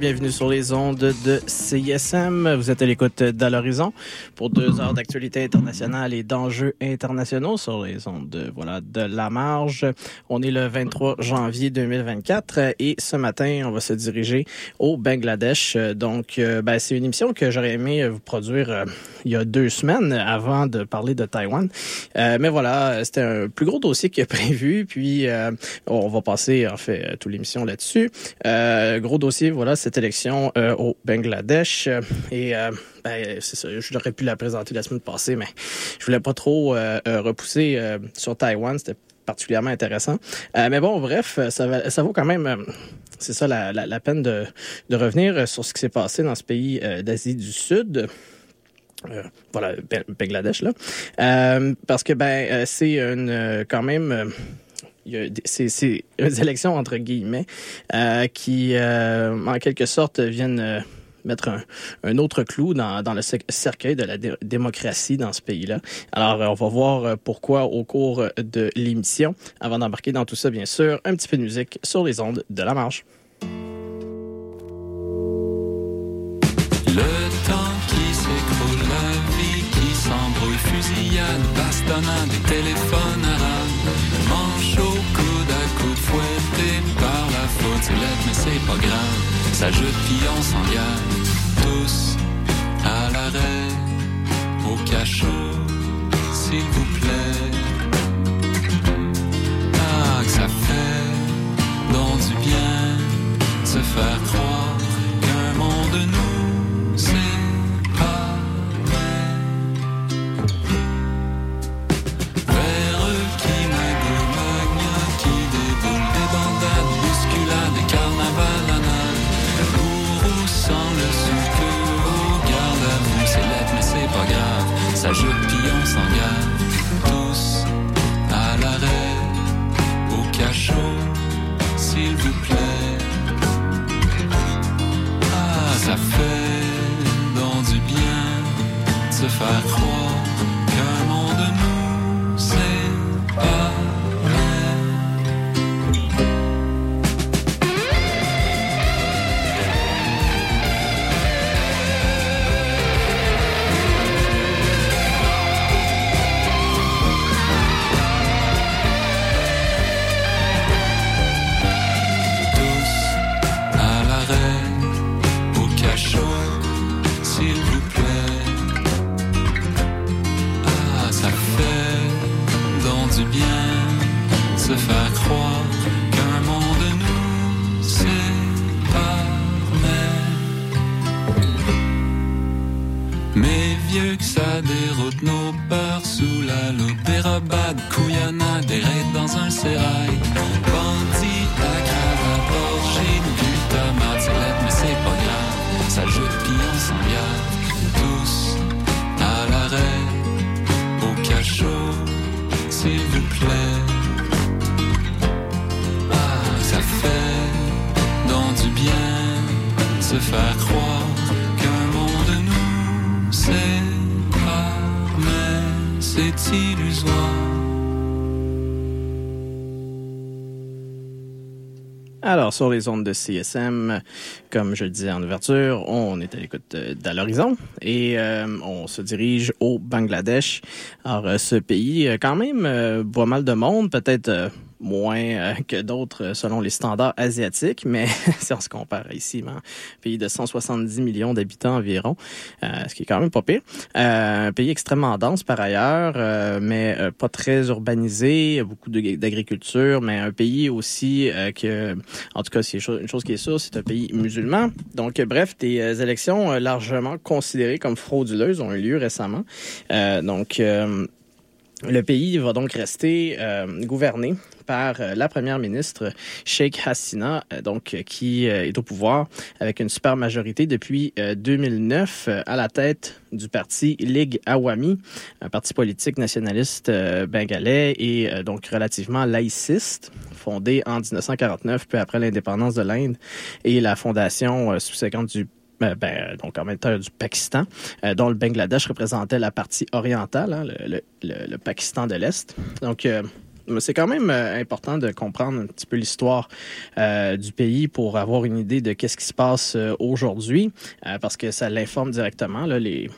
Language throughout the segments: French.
Bienvenue sur les ondes de CISM. Vous êtes à l'écoute d'À l'horizon pour deux heures d'actualité internationale et d'enjeux internationaux sur les ondes de, voilà, de la marge. On est le 23 janvier 2024 et ce matin, on va se diriger au Bangladesh. Donc, euh, ben, c'est une émission que j'aurais aimé vous produire euh, il y a deux semaines avant de parler de Taïwan. Euh, mais voilà, c'était un plus gros dossier que prévu. Puis, on va passer, en fait, toute l'émission là-dessus. Gros dossier, voilà, cette élection euh, au Bangladesh. Et euh, ben, c'est ça, j'aurais pu la présenter la semaine passée, mais je voulais pas trop repousser sur Taïwan. C'était particulièrement intéressant. mais bon, bref, ça, ça vaut quand même, c'est ça, la, la, peine de, de, revenir sur ce qui s'est passé dans ce pays d'Asie du Sud. voilà, Bangladesh là, parce que ben c'est une quand même des élections entre guillemets euh, qui, euh, en quelque sorte, viennent euh, mettre un, autre clou dans, le cercueil de la démocratie dans ce pays-là. Alors, on va voir pourquoi au cours de l'émission. Avant d'embarquer dans tout ça, bien sûr, un petit peu de musique sur les ondes de la marche. Bastonnade, des téléphones arabes, manchot lettre, mais c'est pas grave. Ça joue puis on s'en gagne. Tous à l'arrêt, au cachot, s'il vous plaît. Ah, que ça fait dans du bien se faire croire qu'un monde nous ça joue puis on s'engage tous à l'arrêt, au cachot, s'il vous plaît. Ah, ça fait dans du bien se faire croire Mais vieux que ça déroute nos peurs sous la l'opéra bad couillonnade des raids dans un sérail. Bandit sur les ondes de CSM. Comme je le disais en ouverture, on est à l'écoute d'À l'horizon et euh, on se dirige au Bangladesh. Alors, euh, ce pays, quand même, euh, voit mal de monde, peut-être moins euh, que d'autres euh, selon les standards asiatiques, mais si on se compare ici, un pays de 170 millions d'habitants environ, euh, ce qui est quand même pas pire. un pays extrêmement dense par ailleurs, mais pas très urbanisé, beaucoup d'agriculture, mais un pays aussi que, en tout cas, c'est une chose qui est sûre, c'est un pays musulman. Donc, bref, des élections largement considérées comme frauduleuses ont eu lieu récemment. donc, le pays va donc rester gouverné par euh, la première ministre Sheikh Hasina, euh, donc qui euh, est au pouvoir avec une super majorité depuis 2009 à la tête du parti Ligue Awami, un parti politique nationaliste bengalais et donc relativement laïciste, fondé en 1949, peu après l'indépendance de l'Inde et la fondation subséquente du ben, donc en même temps du Pakistan, dont le Bangladesh représentait la partie orientale, hein, le, Pakistan de l'Est. Donc, c'est quand même important de comprendre un petit peu l'histoire du pays pour avoir une idée de qu'est-ce qui se passe aujourd'hui, parce que ça l'informe directement les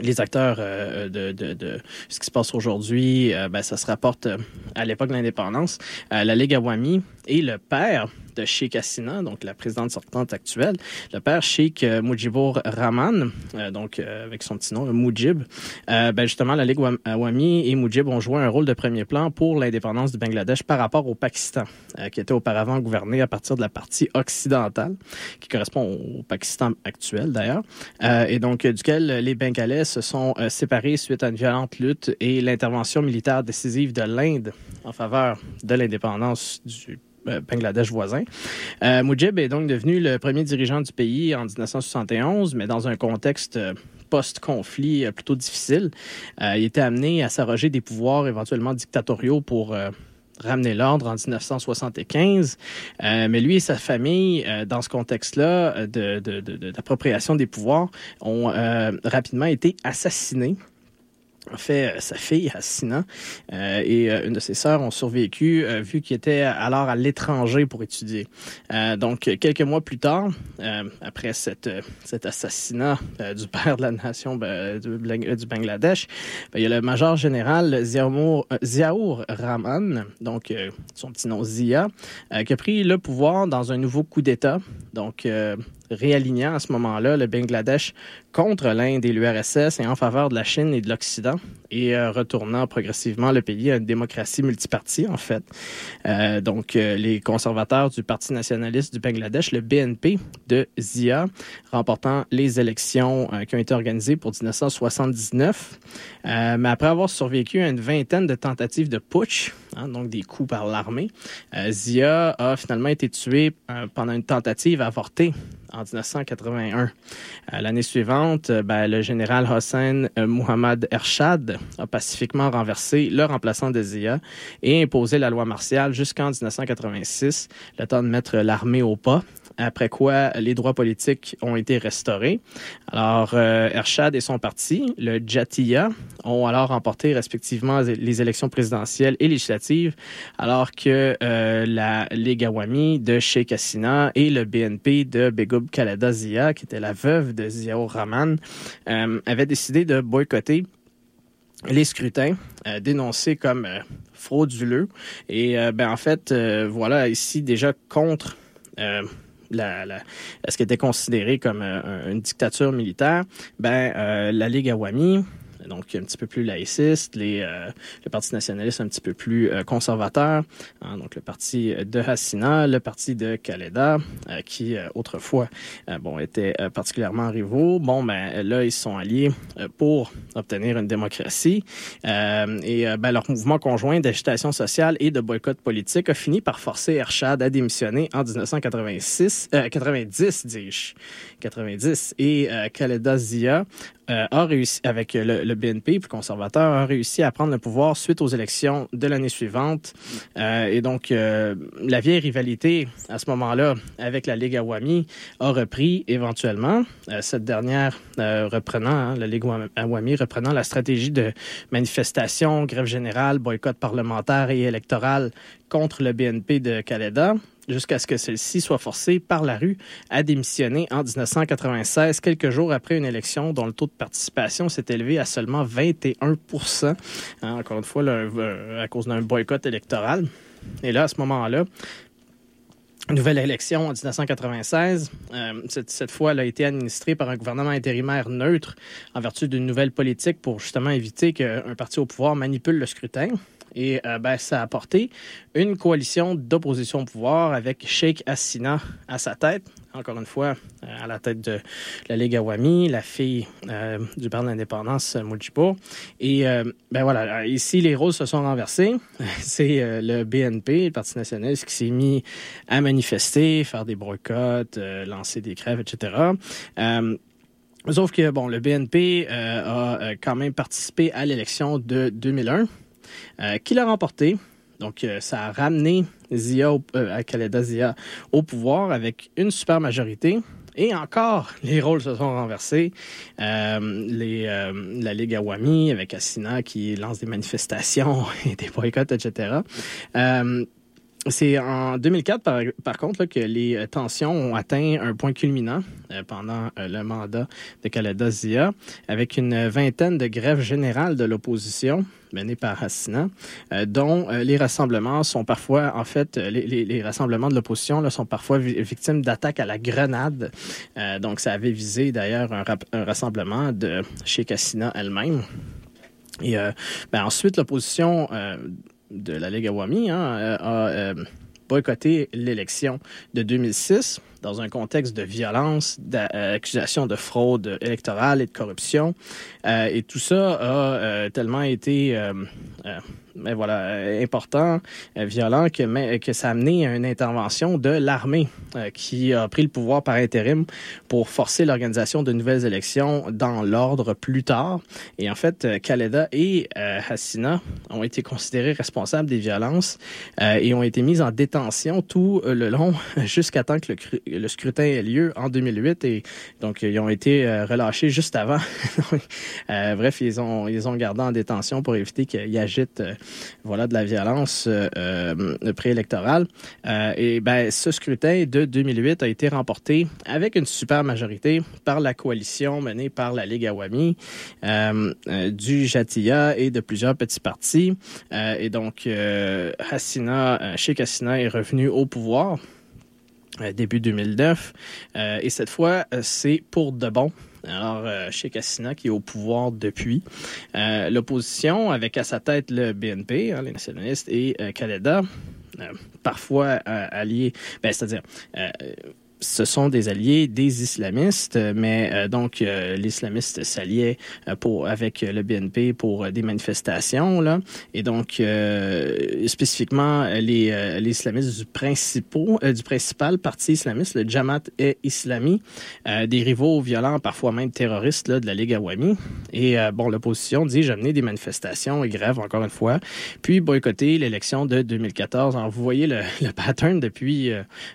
les acteurs euh, de, ce qui se passe aujourd'hui, euh, ben, ça se rapporte euh, à l'époque de l'indépendance. la Ligue Awami et le père de Sheikh Hassina, donc la présidente sortante actuelle, le père Sheikh Mujibur Rahman, donc avec son petit nom, Mujib. ben justement, la Ligue Awami et Mujib ont joué un rôle de premier plan pour l'indépendance du Bangladesh par rapport au Pakistan, qui était auparavant gouverné à partir de la partie occidentale, qui correspond au Pakistan actuel d'ailleurs, et donc duquel les Bengalais se sont euh, séparés suite à une violente lutte et l'intervention militaire décisive de l'Inde en faveur de l'indépendance du euh, Bangladesh voisin. Euh, Mujib est donc devenu le premier dirigeant du pays en 1971, mais dans un contexte post-conflit plutôt difficile. il était amené à s'arroger des pouvoirs éventuellement dictatoriaux pour ramener l'ordre en 1975. Euh, mais lui et sa famille, euh, dans ce contexte-là d'appropriation de, de, des pouvoirs, ont euh, rapidement été assassinés fait euh, sa fille, Hassina, euh, et euh, une de ses sœurs ont survécu vu qu'il était alors à l'étranger pour étudier. donc, quelques mois plus tard, après cette, cet assassinat du père de la nation du, Bangladesh, ben, il y a le major général Ziaur, Ziaour Rahman, donc son petit nom Zia, qui a pris le pouvoir dans un nouveau coup d'État. Donc, réalignant à ce moment-là le Bangladesh contre l'Inde et l'URSS et en faveur de la Chine et de l'Occident et euh, retournant progressivement le pays à une démocratie multipartie, en fait. Euh, donc, euh, les conservateurs du Parti nationaliste du Bangladesh, le BNP de Zia, remportant les élections qui ont été organisées pour 1979. Mais après avoir survécu à une vingtaine de tentatives de putsch, hein, donc des coups par l'armée, Zia a finalement été tué pendant une tentative avortée en 1981. L'année suivante, ben, le général Hossein Muhammad Ershad a pacifiquement renversé le remplaçant de Zia et imposé la loi martiale jusqu'en 1986, le temps de mettre l'armée au pas après quoi les droits politiques ont été restaurés. Alors, euh, Ershad et son parti, le Jatiya, ont alors remporté respectivement les élections présidentielles et législatives, alors que euh, la Ligue Awami de Sheikh Hasina et le BNP de Begum Khaleda Zia, qui était la veuve de Ziaur Rahman, euh, avaient décidé de boycotter les scrutins euh, dénoncés comme euh, frauduleux. Et euh, ben, en fait, voilà, ici déjà contre la, la, ce qui était considéré comme une dictature militaire, ben, la Ligue Awami donc un petit peu plus laïciste, les, euh, le Parti nationaliste un petit peu plus euh, conservateur, hein, donc le parti de Hassina, le parti de Khaleda, euh, qui autrefois bon étaient particulièrement rivaux. Bon, ben là ils sont alliés pour obtenir une démocratie et ben, leur mouvement conjoint d'agitation sociale et de boycott politique a fini par forcer Ershad à démissionner en 1986, 90 dis-je, 90 et Khaleda Zia a réussi avec le, BNP, plus conservateur, a réussi à prendre le pouvoir suite aux élections de l'année suivante. Euh, et donc, euh, la vieille rivalité à ce moment-là avec la Ligue Awami a repris éventuellement. Euh, cette dernière reprenant, hein, la Ligue Awami reprenant la stratégie de manifestation, grève générale, boycott parlementaire et électoral contre le BNP de Canada jusqu'à ce que celle-ci soit forcée par la rue à démissionner en 1996, quelques jours après une élection dont le taux de participation s'est élevé à seulement 21 hein, Encore une fois, euh, à cause d'un boycott électoral. Et là, à ce moment-là, Nouvelle élection en 1996. Euh, cette, cette, fois, elle a été administrée par un gouvernement intérimaire neutre en vertu d'une nouvelle politique pour justement éviter qu'un parti au pouvoir manipule le scrutin. Et euh, ben, ça a apporté une coalition d'opposition au pouvoir avec Sheikh Hassina à sa tête, encore une fois, euh, à la tête de la Ligue Awami, la fille euh, du père de l'indépendance. Et ben voilà, ici, les rôles se sont renversés. C'est le BNP, le Parti nationaliste, qui s'est mis à manifester, faire des boycotts, lancer des crèves, etc. Sauf que, bon, le BNP a quand même participé à l'élection de 2001 euh, qui l'a remporté. Donc, euh, ça a ramené Zia, euh, Khaleda Zia au pouvoir avec une super majorité. Et encore, les rôles se sont renversés. Euh, euh, la Ligue Awami avec Assina qui lance des manifestations et des boycotts, etc. Euh, c'est en 2004, par, contre, que les euh, tensions ont atteint un point culminant euh, pendant euh, le mandat de Khaleda Zia, avec une vingtaine de grèves générales de l'opposition menées par Hassina, dont les rassemblements sont parfois, en fait, les, rassemblements de l'opposition sont parfois vi victimes d'attaques à la grenade. Donc, ça avait visé d'ailleurs un, un, rassemblement de chez Hassina elle-même. Et ben, ensuite, l'opposition de la Ligue Awami hein, a euh, boycotté l'élection de 2006 dans un contexte de violence, d'accusations de fraude électorale et de corruption. Euh, et tout ça a euh, tellement été euh, mais voilà, important, violent, que, que ça a amené à une intervention de l'armée qui a pris le pouvoir par intérim pour forcer l'organisation de nouvelles élections dans l'ordre plus tard. Et en fait, Khaleda et Hassina ont été considérés responsables des violences et ont été mis en détention tout le long jusqu'à temps que le, le scrutin ait lieu en 2008 et donc ils ont été euh, relâchés juste avant. euh, bref, ils ont ils ont gardé en détention pour éviter qu'ils agitent euh, voilà de la violence euh, préélectorale. et ben ce scrutin de 2008 a été remporté avec une super majorité par la coalition menée par la Ligue Awami, du Jatiya et de plusieurs petits partis. et donc Hassina, Sheikh Hassina est revenu au pouvoir. Euh, début 2009. Euh, et cette fois, euh, c'est pour de bon. Alors, euh, Cassina, qui est au pouvoir depuis, l'opposition, avec à sa tête le BNP, hein, les nationalistes, et Canada, parfois alliés, ben, c'est-à-dire ce sont des alliés des islamistes, mais euh, donc euh, l'islamistes s'alliaient euh, pour avec le BNP pour des manifestations là, et donc spécifiquement les, les islamistes du principal du principal parti islamiste, le Jamaat et Islami, des rivaux violents, parfois même terroristes là, de la Ligue Awami. Et bon, l'opposition dit j'ai mené des manifestations et grèves encore une fois, puis boycotter l'élection de 2014. Alors vous voyez le, le pattern depuis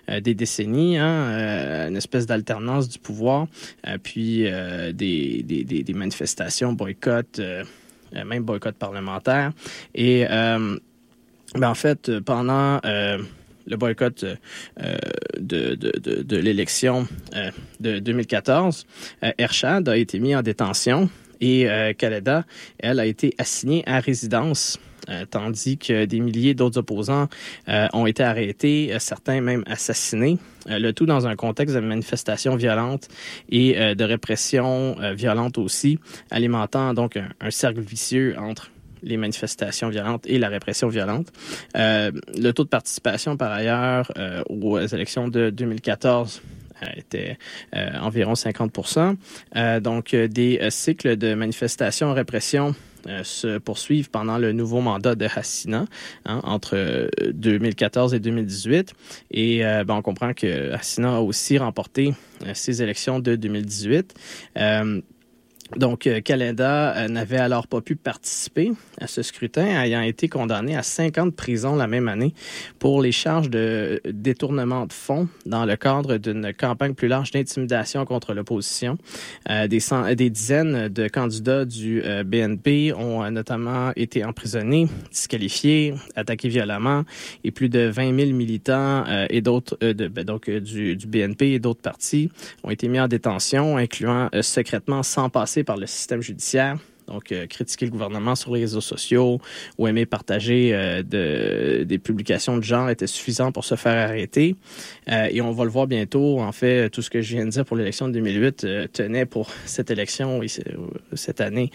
des décennies. Hein, euh, une espèce d'alternance du pouvoir, euh, puis euh, des, manifestations, boycott, même boycott parlementaire. Et ben, en fait, pendant le boycott euh, de, l'élection euh, de 2014, euh, Ershad a été mis en détention et euh, Khaleda, elle, a été assignée à résidence euh, tandis que des milliers d'autres opposants euh, ont été arrêtés, euh, certains même assassinés, euh, le tout dans un contexte de manifestations violentes et euh, de répression euh, violente aussi, alimentant donc un, cercle vicieux entre les manifestations violentes et la répression violente. Euh, le taux de participation, par ailleurs, euh, aux élections de 2014 était euh, environ 50% euh, Donc, des cycles de manifestations répression euh, se poursuivent pendant le nouveau mandat de Hassina hein, entre 2014 et 2018. Et euh, ben, on comprend que Hassina a aussi remporté euh, ces élections de 2018. Donc, Kalenda euh, n'avait alors pas pu participer à ce scrutin, ayant été condamné à 50 ans de prison la même année pour les charges de détournement de fonds dans le cadre d'une campagne plus large d'intimidation contre l'opposition. Euh, des, des, dizaines de candidats du euh, BNP ont notamment été emprisonnés, disqualifiés, attaqués violemment, et plus de 20 000 militants euh, et d'autres donc du, du, BNP et d'autres partis ont été mis en détention, incluant secrètement sans passer par le système judiciaire. Donc, euh, critiquer le gouvernement sur les réseaux sociaux ou aimer partager euh, de, des publications de genre était suffisant pour se faire arrêter. Euh, et on va le voir bientôt. En fait, tout ce que je viens de dire pour l'élection de 2008 euh, tenait pour cette élection oui, cette année,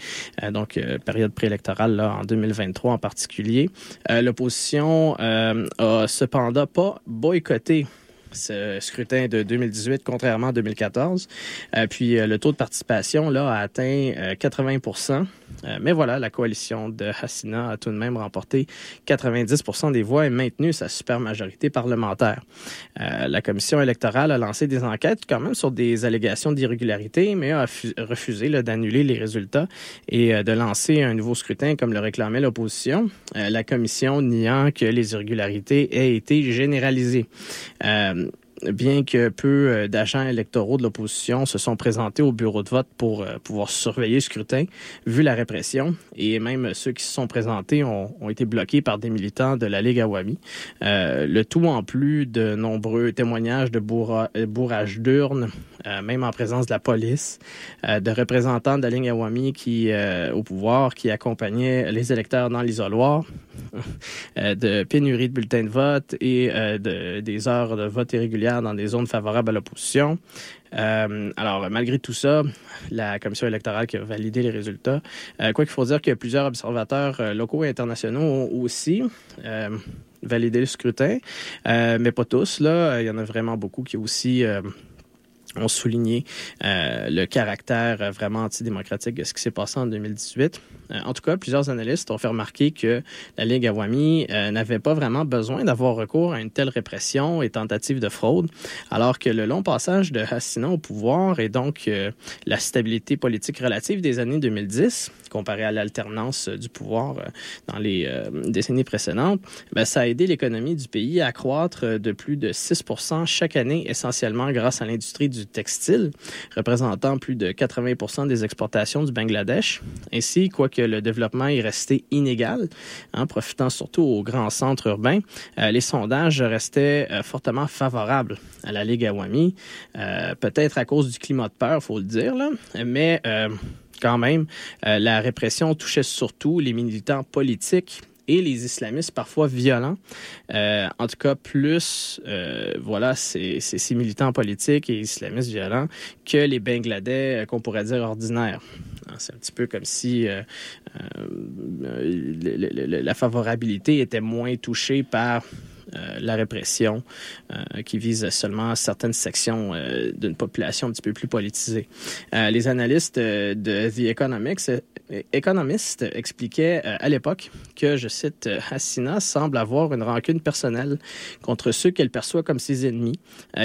donc période préélectorale en 2023 en particulier. L'opposition a cependant pas boycotté ce scrutin de 2018, contrairement à 2014. Euh, puis euh, le taux de participation là a atteint euh, 80% euh, Mais voilà, la coalition de Hassina a tout de même remporté 90% des voix et maintenu sa super majorité parlementaire. Euh, la commission électorale a lancé des enquêtes quand même sur des allégations d'irrégularité, mais a refusé d'annuler les résultats et euh, de lancer un nouveau scrutin comme le réclamait l'opposition. la commission niant que les irrégularités aient été généralisées. Bien que peu d'agents électoraux de l'opposition se sont présentés au bureau de vote pour pouvoir surveiller le scrutin, vu la répression, et même ceux qui se sont présentés ont, été bloqués par des militants de la Ligue Awami. le tout en plus de nombreux témoignages de bourrage d'urnes, même en présence de la police, de représentants de la Ligue Awami qui, au pouvoir, qui accompagnaient les électeurs dans l'isoloir, de pénurie de bulletins de vote et de, des heures de vote irrégulières dans des zones favorables à l'opposition. Euh, alors, malgré tout ça, la commission électorale qui a validé les résultats, euh, quoi qu'il faut dire que plusieurs observateurs euh, locaux et internationaux ont aussi validé le scrutin, mais pas tous. Là, il y en a vraiment beaucoup qui aussi ont souligné euh, le caractère euh, vraiment antidémocratique de ce qui s'est passé en 2018. Euh, en tout cas, plusieurs analystes ont fait remarquer que la Ligue Awami n'avait pas vraiment besoin d'avoir recours à une telle répression et tentative de fraude, alors que le long passage de Hassina au pouvoir et donc la stabilité politique relative des années 2010, comparée à l'alternance du pouvoir dans les décennies précédentes, ben, ça a aidé l'économie du pays à croître de plus de 6 chaque année, essentiellement grâce à l'industrie du textile, représentant plus de 80 des exportations du Bangladesh. Ainsi, quoique le développement est resté inégal, en hein, profitant surtout aux grands centres urbains, euh, les sondages restaient euh, fortement favorables à la Ligue Awami, euh, peut-être à cause du climat de peur, faut le dire, mais quand même, la répression touchait surtout les militants politiques et les islamistes parfois violents. En tout cas, plus, voilà, ces militants politiques et islamistes violents que les Bangladais qu'on pourrait dire ordinaires. C'est un petit peu comme si la favorabilité était moins touchée par euh, la répression euh, qui vise seulement certaines sections euh, d'une population un petit peu plus politisée. les analystes de The Economics, Economist expliquaient à l'époque que, je cite, Hassina semble avoir une rancune personnelle contre ceux qu'elle perçoit comme ses ennemis,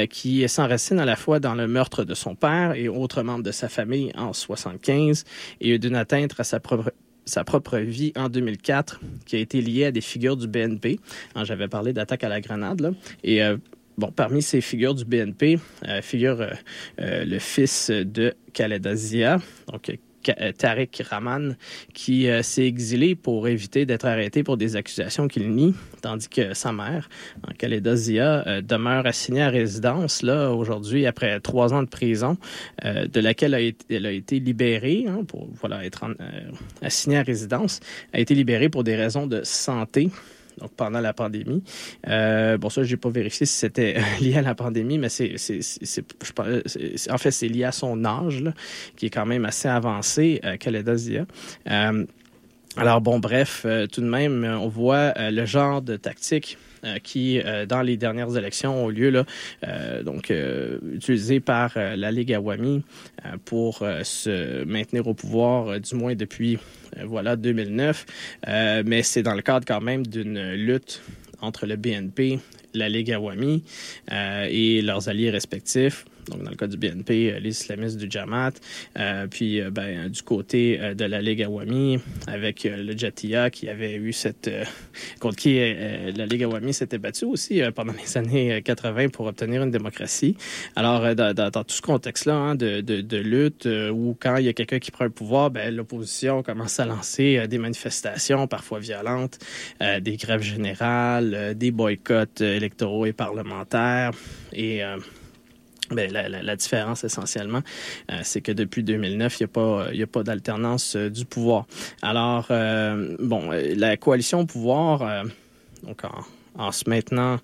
qui s'enracinent à la fois dans le meurtre de son père et autres membres de sa famille en 75 et d'une atteinte à sa propre sa propre vie en 2004, qui a été liée à des figures du BNP. Hein, j'avais parlé d'attaque à la grenade, là. Et euh, bon, parmi ces figures du BNP, euh, figure euh, le fils de Khaled Zia, donc euh, Tariq Rahman, qui euh, s'est exilé pour éviter d'être arrêté pour des accusations qu'il nie, tandis que sa mère, Khaleda Zia, euh, demeure assignée à résidence là aujourd'hui après trois ans de prison, de laquelle elle a été, libérée hein, pour voilà être assignée à résidence, a été libérée pour des raisons de santé donc pendant la pandémie. Euh, bon, ça, j'ai pas vérifié si c'était lié à la pandémie, mais c'est, c'est, en fait, c'est lié à son âge, là, qui est quand même assez avancé, euh, Khaleda Zia. Euh, alors bon, bref, euh, tout de même, on voit euh, le genre de tactique euh, qui, dans les dernières élections, ont lieu là, donc utilisé par la Ligue Awami pour se maintenir au pouvoir, du moins depuis voilà 2009. mais c'est dans le cadre quand même d'une lutte entre le BNP, la Ligue Awami et leurs alliés respectifs donc dans le cas du BNP, euh, les islamistes du Jamaat, euh, puis euh, ben, du côté de la Ligue Awami, avec le Jatia qui avait eu cette... contre qui la Ligue Awami s'était battue aussi pendant les années 80 pour obtenir une démocratie. Alors, dans, tout ce contexte-là hein, de, de, lutte, où quand il y a quelqu'un qui prend le pouvoir, ben, l'opposition commence à lancer des manifestations parfois violentes, des grèves générales, des boycotts électoraux et parlementaires, et... Bien, la, la, différence essentiellement, euh, c'est que depuis 2009, il n'y a pas, il a pas d'alternance euh, du pouvoir. Alors, euh, bon, la coalition au pouvoir, donc en, en, se maintenant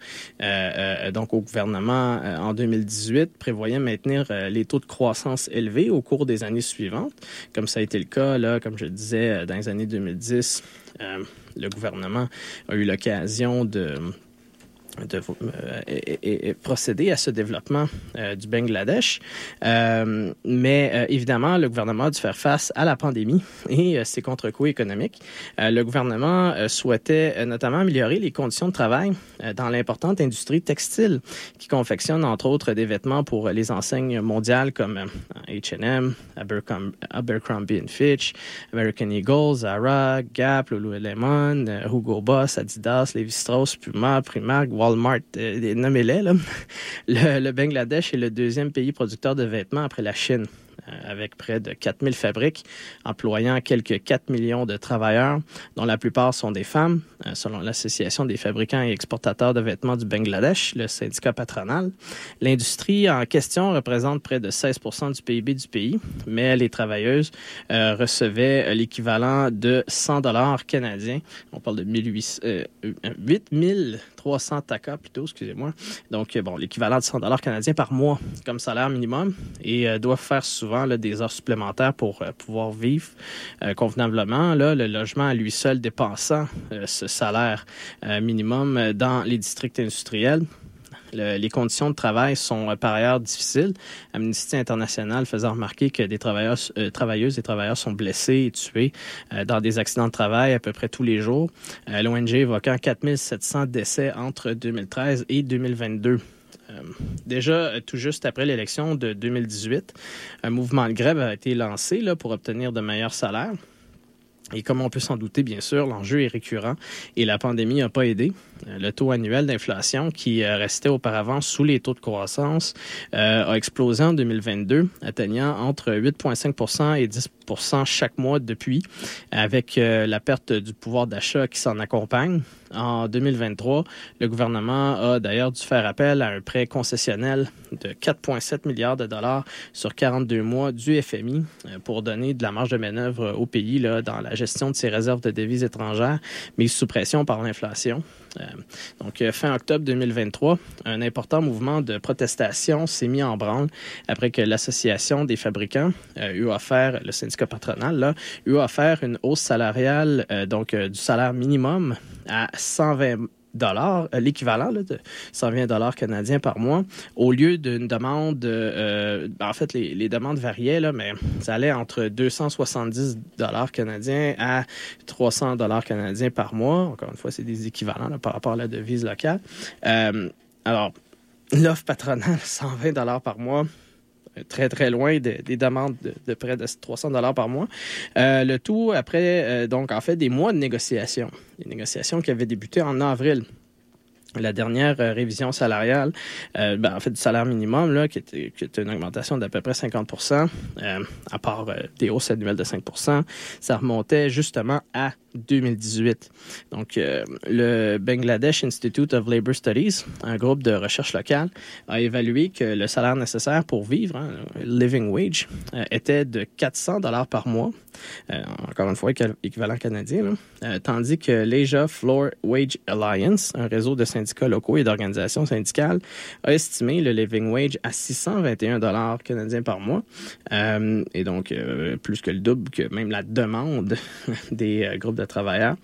donc au gouvernement en 2018, prévoyait maintenir les taux de croissance élevés au cours des années suivantes, comme ça a été le cas, là, comme je disais, dans les années 2010. le gouvernement a eu l'occasion de de euh, procéder à ce développement euh, du Bangladesh. Euh, mais évidemment, le gouvernement a dû faire face à la pandémie et ses contre-coups économiques. le gouvernement souhaitait notamment améliorer les conditions de travail dans l'importante industrie textile qui confectionne entre autres des vêtements pour les enseignes mondiales comme H&M, Abercrombie Fitch, American Eagle, Zara, Gap, Lululemon, Hugo Boss, Adidas, Levi-Strauss, Puma, Primark, Walmart, nommez-les. Le, Bangladesh est le deuxième pays producteur de vêtements après la Chine. Euh, avec près de 4000 fabriques, employant quelques 4 millions de travailleurs, dont la plupart sont des femmes, euh, selon l'Association des fabricants et exportateurs de vêtements du Bangladesh, le syndicat patronal. L'industrie en question représente près de 16% du PIB du pays, mais les travailleuses euh, recevaient l'équivalent de 100 dollars canadiens. On parle de 1800, 8300 taka plutôt, excusez-moi. Donc, bon, l'équivalent de 100 dollars canadiens par mois comme salaire minimum et doivent faire souvent des heures supplémentaires pour euh, pouvoir vivre euh, convenablement. Le logement à lui seul dépensant euh, ce salaire minimum dans les districts industriels. Les conditions de travail sont par ailleurs difficiles. Amnesty International faisant remarquer que des travailleurs, travailleuses et travailleurs sont blessés et tués dans des accidents de travail à peu près tous les jours. L'ONG évoquant 4700 décès entre 2013 et 2022. Euh, déjà, euh, tout juste après l'élection de 2018, un mouvement de grève a été lancé pour obtenir de meilleurs salaires. Et comme on peut s'en douter, bien sûr, l'enjeu est récurrent et la pandémie n'a pas aidé. Euh, le taux annuel d'inflation, qui restait auparavant sous les taux de croissance, a explosé en 2022, atteignant entre 8,5% et 10% chaque mois depuis, avec la perte du pouvoir d'achat qui s'en accompagne. En 2023, le gouvernement a d'ailleurs dû faire appel à un prêt concessionnel de 4,7 milliards de dollars sur 42 mois du FMI euh, pour donner de la marge de manœuvre au pays là, dans la gestion de ses réserves de devises étrangères, mises sous pression par l'inflation. Euh, donc, euh, fin octobre 2023, un important mouvement de protestation s'est mis en branle après que l'Association des fabricants eut offert, le syndicat patronal, eut offert une hausse salariale, donc du salaire minimum à 120 dollars, euh, l'équivalent de 120 dollars canadiens par mois, au lieu d'une demande, euh, ben, en fait, les, demandes variaient, là, mais ça allait entre 270 dollars canadiens à 300 dollars canadiens par mois. Encore une fois, c'est des équivalents par rapport à la devise locale. Euh, alors, l'offre patronale, 120 dollars par mois, très, très loin des demandes de, près de 300 dollars par mois. Euh, le tout après, euh, donc, en fait, des mois de négociations. Des négociations qui avaient débuté en avril la dernière euh, révision salariale, ben, en fait, du salaire minimum, là, qui était, qui était une augmentation d'à peu près 50% à part des hausses annuelles de 5% ça remontait justement à 2018. Donc, euh, le Bangladesh Institute of Labor Studies, un groupe de recherche locale, a évalué que le salaire nécessaire pour vivre, hein, living wage, euh, était de 400 dollars par mois, euh, encore une fois équivalent canadien, tandis que l'Asia Floor Wage Alliance, un réseau de locaux et d'organisations syndicales, a estimé le living wage à 621 dollars canadiens par mois, et donc plus que le double que même la demande des groupes de travailleurs.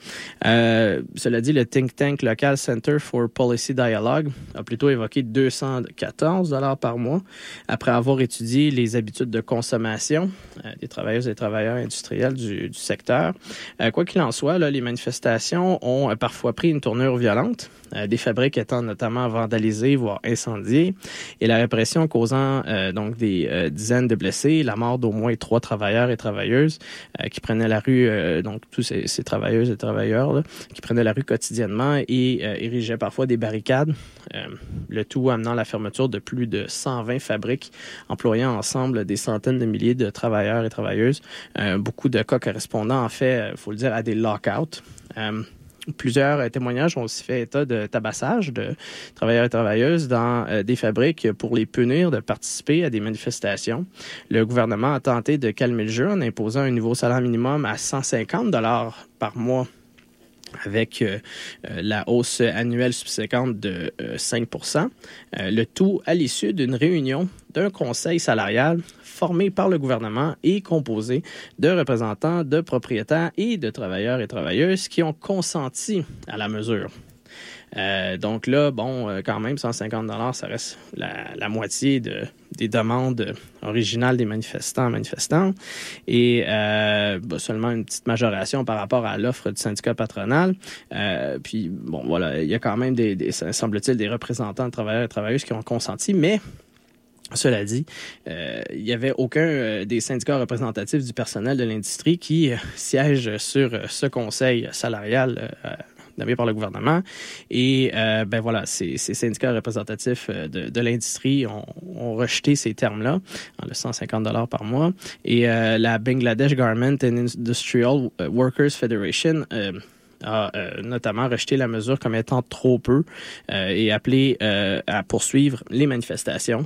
Euh, cela dit, le think tank local Center for Policy Dialogue a plutôt évoqué 214 dollars par mois après avoir étudié les habitudes de consommation euh, des travailleuses et travailleurs industriels du, secteur. Euh, quoi qu'il en soit, les manifestations ont parfois pris une tournure violente. Des fabriques étant notamment vandalisées, voire incendiées, et la répression causant donc des dizaines de blessés, la mort d'au moins trois travailleurs et travailleuses qui prenaient la rue, donc tous ces, ces travailleuses et travailleurs qui prenaient la rue quotidiennement et euh, érigeaient parfois des barricades, euh, le tout amenant la fermeture de plus de 120 fabriques, employant ensemble des centaines de milliers de travailleurs et travailleuses. Euh, beaucoup de cas correspondant, en fait, il faut le dire, à des lockouts. Plusieurs témoignages ont aussi fait état de tabassage de travailleurs et travailleuses dans des fabriques pour les punir de participer à des manifestations. Le gouvernement a tenté de calmer le jeu en imposant un nouveau salaire minimum à 150 dollars par mois avec euh, euh, la hausse annuelle subséquente de 5% euh, le tout à l'issue d'une réunion d'un conseil salarial formé par le gouvernement et composé de représentants de propriétaires et de travailleurs et travailleuses qui ont consenti à la mesure. Euh, donc là, bon, euh, quand même, 150 dollars, ça reste la, moitié de, des demandes originales des manifestants manifestants et euh, bah, seulement une petite majoration par rapport à l'offre du syndicat patronal. puis, bon, voilà, il y a quand même des semble-t-il, des représentants de travailleurs et travailleuses qui ont consenti, mais Cela dit, euh, il n'y avait aucun euh, des syndicats représentatifs du personnel de l'industrie qui euh, siège sur ce conseil salarial nommé par le gouvernement. Et euh, ben voilà, ces, syndicats représentatifs de, l'industrie ont, rejeté ces termes-là, le 150 dollars par mois. Et la Bangladesh Garment and Industrial Workers Federation a notamment rejeté la mesure comme étant trop peu et appelé à poursuivre les manifestations.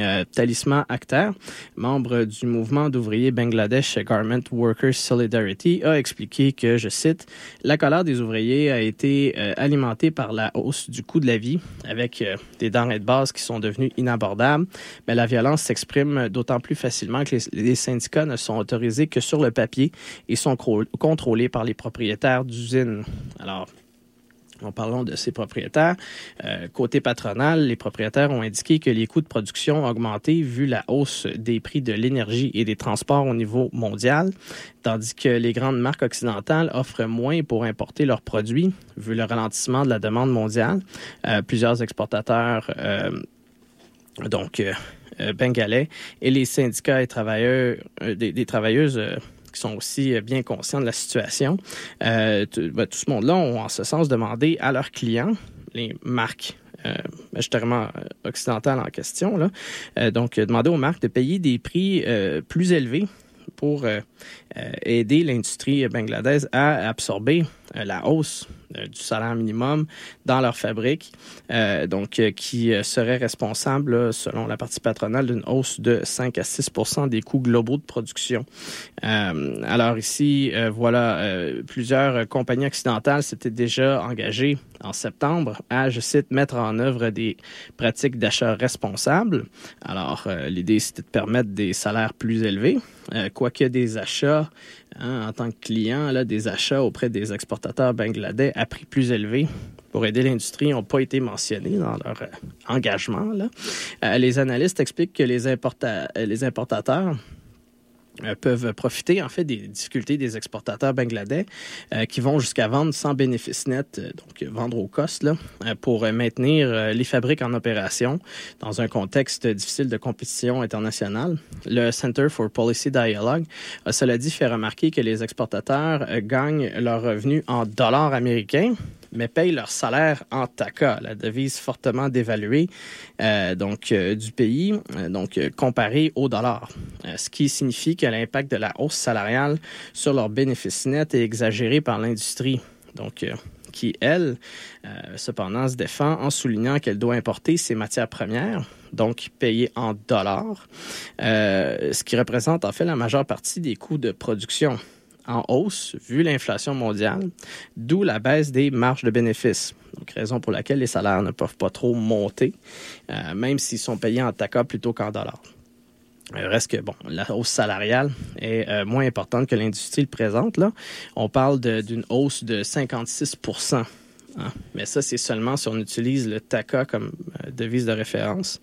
Euh, Talisman Akhtar, membre du mouvement d'ouvriers Bangladesh Garment Workers Solidarity, a expliqué que, je cite, la colère des ouvriers a été euh, alimentée par la hausse du coût de la vie, avec euh, des denrées de base qui sont devenues inabordables. Mais la violence s'exprime d'autant plus facilement que les, les, syndicats ne sont autorisés que sur le papier et sont contrôlés par les propriétaires d'usines. Alors, en parlant de ces propriétaires, euh, côté patronal, les propriétaires ont indiqué que les coûts de production ont augmenté vu la hausse des prix de l'énergie et des transports au niveau mondial, tandis que les grandes marques occidentales offrent moins pour importer leurs produits vu le ralentissement de la demande mondiale. Euh, plusieurs exportateurs, euh, donc bengalais, et les syndicats et travailleurs, des travailleuses sont aussi bien conscients de la situation. Euh, tout, ben, tout ce monde-là ont en ce sens demandé à leurs clients, les marques euh, majoritairement occidentales en question, euh, donc demander aux marques de payer des prix euh, plus élevés pour euh, aider l'industrie bangladaise à absorber euh, la hausse euh, du salaire minimum dans leur fabrique, euh, donc qui serait responsable, selon la partie patronale, d'une hausse de 5 à 6% des coûts globaux de production. alors ici, voilà, plusieurs compagnies occidentales s'étaient déjà engagées en septembre à, je cite, mettre en œuvre des pratiques d'achat responsables. Alors, l'idée, c'était de permettre des salaires plus élevés, quoique des achats hein, en tant que client, des achats auprès des exportateurs bangladais à prix plus élevé pour aider l'industrie n'ont pas été mentionnés dans leur euh, engagement. Euh, les analystes expliquent que les, les importateurs euh, peuvent profiter en fait des difficultés des exportateurs bangladais euh, qui vont jusqu'à vendre sans bénéfice net, euh, donc vendre au cost là, pour maintenir les fabriques en opération dans un contexte difficile de compétition internationale. Le Center for Policy Dialogue cela dit fait remarquer que les exportateurs gagnent leurs revenus en dollars américains mais payent leur salaire en taka, la devise fortement dévaluée euh, euh, du pays, euh, donc comparée au dollar, ce qui signifie que l'impact de la hausse salariale sur leurs bénéfices nets est exagéré par l'industrie. Donc qui, elle, cependant, se défend en soulignant qu'elle doit importer ses matières premières, donc payées en dollars, ce qui représente en fait la majeure partie des coûts de production en hausse vu l'inflation mondiale, d'où la baisse des marges de bénéfices. Donc, raison pour laquelle les salaires ne peuvent pas trop monter, euh, même s'ils sont payés en taka plutôt qu'en dollars. Il reste bon, la hausse salariale est euh, moins importante que l'industrie le présente. Là. On parle d'une hausse de 56 Hein? Mais ça, c'est seulement si on utilise le TACA comme euh, devise de référence.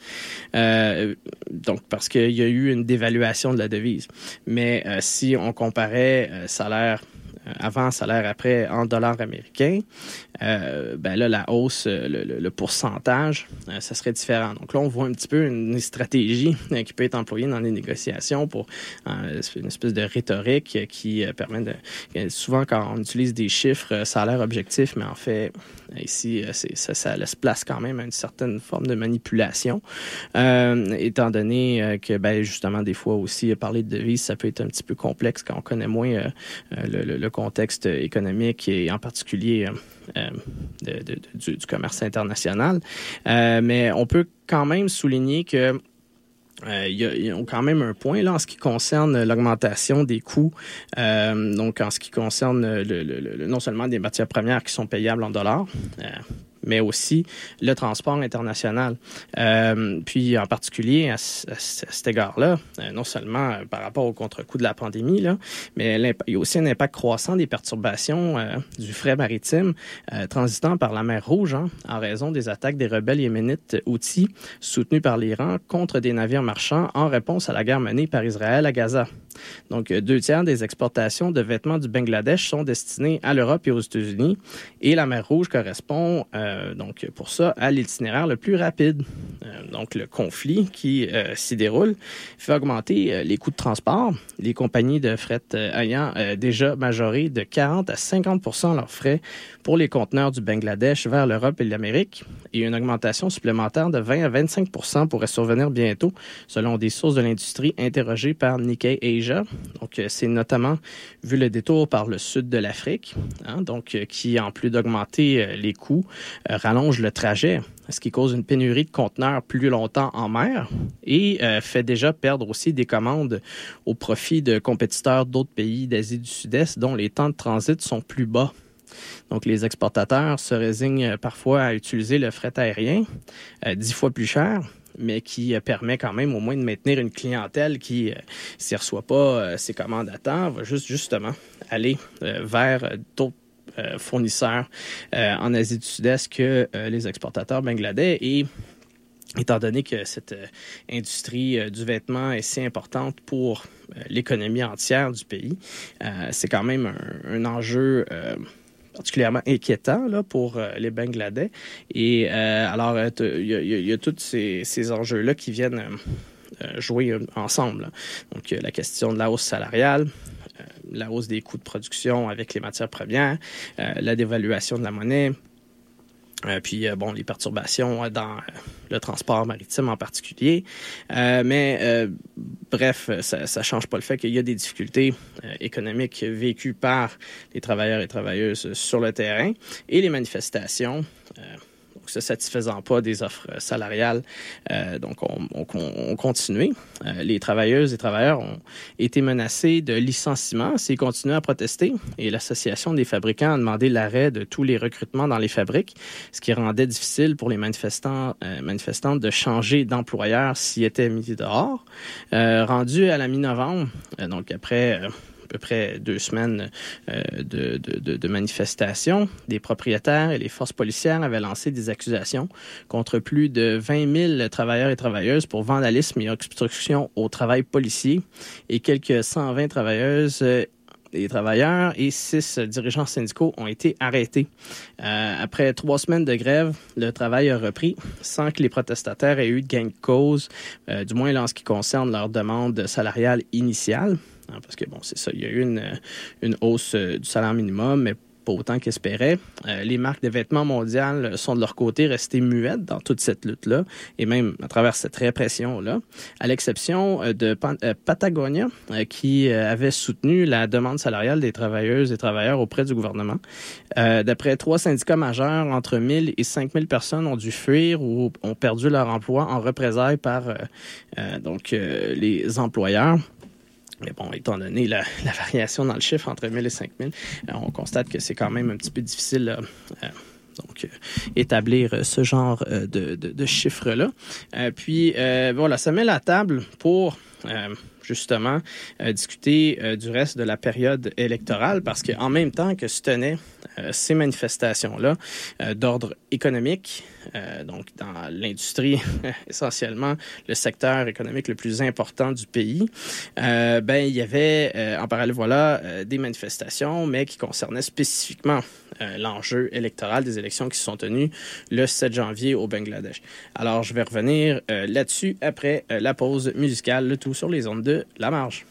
Euh, donc, parce qu'il y a eu une dévaluation de la devise. Mais euh, si on comparait salaire avant, salaire après en dollars américains, euh, ben là, la hausse, le, le, pourcentage, euh, ça serait différent. Donc là, on voit un petit peu une stratégie euh, qui peut être employée dans les négociations pour euh, une espèce de rhétorique qui permet de... Souvent, quand on utilise des chiffres, ça a l'air objectif, mais en fait, ici, ça, ça laisse place quand même à une certaine forme de manipulation, étant donné que, ben, justement, des fois aussi, parler de devises, ça peut être un petit peu complexe quand on connaît moins le, le, contexte économique et en particulier euh, de, du, commerce international. Euh, mais on peut quand même souligner que euh, il y, a, quand même un point là en ce qui concerne l'augmentation des coûts. Euh, donc en ce qui concerne le, non seulement des matières premières qui sont payables en dollars, euh, mais aussi le transport international. Euh, puis en particulier à, cet égard-là, euh, non seulement euh, par rapport au contre-coup de la pandémie, là, mais il y a aussi un impact croissant des perturbations euh, du fret maritime euh, transitant par la mer Rouge hein, en raison des attaques des rebelles yéménites outils soutenus par l'Iran contre des navires marchands en réponse à la guerre menée par Israël à Gaza. Donc, deux tiers des exportations de vêtements du Bangladesh sont destinées à l'Europe et aux États-Unis. Et la mer Rouge correspond, donc, pour ça, à l'itinéraire le plus rapide. donc, le conflit qui s'y déroule fait augmenter les coûts de transport. Les compagnies de fret ayant déjà majoré de 40 à 50% leurs frais pour les conteneurs du Bangladesh vers l'Europe et l'Amérique et une augmentation supplémentaire de 20 à 25% pourrait survenir bientôt, selon des sources de l'industrie interrogées par Nikkei Asia. Donc, euh, c'est notamment vu le détour par le sud de l'Afrique, hein, donc euh, qui, en plus d'augmenter euh, les coûts, rallonge le trajet ce qui cause une pénurie de conteneurs plus longtemps en mer et fait déjà perdre aussi des commandes au profit de compétiteurs d'autres pays d'Asie du Sud-Est dont les temps de transit sont plus bas. Donc, les exportateurs se résignent parfois à utiliser le fret aérien, euh, dix fois plus cher, mais qui euh, permet quand même au moins de maintenir une clientèle qui, euh, ne reçoit pas ses commandes à temps, va juste justement aller vers d'autres fournisseurs en Asie du Sud-Est que les exportateurs bangladais et étant donné que cette industrie du vêtement est si importante pour l'économie entière du pays, c'est quand même un enjeu particulièrement inquiétant pour euh, les Bangladais. Et euh, alors, euh, il y, a tous ces, ces enjeux-là qui viennent jouer ensemble. Donc, la question de la hausse salariale, la hausse des coûts de production avec les matières premières, la dévaluation de la monnaie, euh, puis, euh, bon, les perturbations euh, dans le transport maritime en particulier. mais, bref, ça ne change pas le fait qu'il y a des difficultés économiques vécues par les travailleurs et travailleuses sur le terrain et les manifestations se satisfaisant pas des offres salariales. Euh, donc, on, on, continué. Euh, les travailleuses et travailleurs ont été menacés de licenciement s'ils continuaient à protester et l'Association des fabricants a demandé l'arrêt de tous les recrutements dans les fabriques, ce qui rendait difficile pour les manifestants, euh, manifestantes de changer d'employeur s'ils étaient mis dehors. rendu à la mi-novembre, donc après à peu près deux semaines euh, de, de, manifestations, des propriétaires et les forces policières avaient lancé des accusations contre plus de 20 000 travailleurs et travailleuses pour vandalisme et obstruction au travail policier et quelques 120 travailleuses euh, et travailleurs et six dirigeants syndicaux ont été arrêtés. Euh, après trois semaines de grève, le travail a repris sans que les protestataires aient eu de gain de cause, du moins en ce qui concerne leur demande salariale initiale. Parce que, bon, c'est ça, il y a eu une, une hausse euh, du salaire minimum, mais pas autant qu'espérait. Euh, les marques de vêtements mondiales sont de leur côté restées muettes dans toute cette lutte-là, et même à travers cette répression-là, à l'exception euh, de Patagonia, qui avait soutenu la demande salariale des travailleuses et travailleurs auprès du gouvernement. D'après trois syndicats majeurs, entre 1000 et 5000 personnes ont dû fuir ou ont perdu leur emploi en représailles par donc les employeurs. Mais bon, étant donné la, variation dans le chiffre entre 1000 et 5000, euh, on constate que c'est quand même un petit peu difficile euh, donc établir ce genre euh, de, de, chiffres-là. puis voilà, ça met la table pour justement discuter du reste de la période électorale parce qu'en même temps que se tenaient ces manifestations-là d'ordre économique, euh, donc dans l'industrie, essentiellement le secteur économique le plus important du pays, euh, ben il y avait euh, en parallèle voilà des manifestations, mais qui concernaient spécifiquement l'enjeu électoral des élections qui se sont tenues le 7 janvier au Bangladesh. Alors je vais revenir là-dessus après la pause musicale, le tout sur les ondes de la marge.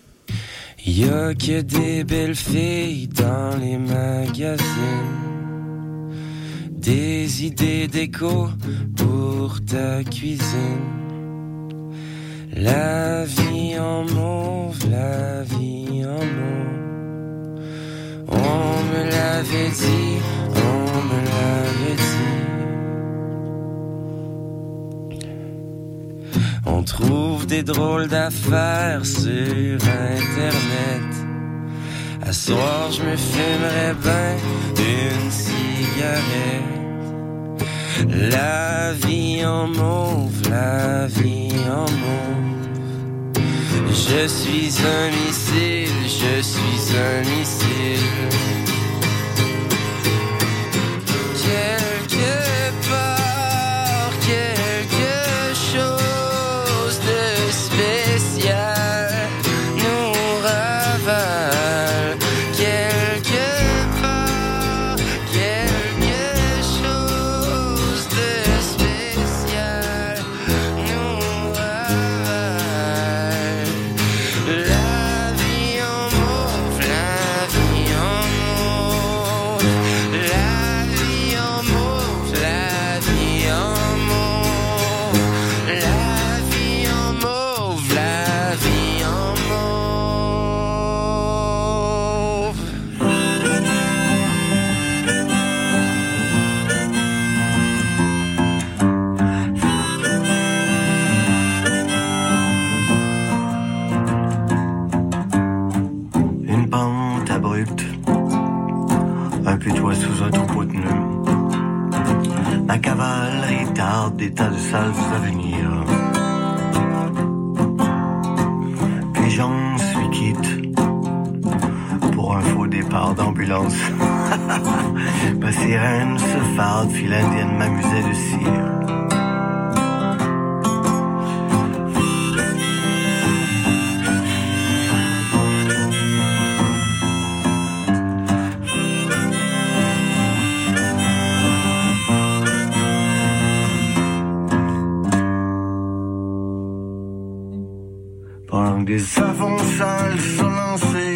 A que des belles filles dans les magazines des idées déco pour ta cuisine. La vie en mauve, la vie en mauve. On me l'avait dit, on me l'avait dit. On trouve des drôles d'affaires sur Internet. À soir, je me fumerais bien une cigarette. La vie en mauve, la vie en mauve. Je suis un missile, je suis un missile. De avenirs. Puis j'en suis quitte pour un faux départ d'ambulance. Ma sirène farde, file indienne m'amusait de cire. Des savons sales sont lancés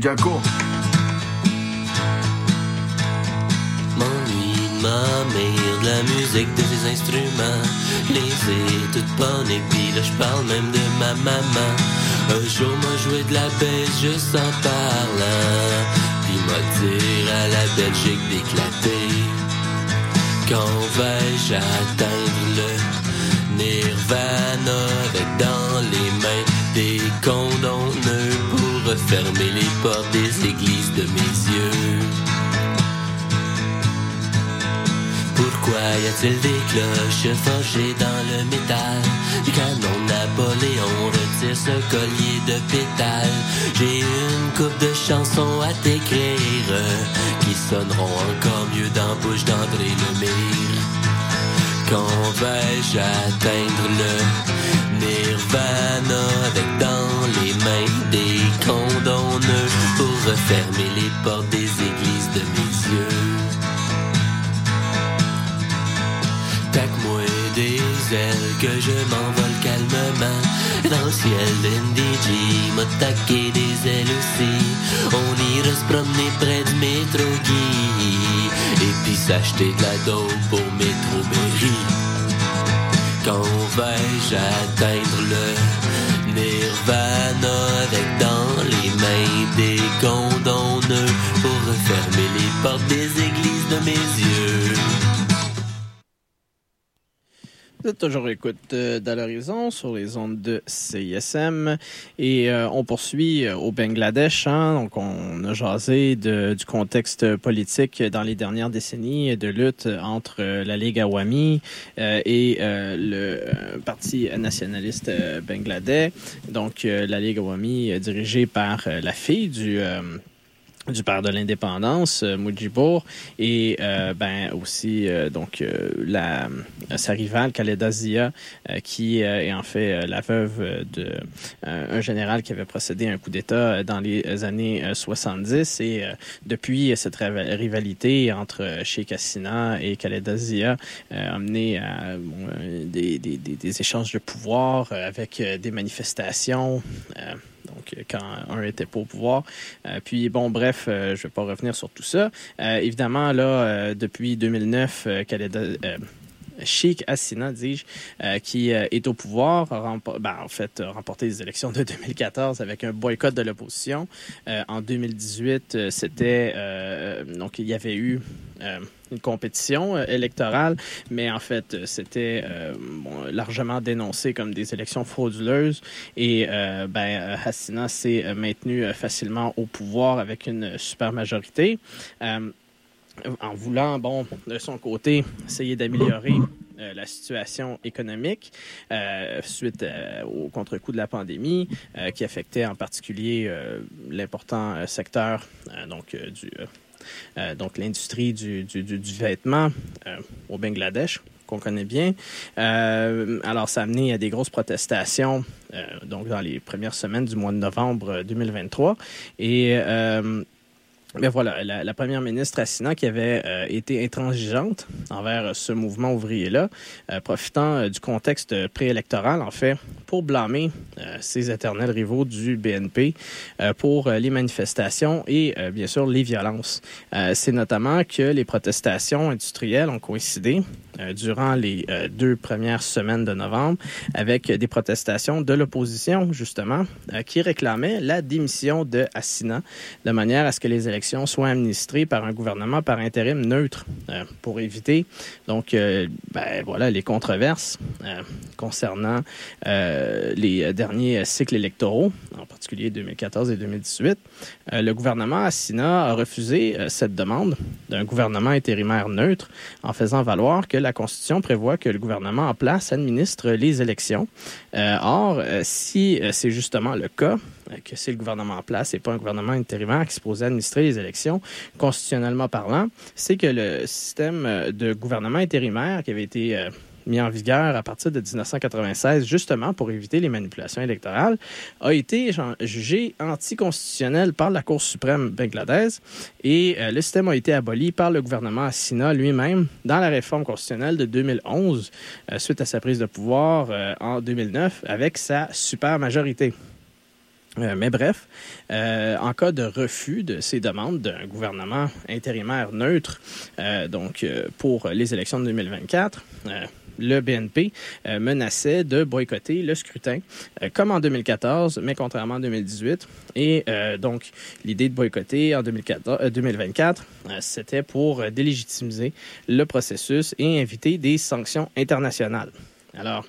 Jaco. Ma mère, de la musique, de ses instruments. Les ai toutes bonnes et là je parle même de ma maman. Un jour m'a joué de la baisse juste en parlant. Puis m'a dire à la Belgique d'éclater. Quand vais-je atteindre le nirvana? Avec dans les mains des pour refermer les portes des églises de mes yeux? Pourquoi y a-t-il des cloches forgées dans le métal? Du canon Napoléon retire ce collier de pétales. J'ai une coupe de chansons à t'écrire qui sonneront encore mieux dans la bouche d'André Lemire. Quand vais-je atteindre le nirvana avec dans les mains des condamnés pour refermer les portes des églises de mes yeux? Tac-moi des ailes que je m'envole calmement. Dans le ciel d'NDG m'a taqué des ailes aussi. On ira se promener près du métro Guy. Et puis s'acheter de la dope pour métro Berry. Quand vais-je atteindre le nirvana Avec dans les mains des condamnés Pour refermer les portes des églises de mes yeux toujours écoute euh, dans l'horizon sur les ondes de CISM et euh, on poursuit euh, au Bangladesh. Hein, donc on a jasé de, du contexte politique dans les dernières décennies de lutte entre euh, la Ligue Awami euh, et le Parti nationaliste bangladais. Donc la Ligue Awami dirigée par la fille du du père de l'indépendance, euh, Mujibur, et euh, ben aussi euh, donc la sa rivale Khaleda Zia, qui est en fait la veuve de un général qui avait procédé à un coup d'État dans les années euh, 70 et depuis cette riva- rivalité entre Sheikh Hasina et Khaleda Zia a mené à des, des, des, échanges de pouvoir avec des manifestations. Donc, euh, quand un était pas au pouvoir. Euh, puis, bon, bref, euh, je vais pas revenir sur tout ça. Euh, évidemment, là, depuis 2009, euh, Khaleda, euh, Sheikh Hasina, dis-je, euh, qui euh, est au pouvoir, ben, en fait, a remporté les élections de 2014 avec un boycott de l'opposition. Euh, en 2018, euh, c'était... euh, donc, il y avait eu... euh, une compétition euh, électorale, mais en fait, euh, c'était euh, largement dénoncé comme des élections frauduleuses. Et euh, ben, euh, Hassina s'est euh, maintenu euh, facilement au pouvoir avec une super majorité. Euh, en voulant, bon, de son côté, essayer d'améliorer euh, la situation économique euh, suite euh, au contre-coup de la pandémie qui affectait en particulier l'important secteur donc du donc l'industrie du, du, du, vêtement au Bangladesh qu'on connaît bien. Alors, ça a amené à des grosses protestations donc dans les premières semaines du mois de novembre 2023. Et mais voilà, la, première ministre Assina qui avait euh, été intransigeante envers ce mouvement ouvrier-là, euh, profitant euh, du contexte préélectoral, en fait, pour blâmer ses éternels rivaux du BNP pour les manifestations et, bien sûr, les violences. C'est notamment que les protestations industrielles ont coïncidé durant les deux premières semaines de novembre avec des protestations de l'opposition, justement, qui réclamaient la démission de Assina de manière à ce que les élections soient administrées par un gouvernement par intérim neutre pour éviter donc ben, voilà les controverses concernant les derniers cycles électoraux, en particulier 2014 et 2018. le gouvernement Assina a refusé cette demande d'un gouvernement intérimaire neutre en faisant valoir que la Constitution prévoit que le gouvernement en place administre les élections. Euh, or, euh, si euh, c'est justement le cas, que c'est le gouvernement en place et pas un gouvernement intérimaire qui se pose administrer les élections, constitutionnellement parlant, c'est que le système de gouvernement intérimaire qui avait été mis en vigueur à partir de 1996, justement pour éviter les manipulations électorales, a été jugé anticonstitutionnel par la Cour suprême bangladaise et euh, le système a été aboli par le gouvernement Assina lui-même dans la réforme constitutionnelle de 2011 euh, suite à sa prise de pouvoir euh, en 2009 avec sa super majorité. mais bref, en cas de refus de ces demandes d'un gouvernement intérimaire neutre, donc pour les élections de 2024, le BNP euh, menaçait de boycotter le scrutin, euh, comme en 2014, mais contrairement en 2018. Et euh, donc, l'idée de boycotter en 2024, c'était pour délégitimiser le processus et inviter des sanctions internationales. Alors,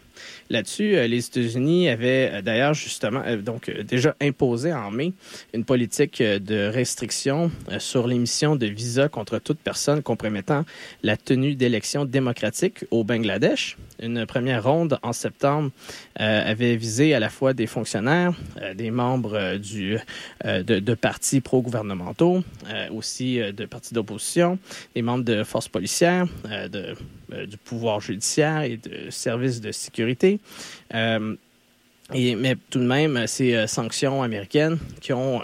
Là-dessus, euh, les États-Unis avaient euh, d'ailleurs justement euh, donc déjà imposé en mai une politique de restriction sur l'émission de visas contre toute personne compromettant la tenue d'élections démocratiques au Bangladesh. Une première ronde en septembre avait visé à la fois des fonctionnaires, des membres du, de, partis pro-gouvernementaux, aussi de partis d'opposition, des membres de forces policières, de du pouvoir judiciaire et de services de sécurité. Euh, et, mais tout de même, ces euh, sanctions américaines qui ont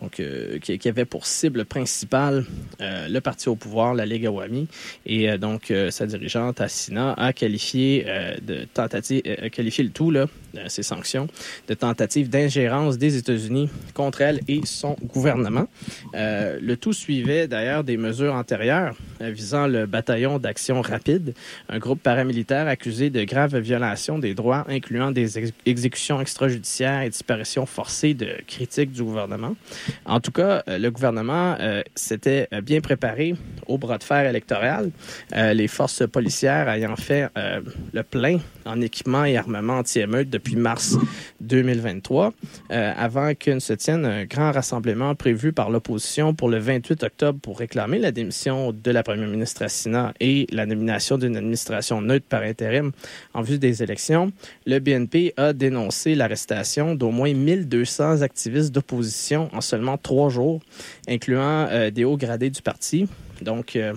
donc qui, qui, avaient pour cible principale le parti au pouvoir, la Ligue Awami, et donc sa dirigeante Assina a qualifié de tentative, a qualifié le tout là euh, ces sanctions de tentative d'ingérence des États-Unis contre elle et son gouvernement. Euh, le tout suivait d'ailleurs des mesures antérieures euh, visant le bataillon d'action rapide, un groupe paramilitaire accusé de graves violations des droits, incluant des exécutions extrajudiciaires et disparitions forcées de critiques du gouvernement. En tout cas, le gouvernement s'était bien préparé au bras de fer électoral, les forces policières ayant fait le plein en équipement et armement anti-émeute depuis mars 2023, euh, avant que ne se tienne un grand rassemblement prévu par l'opposition pour le 28 octobre pour réclamer la démission de la première ministre Assina et la nomination d'une administration neutre par intérim en vue des élections. Le BNP a dénoncé l'arrestation d'au moins 1200 activistes d'opposition en seulement trois jours, incluant euh, des hauts gradés du parti. Donc, euh,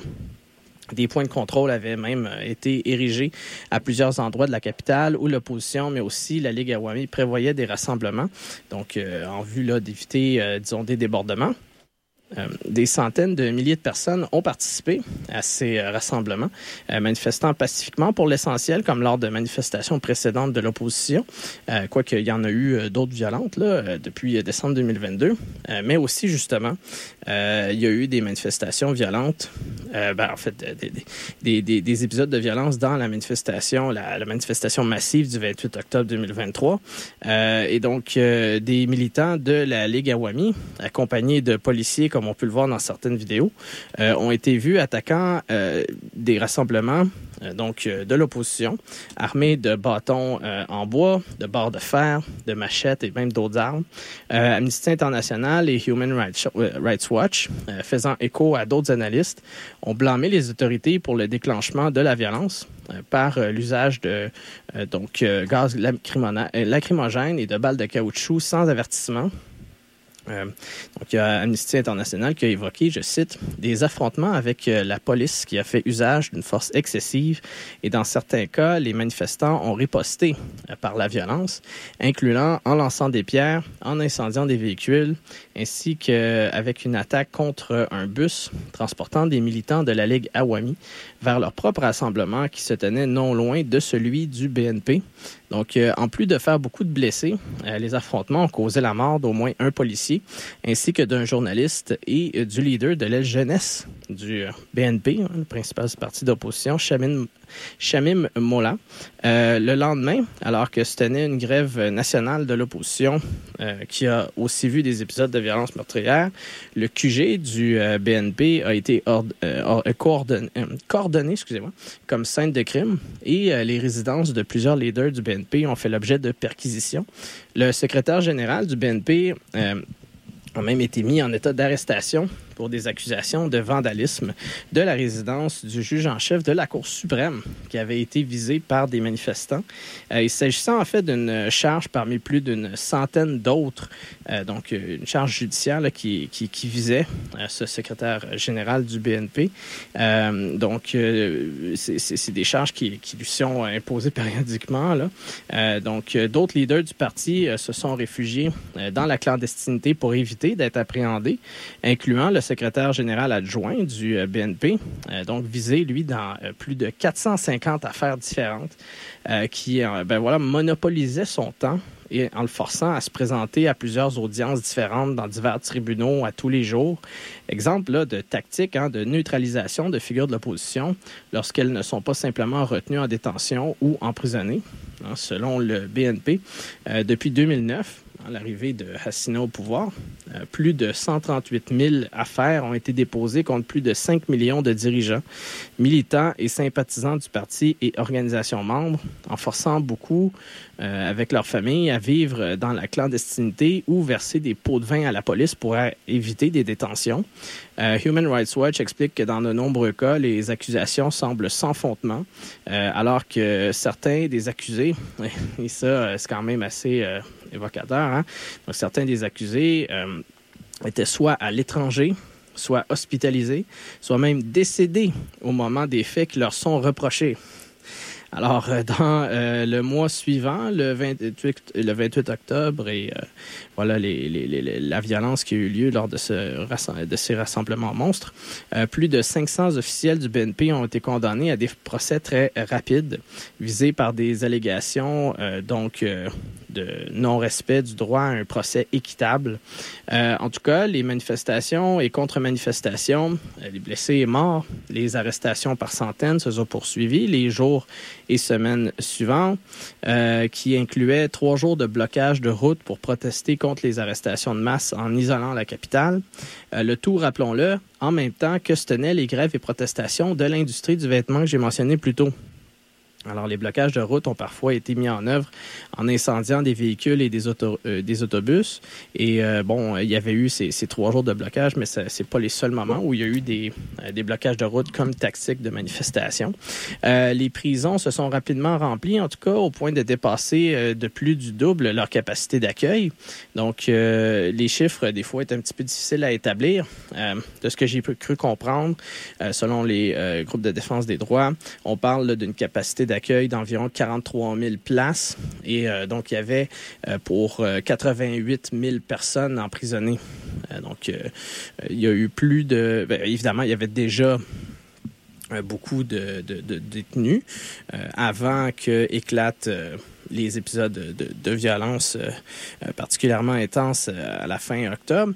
des points de contrôle avaient même euh, été érigés à plusieurs endroits de la capitale où l'opposition, mais aussi la Ligue Awami prévoyait des rassemblements, donc en vue d'éviter, disons, des débordements. Euh, des centaines de milliers de personnes ont participé à ces euh, rassemblements, euh, manifestant pacifiquement pour l'essentiel, comme lors de manifestations précédentes de l'opposition, quoique il y en a eu d'autres violentes depuis décembre 2022, mais aussi justement, il y a eu des manifestations violentes, ben, en fait, des, des, des, épisodes de violence dans la manifestation, la, manifestation massive du 28 octobre 2023, et donc des militants de la Ligue Awami, accompagnés de policiers comme on peut le voir dans certaines vidéos, euh, ont été vus attaquant euh, des rassemblements euh, donc de l'opposition, armés de bâtons en bois, de barres de fer, de machettes et même d'autres armes. Amnesty International et Human Rights Watch, faisant écho à d'autres analystes, ont blâmé les autorités pour le déclenchement de la violence par l'usage de donc gaz lacrymogène et de balles de caoutchouc sans avertissement euh, donc, il y a Amnesty International qui a évoqué, je cite, des affrontements avec euh, la police qui a fait usage d'une force excessive et dans certains cas, les manifestants ont riposté euh, par la violence, incluant en lançant des pierres, en incendiant des véhicules, ainsi qu'avec une attaque contre un bus transportant des militants de la Ligue Awami vers leur propre rassemblement qui se tenait non loin de celui du BNP. Donc, euh, en plus de faire beaucoup de blessés, les affrontements ont causé la mort d'au moins un policier, ainsi que d'un journaliste et euh, du leader de l'aile jeunesse du BNP, hein, le principal parti d'opposition, Shamin Shamim Mola. Euh, le lendemain, alors que se tenait une grève nationale de l'opposition euh, qui a aussi vu des épisodes de violence meurtrière, le QG du euh, BNP a été coordonné, coordonné excusez-moi, comme scène de crime et les résidences de plusieurs leaders du BNP ont fait l'objet de perquisitions. Le secrétaire général du BNP a même été mis en état d'arrestation pour des accusations de vandalisme de la résidence du juge en chef de la Cour suprême qui avait été visée par des manifestants. Euh, il s'agissait en fait d'une charge parmi plus d'une centaine d'autres, euh, donc une charge judiciaire qui, qui, visait euh, ce secrétaire général du BNP. donc, c'est des charges qui, qui, lui sont imposées périodiquement. Donc, d'autres leaders du parti se sont réfugiés dans la clandestinité pour éviter d'être appréhendés, incluant le secrétaire général adjoint du euh, BNP, euh, donc visé, lui, dans euh, plus de 450 affaires différentes, qui ben voilà, monopolisait son temps et en le forçant à se présenter à plusieurs audiences différentes dans divers tribunaux à tous les jours. Exemple là, de tactique hein, de neutralisation de figures de l'opposition lorsqu'elles ne sont pas simplement retenues en détention ou emprisonnées, hein, selon le BNP. depuis 2009, l'arrivée de Hassina au pouvoir, euh, plus de 138 000 affaires ont été déposées contre plus de 5 millions de dirigeants, militants et sympathisants du parti et organisations membres, en forçant beaucoup euh, avec leur famille à vivre dans la clandestinité ou verser des pots de vin à la police pour éviter des détentions. Euh, Human Rights Watch explique que dans de nombreux cas, les accusations semblent sans fondement, alors que certains des accusés, et ça c'est quand même assez évocateur. Hein? Donc, certains des accusés euh, étaient soit à l'étranger, soit hospitalisés, soit même décédés au moment des faits qui leur sont reprochés. Alors, euh, dans euh, le mois suivant, le 28, le 28 octobre, et voilà la violence qui a eu lieu lors de ces rassemblements monstres, plus de 500 officiels du BNP ont été condamnés à des procès très rapides, visés par des allégations donc non-respect du droit à un procès équitable. en tout cas, les manifestations et contre-manifestations, les blessés et morts, les arrestations par centaines se sont poursuivies. Les jours et semaines suivantes, euh, qui incluait trois jours de blocage de route pour protester contre les arrestations de masse en isolant la capitale. Euh, le tout, rappelons-le, en même temps que se tenaient les grèves et protestations de l'industrie du vêtement que j'ai mentionné plus tôt. Alors, les blocages de route ont parfois été mis en œuvre en incendiant des véhicules et des, euh, des autobus. Et euh, bon, il y avait eu ces, ces trois jours de blocage, mais ce n'est pas les seuls moments où il y a eu des, euh, des blocages de route comme tactique de manifestation. les prisons se sont rapidement remplies, en tout cas au point de dépasser de plus du double leur capacité d'accueil. Donc, les chiffres, des fois, est un petit peu difficiles à établir. de ce que j'ai cru comprendre, selon les groupes de défense des droits, on parle d'une capacité d'accueil accueil d'environ 43 000 places. Et euh, donc, il y avait euh, pour 88 euh, 000 personnes emprisonnées. donc, il y a eu plus de... Ben, évidemment, il y avait déjà beaucoup de, détenus avant que éclate les épisodes de, violence particulièrement intenses à la fin octobre.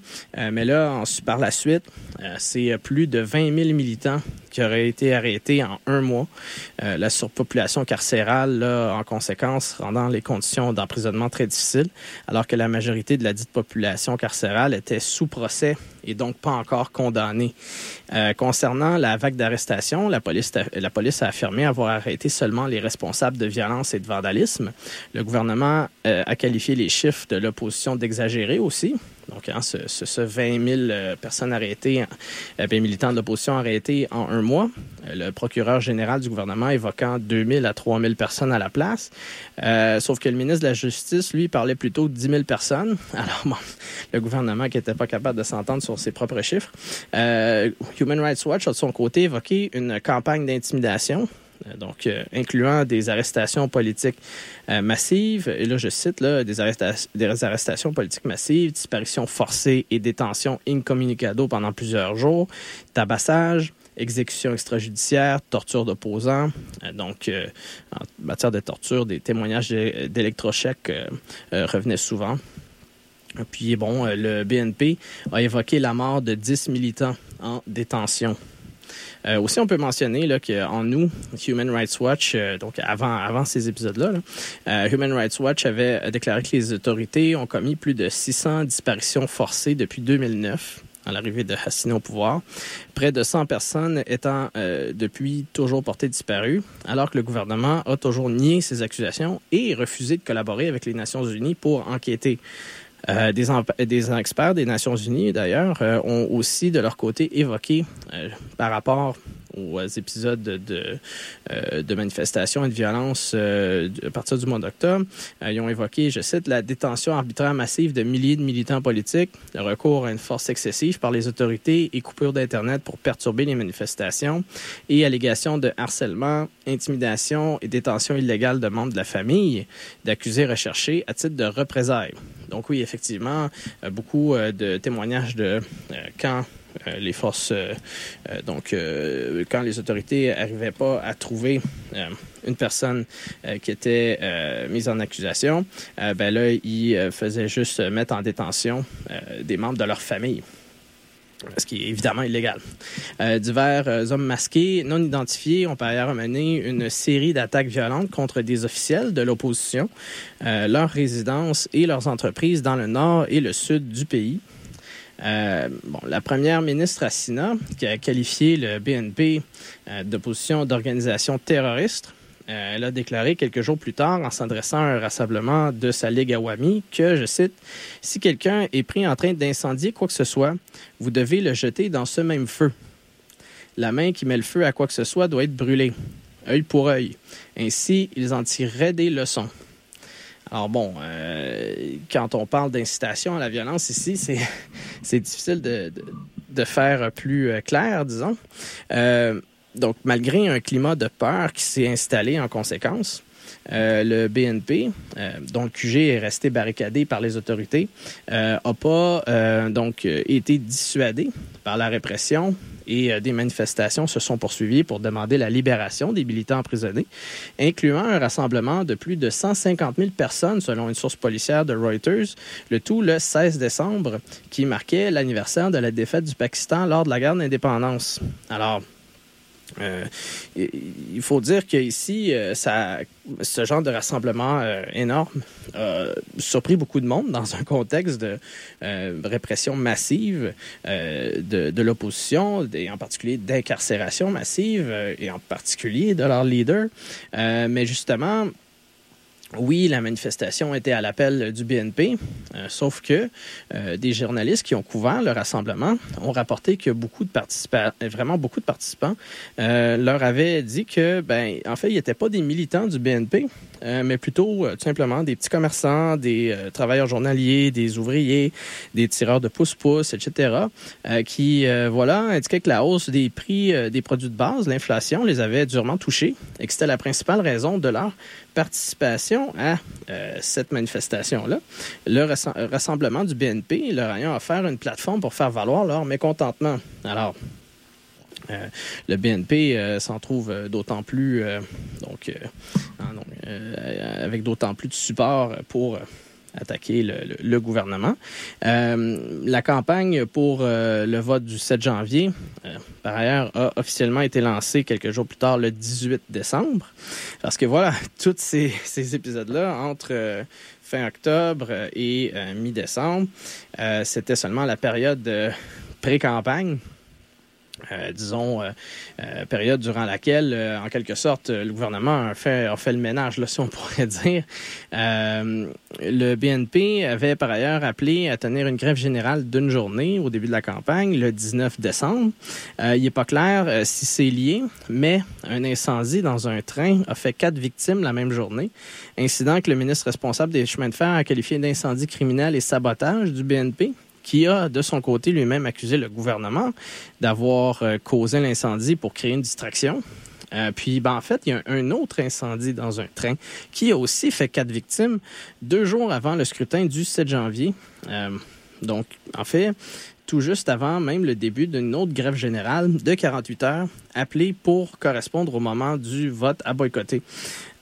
mais là, par la suite, c'est plus de 20 000 militants qui aurait été arrêté en un mois. Euh, la surpopulation carcérale, en conséquence, rendant les conditions d'emprisonnement très difficiles, alors que la majorité de la dite population carcérale était sous procès et donc pas encore condamnée. Euh, concernant la vague d'arrestation, la police, la police a affirmé avoir arrêté seulement les responsables de violence et de vandalisme. Le gouvernement euh, a qualifié les chiffres de l'opposition d'exagérés aussi. Donc, hein, ce, ce, 20 000 euh, personnes arrêtées, euh, militants de l'opposition arrêtés en un mois. Euh, le procureur général du gouvernement évoquant 2 000 à 3 000 personnes à la place. sauf que le ministre de la Justice, lui, parlait plutôt de 10 000 personnes. Alors, bon, le gouvernement qui n'était pas capable de s'entendre sur ses propres chiffres. Human Rights Watch, de son côté, évoqué une campagne d'intimidation donc euh, incluant des arrestations politiques euh, massives. Et là, je cite des arrestations politiques massives, disparitions forcées et détentions incommunicado pendant plusieurs jours, tabassage, exécution extrajudiciaire, torture d'opposants. donc, en matière de torture, des témoignages d'électrochèques revenaient souvent. Puis, bon, le BNP a évoqué la mort de 10 militants en détention Euh, aussi, on peut mentionner là, qu'en nous, Human Rights Watch, euh, donc avant, ces épisodes-là, là, Human Rights Watch avait déclaré que les autorités ont commis plus de 600 disparitions forcées depuis 2009 à l'arrivée de Hassino au pouvoir, près de 100 personnes étant euh, depuis toujours portées disparues, alors que le gouvernement a toujours nié ces accusations et refusé de collaborer avec les Nations Unies pour enquêter. Euh, des, experts des Nations Unies, d'ailleurs, euh, ont aussi, de leur côté, évoqué par rapport aux épisodes de, euh, de manifestations et de violence euh, à partir du mois d'octobre. Euh, ils ont évoqué, je cite, la détention arbitraire massive de milliers de militants politiques, le recours à une force excessive par les autorités et coupure d'Internet pour perturber les manifestations et allégations de harcèlement, intimidation et détention illégale de membres de la famille, d'accusés recherchés à titre de représailles. Donc oui, effectivement, beaucoup de témoignages de quand euh, les forces, euh, euh, donc quand les autorités n'arrivaient pas à trouver une personne qui était mise en accusation, ben là, ils faisaient juste mettre en détention des membres de leur famille ce qui est évidemment illégal. divers hommes masqués non identifiés ont par ailleurs mené une série d'attaques violentes contre des officiels de l'opposition, leurs résidences et leurs entreprises dans le nord et le sud du pays. Euh, bon, la première ministre Assina, qui a qualifié le BNP euh, d'opposition d'organisation terroriste, euh, elle a déclaré quelques jours plus tard, en s'adressant à un rassemblement de sa Ligue Awami, que, je cite, Si quelqu'un est pris en train d'incendier quoi que ce soit, vous devez le jeter dans ce même feu. La main qui met le feu à quoi que ce soit doit être brûlée, œil pour œil. Ainsi, ils en tireraient des leçons. Alors bon, euh, quand on parle d'incitation à la violence ici, c'est difficile de, de, faire plus euh, clair, disons. Euh, donc, malgré un climat de peur qui s'est installé en conséquence, le BNP, dont le QG est resté barricadé par les autorités, n'a pas donc été dissuadé par la répression et des manifestations se sont poursuivies pour demander la libération des militants emprisonnés, incluant un rassemblement de plus de 150 000 personnes, selon une source policière de Reuters, le tout le 16 décembre, qui marquait l'anniversaire de la défaite du Pakistan lors de la guerre d'indépendance. Alors, euh, il faut dire qu'ici, euh, ce genre de rassemblement euh, énorme a surpris beaucoup de monde dans un contexte de répression massive de, de l'opposition, en particulier d'incarcération massive, et en particulier de leurs leaders. mais justement, oui, la manifestation était à l'appel du BNP, euh, sauf que euh, des journalistes qui ont couvert le rassemblement ont rapporté que beaucoup de participants, vraiment beaucoup de participants, euh, leur avaient dit que, ben, en fait, ils n'étaient pas des militants du BNP, mais plutôt tout simplement des petits commerçants, des travailleurs journaliers, des ouvriers, des tireurs de pouce-pouce, etc., qui, voilà, indiquaient que la hausse des prix des produits de base, l'inflation, les avait durement touchés et que c'était la principale raison de leur participation à euh, cette manifestation-là, le rassemblement du BNP leur ayant offert une plateforme pour faire valoir leur mécontentement. Alors, euh, le BNP euh, s'en trouve d'autant plus, donc, avec d'autant plus de support pour attaquer le, gouvernement. Euh, la campagne pour euh, le vote du 7 janvier, euh, par ailleurs, a officiellement été lancée quelques jours plus tard, le 18 décembre. Parce que voilà, tous ces, ces épisodes-là, entre fin octobre et mi-décembre, c'était seulement la période de pré-campagne. Euh, disons, euh, euh, période durant laquelle, en quelque sorte, le gouvernement a fait, le ménage, si on pourrait dire. le BNP avait par ailleurs appelé à tenir une grève générale d'une journée au début de la campagne, le 19 décembre. il n'est pas clair si c'est lié, mais un incendie dans un train a fait quatre victimes la même journée, incident que le ministre responsable des chemins de fer a qualifié d'incendie criminel et sabotage du BNP qui a de son côté lui-même accusé le gouvernement d'avoir euh, causé l'incendie pour créer une distraction. Euh, puis, ben, en fait, il y a un autre incendie dans un train qui a aussi fait quatre victimes deux jours avant le scrutin du 7 janvier. Euh, donc, en fait, tout juste avant même le début d'une autre grève générale de 48 heures, appelée pour correspondre au moment du vote à boycotter.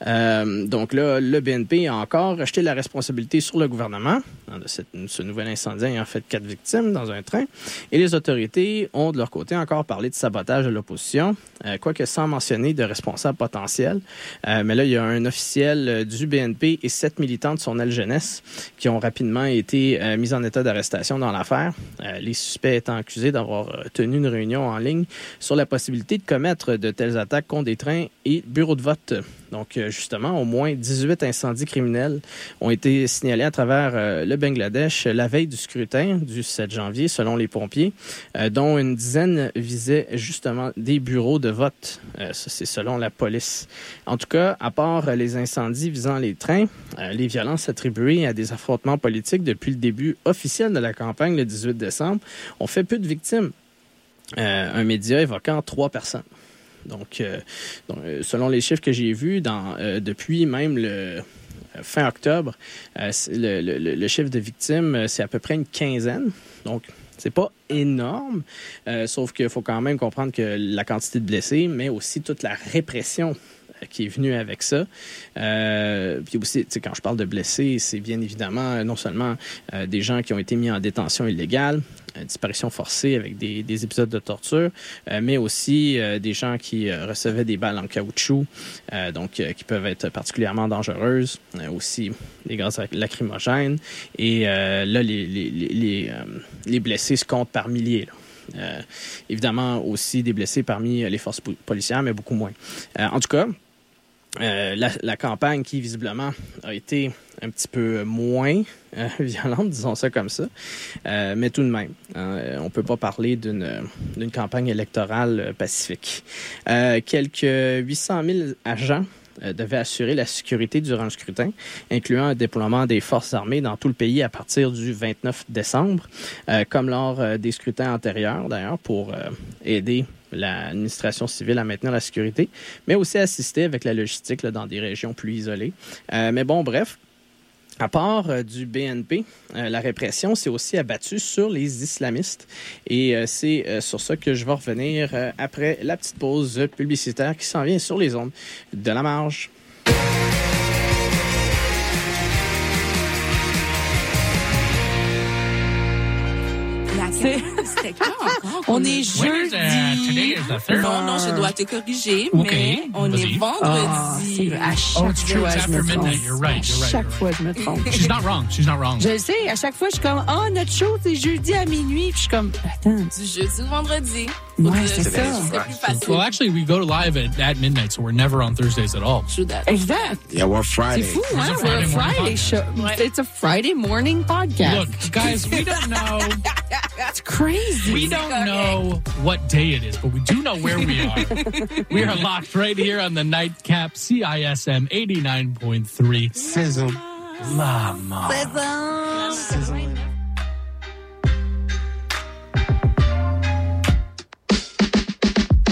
Donc là, le BNP a encore rejeté la responsabilité sur le gouvernement de ce nouvel incendie ayant fait quatre victimes dans un train. Et les autorités ont de leur côté encore parlé de sabotage de l'opposition, euh, quoique sans mentionner de responsables potentiels. Euh, mais là, il y a un officiel euh, du BNP et sept militants de son aile jeunesse qui ont rapidement été mis en état d'arrestation dans l'affaire. Les suspects étant accusés d'avoir tenu une réunion en ligne sur la possibilité de commettre de telles attaques contre des trains et bureaux de vote. Donc, justement, au moins 18 incendies criminels ont été signalés à travers le Bangladesh la veille du scrutin du 7 janvier, selon les pompiers, euh, dont une dizaine visaient justement des bureaux de vote. Euh, c'est selon la police. En tout cas, à part les incendies visant les trains, euh, les violences attribuées à des affrontements politiques depuis le début officiel de la campagne le 18 décembre ont fait peu de victimes. Un média évoquant trois personnes. Donc, donc, selon les chiffres que j'ai vus, dans, depuis même le fin octobre, euh, le, chiffre de victimes, euh, c'est à peu près une quinzaine. Donc, c'est pas énorme, euh, sauf qu'il faut quand même comprendre que la quantité de blessés, mais aussi toute la répression euh, qui est venue avec ça. Euh, puis aussi, quand je parle de blessés, c'est bien évidemment euh, non seulement euh, des gens qui ont été mis en détention illégale, euh, disparition forcée avec des, des épisodes de torture, euh, mais aussi euh, des gens qui recevaient des balles en caoutchouc, donc qui peuvent être particulièrement dangereuses, aussi des gaz lacrymogènes. Et là, les, les, les, les, les blessés se comptent par milliers. là. Euh, évidemment aussi des blessés parmi les forces po- policières, mais beaucoup moins. Euh, en tout cas, euh, la, la campagne qui visiblement a été un petit peu moins euh, violente, disons ça comme ça, Euh, mais tout de même, euh, on peut pas parler d'une campagne électorale euh, pacifique. Quelques 800 000 agents devaient assurer la sécurité durant le scrutin, incluant un déploiement des forces armées dans tout le pays à partir du 29 décembre, euh, comme lors des scrutins antérieurs d'ailleurs, pour euh, aider l'administration civile à maintenir la sécurité, mais aussi assister avec la logistique là, dans des régions plus isolées. Euh, mais bon, bref, à part euh, du BNP, euh, la répression s'est aussi abattue sur les islamistes. Et euh, c'est euh, sur ça que je vais revenir euh, après la petite pause publicitaire qui s'en vient sur les ondes de la marge. C'est- C'était quand encore? On est a- When is, today jeudi. is the third? Non, non, je dois te corriger, mais on vas-y. est Ah, c'est vendredi. vrai. À chaque Oh, it's true. fois, It's je me trompe. midnight. You're right. You're À right. chaque fois, je me trompe. She's not wrong. She's not wrong. Je le sais, à chaque fois, je suis comme, oh, notre show, c'est jeudi à minuit. Puis je suis comme, attends. Du jeudi au vendredi. Ouais, que c'est ce ça. serait plus facile. Well, actually, we go live at, at midnight, so we're never on Thursdays at all. True that. Exact. Yeah, we're C'est Friday. fou, hein? a C'est Friday Friday show. It's a Friday morning podcast. Look, guys, we don't know. That's crazy. We don't know what day it is, but we do know where we are. we are locked right here on the nightcap CISM 89.3. Sizzle. Mama.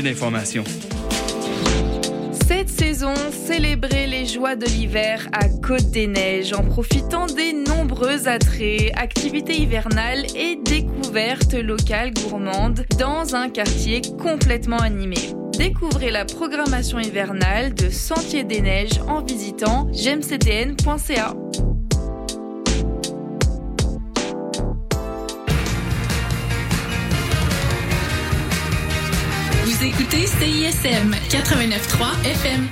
d'informations. Cette saison, célébrez les joies de l'hiver à Côte des Neiges en profitant des nombreux attraits, activités hivernales et découvertes locales gourmandes dans un quartier complètement animé. Découvrez la programmation hivernale de Sentier des Neiges en visitant gemcdn.ca. Vous écoutez CISM 89.3 FM.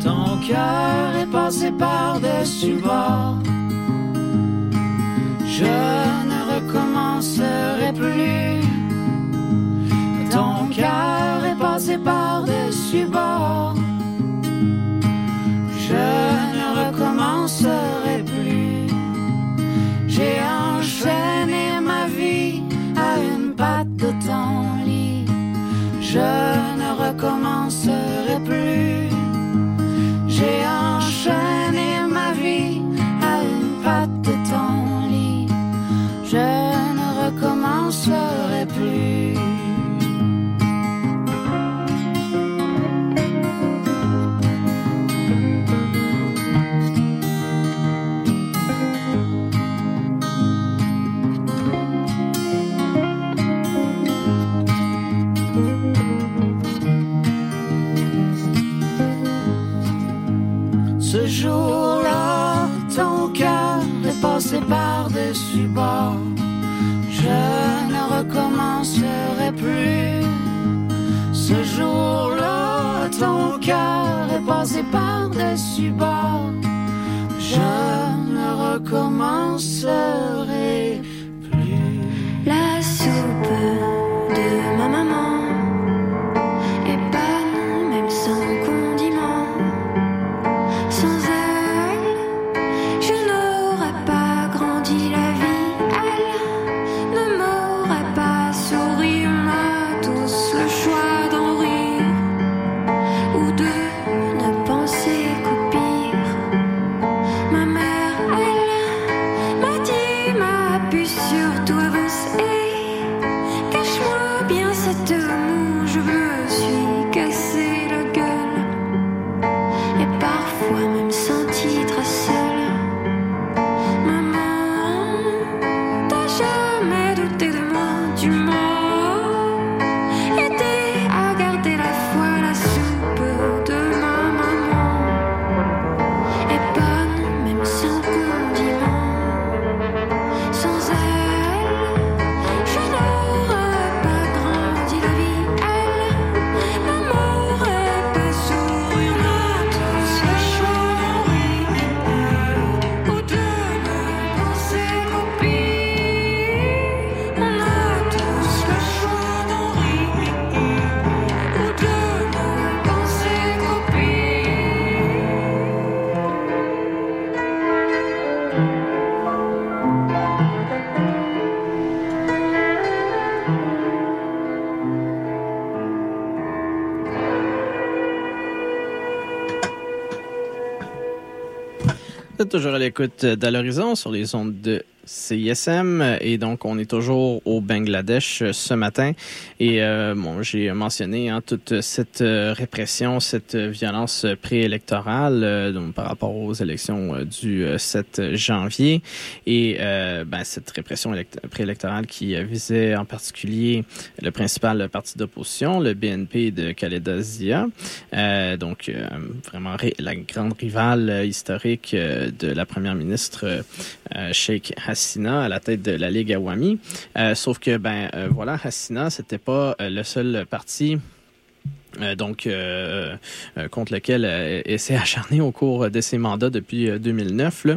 Ton cœur est passé par-dessus bord. Je bord. Je ne recommencerai plus. J'ai enchaîné ma vie à une patte de ton lit. Je ne recommencerai par-dessus bord. Je ne recommencerai plus. La soupe toujours à l'écoute d'À l'horizon sur les ondes de CISM et donc on est toujours au Bangladesh euh, ce matin. Et euh, bon j'ai mentionné hein, toute cette euh, répression cette violence préélectorale donc par rapport aux élections du euh, 7 janvier. Et ben, cette répression élect- préélectorale qui visait en particulier le principal parti d'opposition le BNP de Khaleda Zia donc vraiment la grande rivale historique de la première ministre Sheikh Hassina à la tête de la Ligue Awami. Euh, sauf que ben euh, voilà, Hassina, c'était pas euh, le seul parti donc euh, euh, contre lequel euh, elle s'est acharnée au cours de ses mandats depuis euh, 2009. Là.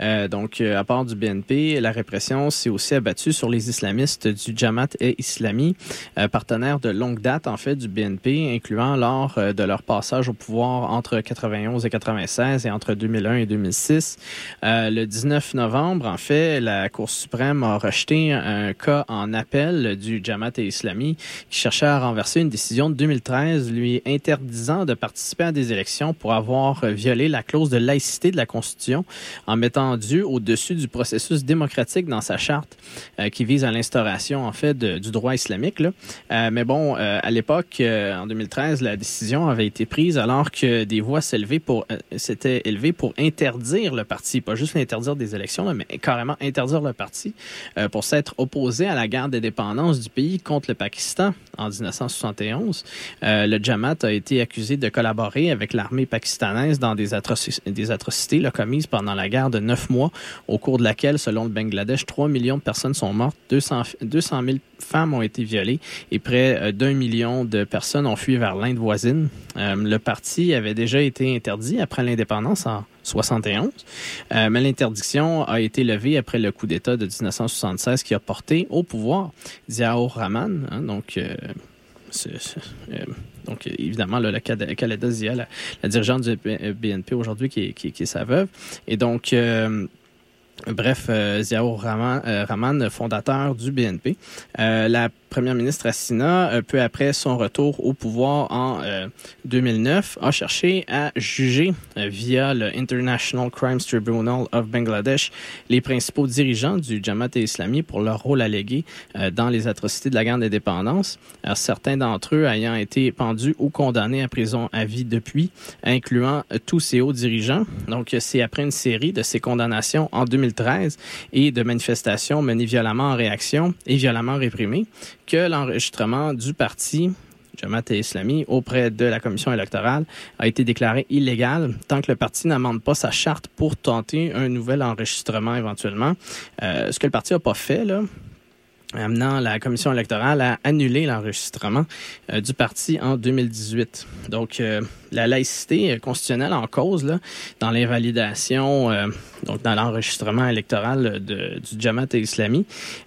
Euh, donc, euh, à part du BNP, la répression s'est aussi abattue sur les islamistes du Jamaat et Islami, euh, partenaires de longue date en fait du BNP, incluant lors euh, de leur passage au pouvoir entre 91 et 96 et entre 2001 et 2006. Euh, le 19 novembre, en fait, la Cour suprême a rejeté un cas en appel du Jamaat et Islami qui cherchait à renverser une décision de 2013 lui interdisant de participer à des élections pour avoir violé la clause de laïcité de la Constitution en mettant Dieu au-dessus du processus démocratique dans sa charte euh, qui vise à l'instauration en fait du droit islamique. Là. Euh, mais bon, euh, à l'époque, en 2013, la décision avait été prise alors que des voix s'élevaient pour s'étaient élevées pour interdire le parti, pas juste l'interdire des élections, là, mais carrément interdire le parti pour s'être opposé à la guerre d'indépendance du pays contre le Pakistan en 1971. Euh, le Jamaat a été accusé de collaborer avec l'armée pakistanaise dans des, atroci- des atrocités là, commises pendant la guerre de neuf mois, au cours de laquelle, selon le Bangladesh, 3 millions de personnes sont mortes, 200, 200 000 femmes ont été violées et près euh, d'un million de personnes ont fui vers l'Inde voisine. Euh, le parti avait déjà été interdit après l'indépendance en 71. Euh, mais l'interdiction a été levée après le coup d'État de 1976 qui a porté au pouvoir Ziaur Rahman. hein, donc, euh, donc, évidemment, là, la Zia, la, dirigeante du BNP aujourd'hui, qui, est- sa veuve. Et donc, euh, bref, euh, Ziaur Rahman, euh, Rahman, fondateur du BNP. La première ministre Assina, euh, peu après son retour au pouvoir en euh, 2009, a cherché à juger euh, via le International Crimes Tribunal of Bangladesh les principaux dirigeants du Jamaat Islami pour leur rôle allégué euh, dans les atrocités de la guerre d'indépendance. Certains d'entre eux ayant été pendus ou condamnés à prison à vie depuis, incluant euh, tous ces hauts dirigeants. Donc, euh, c'est après une série de ces condamnations en 2013 et de manifestations menées violemment en réaction et violemment réprimées que l'enregistrement du parti Jamaat et Islami auprès de la commission électorale a été déclaré illégal tant que le parti n'amende pas sa charte pour tenter un nouvel enregistrement éventuellement. Euh, ce que le parti n'a pas fait, là, amenant la commission électorale à annuler l'enregistrement euh, du parti en 2018. Donc, euh, la laïcité constitutionnelle en cause là, dans l'invalidation, euh, donc dans l'enregistrement électoral de, du Jamaat Islami.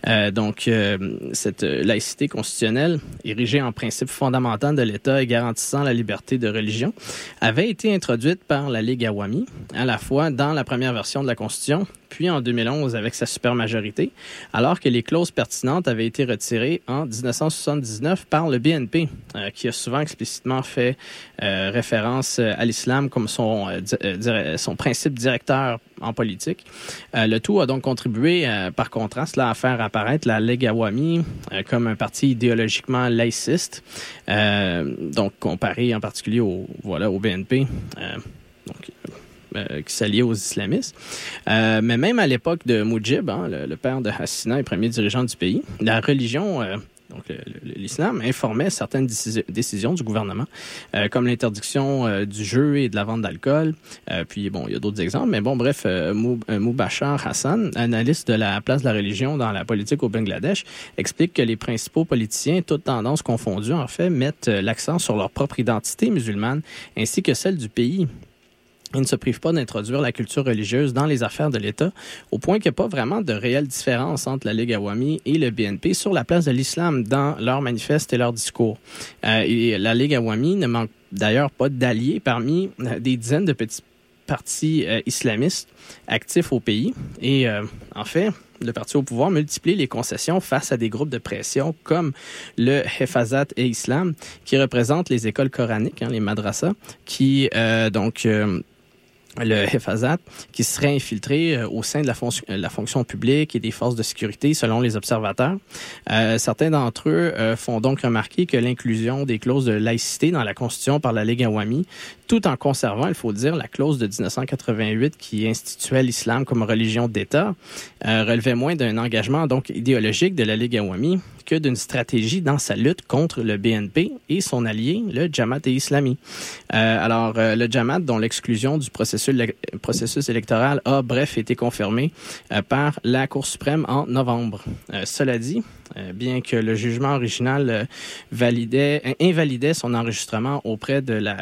Euh, donc, euh, cette laïcité constitutionnelle, érigée en principe fondamental de l'État et garantissant la liberté de religion, avait été introduite par la Ligue Awami, à la fois dans la première version de la Constitution, puis en 2011 avec sa supermajorité, alors que les clauses pertinentes avaient été retirées en 1979 par le BNP, euh, qui a souvent explicitement fait euh, euh, à l'islam comme son, euh, euh, son principe directeur en politique. Le tout a donc contribué, par contraste, là, à faire apparaître la Ligue Awami comme un parti idéologiquement laïciste, donc comparé en particulier au, voilà, au BNP. qui s'alliait aux islamistes. Mais même à l'époque de Mujib, hein, le, père de Hassina et premier dirigeant du pays, la religion, donc l'islam, informait certaines décisi- décisions du gouvernement, euh, comme l'interdiction euh, du jeu et de la vente d'alcool. Euh, puis bon, il y a d'autres exemples, mais bon, bref, Mou- Moubachar Hassan, analyste de la place de la religion dans la politique au Bangladesh, explique que les principaux politiciens, toutes tendances confondues, en fait, mettent l'accent sur leur propre identité musulmane ainsi que celle du pays. Ils ne se privent pas d'introduire la culture religieuse dans les affaires de l'État, au point qu'il n'y a pas vraiment de réelle différence entre la Ligue Awami et le BNP sur la place de l'islam dans leurs manifestes et leurs discours. Euh, et la Ligue Awami ne manque d'ailleurs pas d'alliés parmi euh, des dizaines de petits partis euh, islamistes actifs au pays. Et euh, en fait, le parti au pouvoir multiplie les concessions face à des groupes de pression comme le Hefazat et Islam, qui représentent les écoles coraniques, hein, les madrasas, qui donc le Hefazat, qui serait infiltré euh, au sein de la, euh, la fonction publique et des forces de sécurité, selon les observateurs. Euh, certains d'entre eux euh, font donc remarquer que l'inclusion des clauses de laïcité dans la Constitution par la Ligue Awami, tout en conservant, il faut dire, la clause de 1988 qui instituait l'islam comme religion d'État, euh, relevait moins d'un engagement donc idéologique de la Ligue Awami que d'une stratégie dans sa lutte contre le BNP et son allié, le Jamaat et Islami. Euh, alors, euh, le Jamaat, dont l'exclusion du processus, le processus électoral a, bref, été confirmée euh, par la Cour suprême en novembre. Cela dit, bien que le jugement original validait, invalidait son enregistrement auprès de la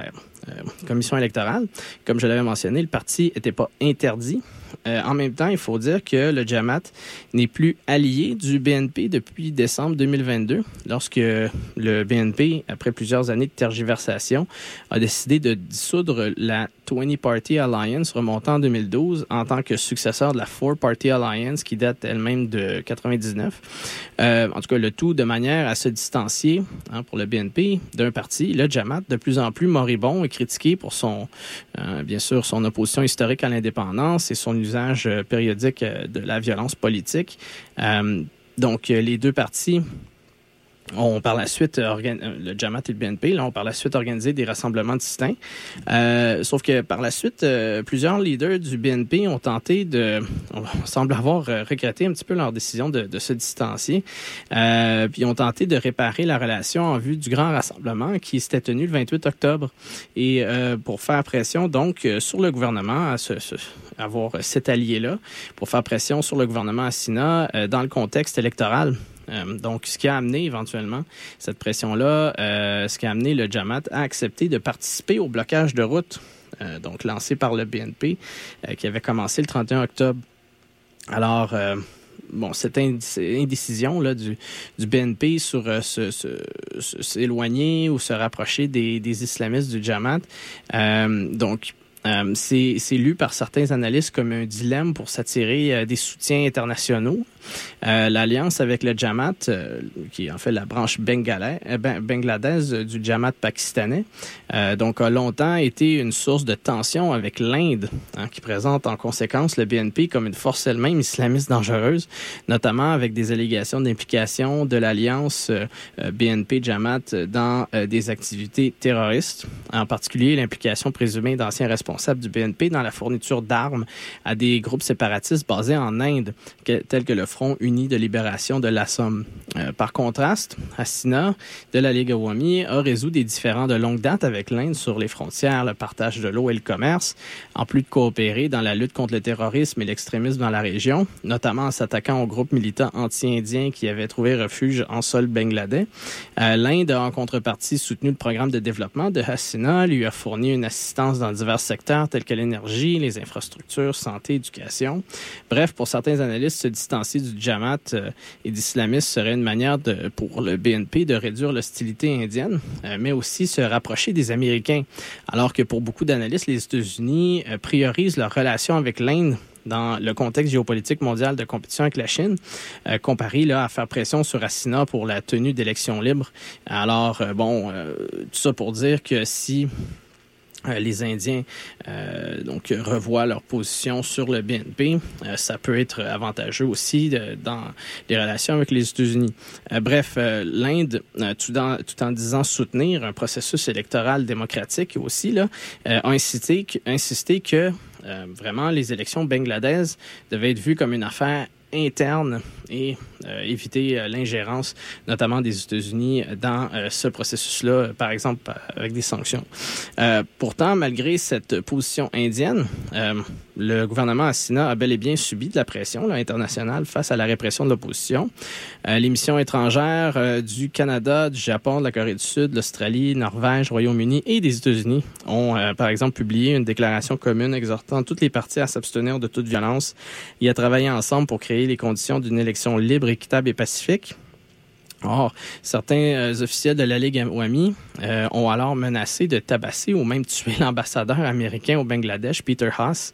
commission électorale, comme je l'avais mentionné, le parti n'était pas interdit. Euh, en même temps, il faut dire que le Jamaat n'est plus allié du BNP depuis décembre 2022, lorsque le BNP, après plusieurs années de tergiversation, a décidé de dissoudre la 20 Party Alliance remontant en 2012 en tant que successeur de la Four Party Alliance qui date elle-même de 99. Euh, en tout cas, le tout de manière à se distancier hein, pour le BNP d'un parti, le Jamaat, de plus en plus moribond et critiqué pour son, euh, bien sûr, son opposition historique à l'indépendance et son usage euh, périodique euh, de la violence politique. Euh, donc, les deux partis ont par la suite, organ- euh, le Jamaat et le BNP, là, ont par la suite organisé des rassemblements distincts. Euh, sauf que par la suite, euh, plusieurs leaders du BNP ont tenté de, on semble avoir euh, regretté un petit peu leur décision de, de se distancier, euh, puis ont tenté de réparer la relation en vue du grand rassemblement qui s'était tenu le 28 octobre. Et euh, pour faire pression donc euh, sur le gouvernement à avoir cet allié-là, pour faire pression sur le gouvernement Assina euh, dans le contexte électoral. Euh, donc, ce qui a amené éventuellement cette pression-là, euh, ce qui a amené le Jamaat à accepter de participer au blocage de route euh, donc lancé par le BNP, qui avait commencé le 31 octobre. Alors, bon, cette indécision du, BNP sur euh, s'éloigner ou se rapprocher des, islamistes du Jamaat, euh, donc c'est lu par certains analystes comme un dilemme pour s'attirer des soutiens internationaux. Euh, L'alliance avec le Jamaat, euh, qui est en fait la branche bengalais, euh, ben- bangladaise du Jamaat pakistanais, donc a longtemps été une source de tension avec l'Inde, hein, qui présente en conséquence le BNP comme une force elle-même islamiste dangereuse, notamment avec des allégations d'implication de l'alliance BNP-Jamaat dans des activités terroristes, en particulier l'implication présumée d'anciens responsables du BNP dans la fourniture d'armes à des groupes séparatistes basés en Inde, tels que le Front uni de libération de l'Assam. Euh, par contraste, Hassina de la Ligue Awami a résolu des différends de longue date avec l'Inde sur les frontières, le partage de l'eau et le commerce, en plus de coopérer dans la lutte contre le terrorisme et l'extrémisme dans la région, notamment en s'attaquant aux groupes militants anti-indiens qui avaient trouvé refuge en sol bangladais. Euh, L'Inde a en contrepartie soutenu le programme de développement de Hassina, lui a fourni une assistance dans divers secteurs tels que l'énergie, les infrastructures, santé, éducation. Bref, pour certains analystes, se distancier du Jamaat euh, et d'islamistes serait une manière pour le BNP de réduire l'hostilité indienne, euh, mais aussi se rapprocher des Américains. Alors que pour beaucoup d'analystes, les États-Unis euh, priorisent leur relation avec l'Inde dans le contexte géopolitique mondial de compétition avec la Chine, comparé là, à faire pression sur Assina pour la tenue d'élections libres. Alors, bon, tout ça pour dire que si euh, les Indiens euh, donc revoient leur position sur le BNP, euh, ça peut être avantageux aussi dans les relations avec les États-Unis. Euh, bref, euh, l'Inde, tout, en- tout en disant soutenir un processus électoral démocratique aussi, là, a insisté que vraiment les élections bangladaises devaient être vues comme une affaire interne et euh, éviter euh, l'ingérence, notamment des États-Unis, dans euh, ce processus-là, par exemple avec des sanctions. Pourtant, malgré cette position indienne, le gouvernement Assina a bel et bien subi de la pression internationale face à la répression de l'opposition. Les missions étrangères du Canada, du Japon, de la Corée du Sud, l'Australie, Norvège, Royaume-Uni et des États-Unis ont, par exemple, publié une déclaration commune exhortant toutes les parties à s'abstenir de toute violence et à travailler ensemble pour créer les conditions d'une élection libre, équitable et pacifique. Or, certains euh, officiels de la Ligue Awami euh, ont alors menacé de tabasser ou même tuer l'ambassadeur américain au Bangladesh, Peter Haas,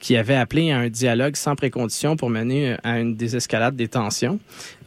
qui avait appelé à un dialogue sans précondition pour mener euh, à une désescalade des tensions.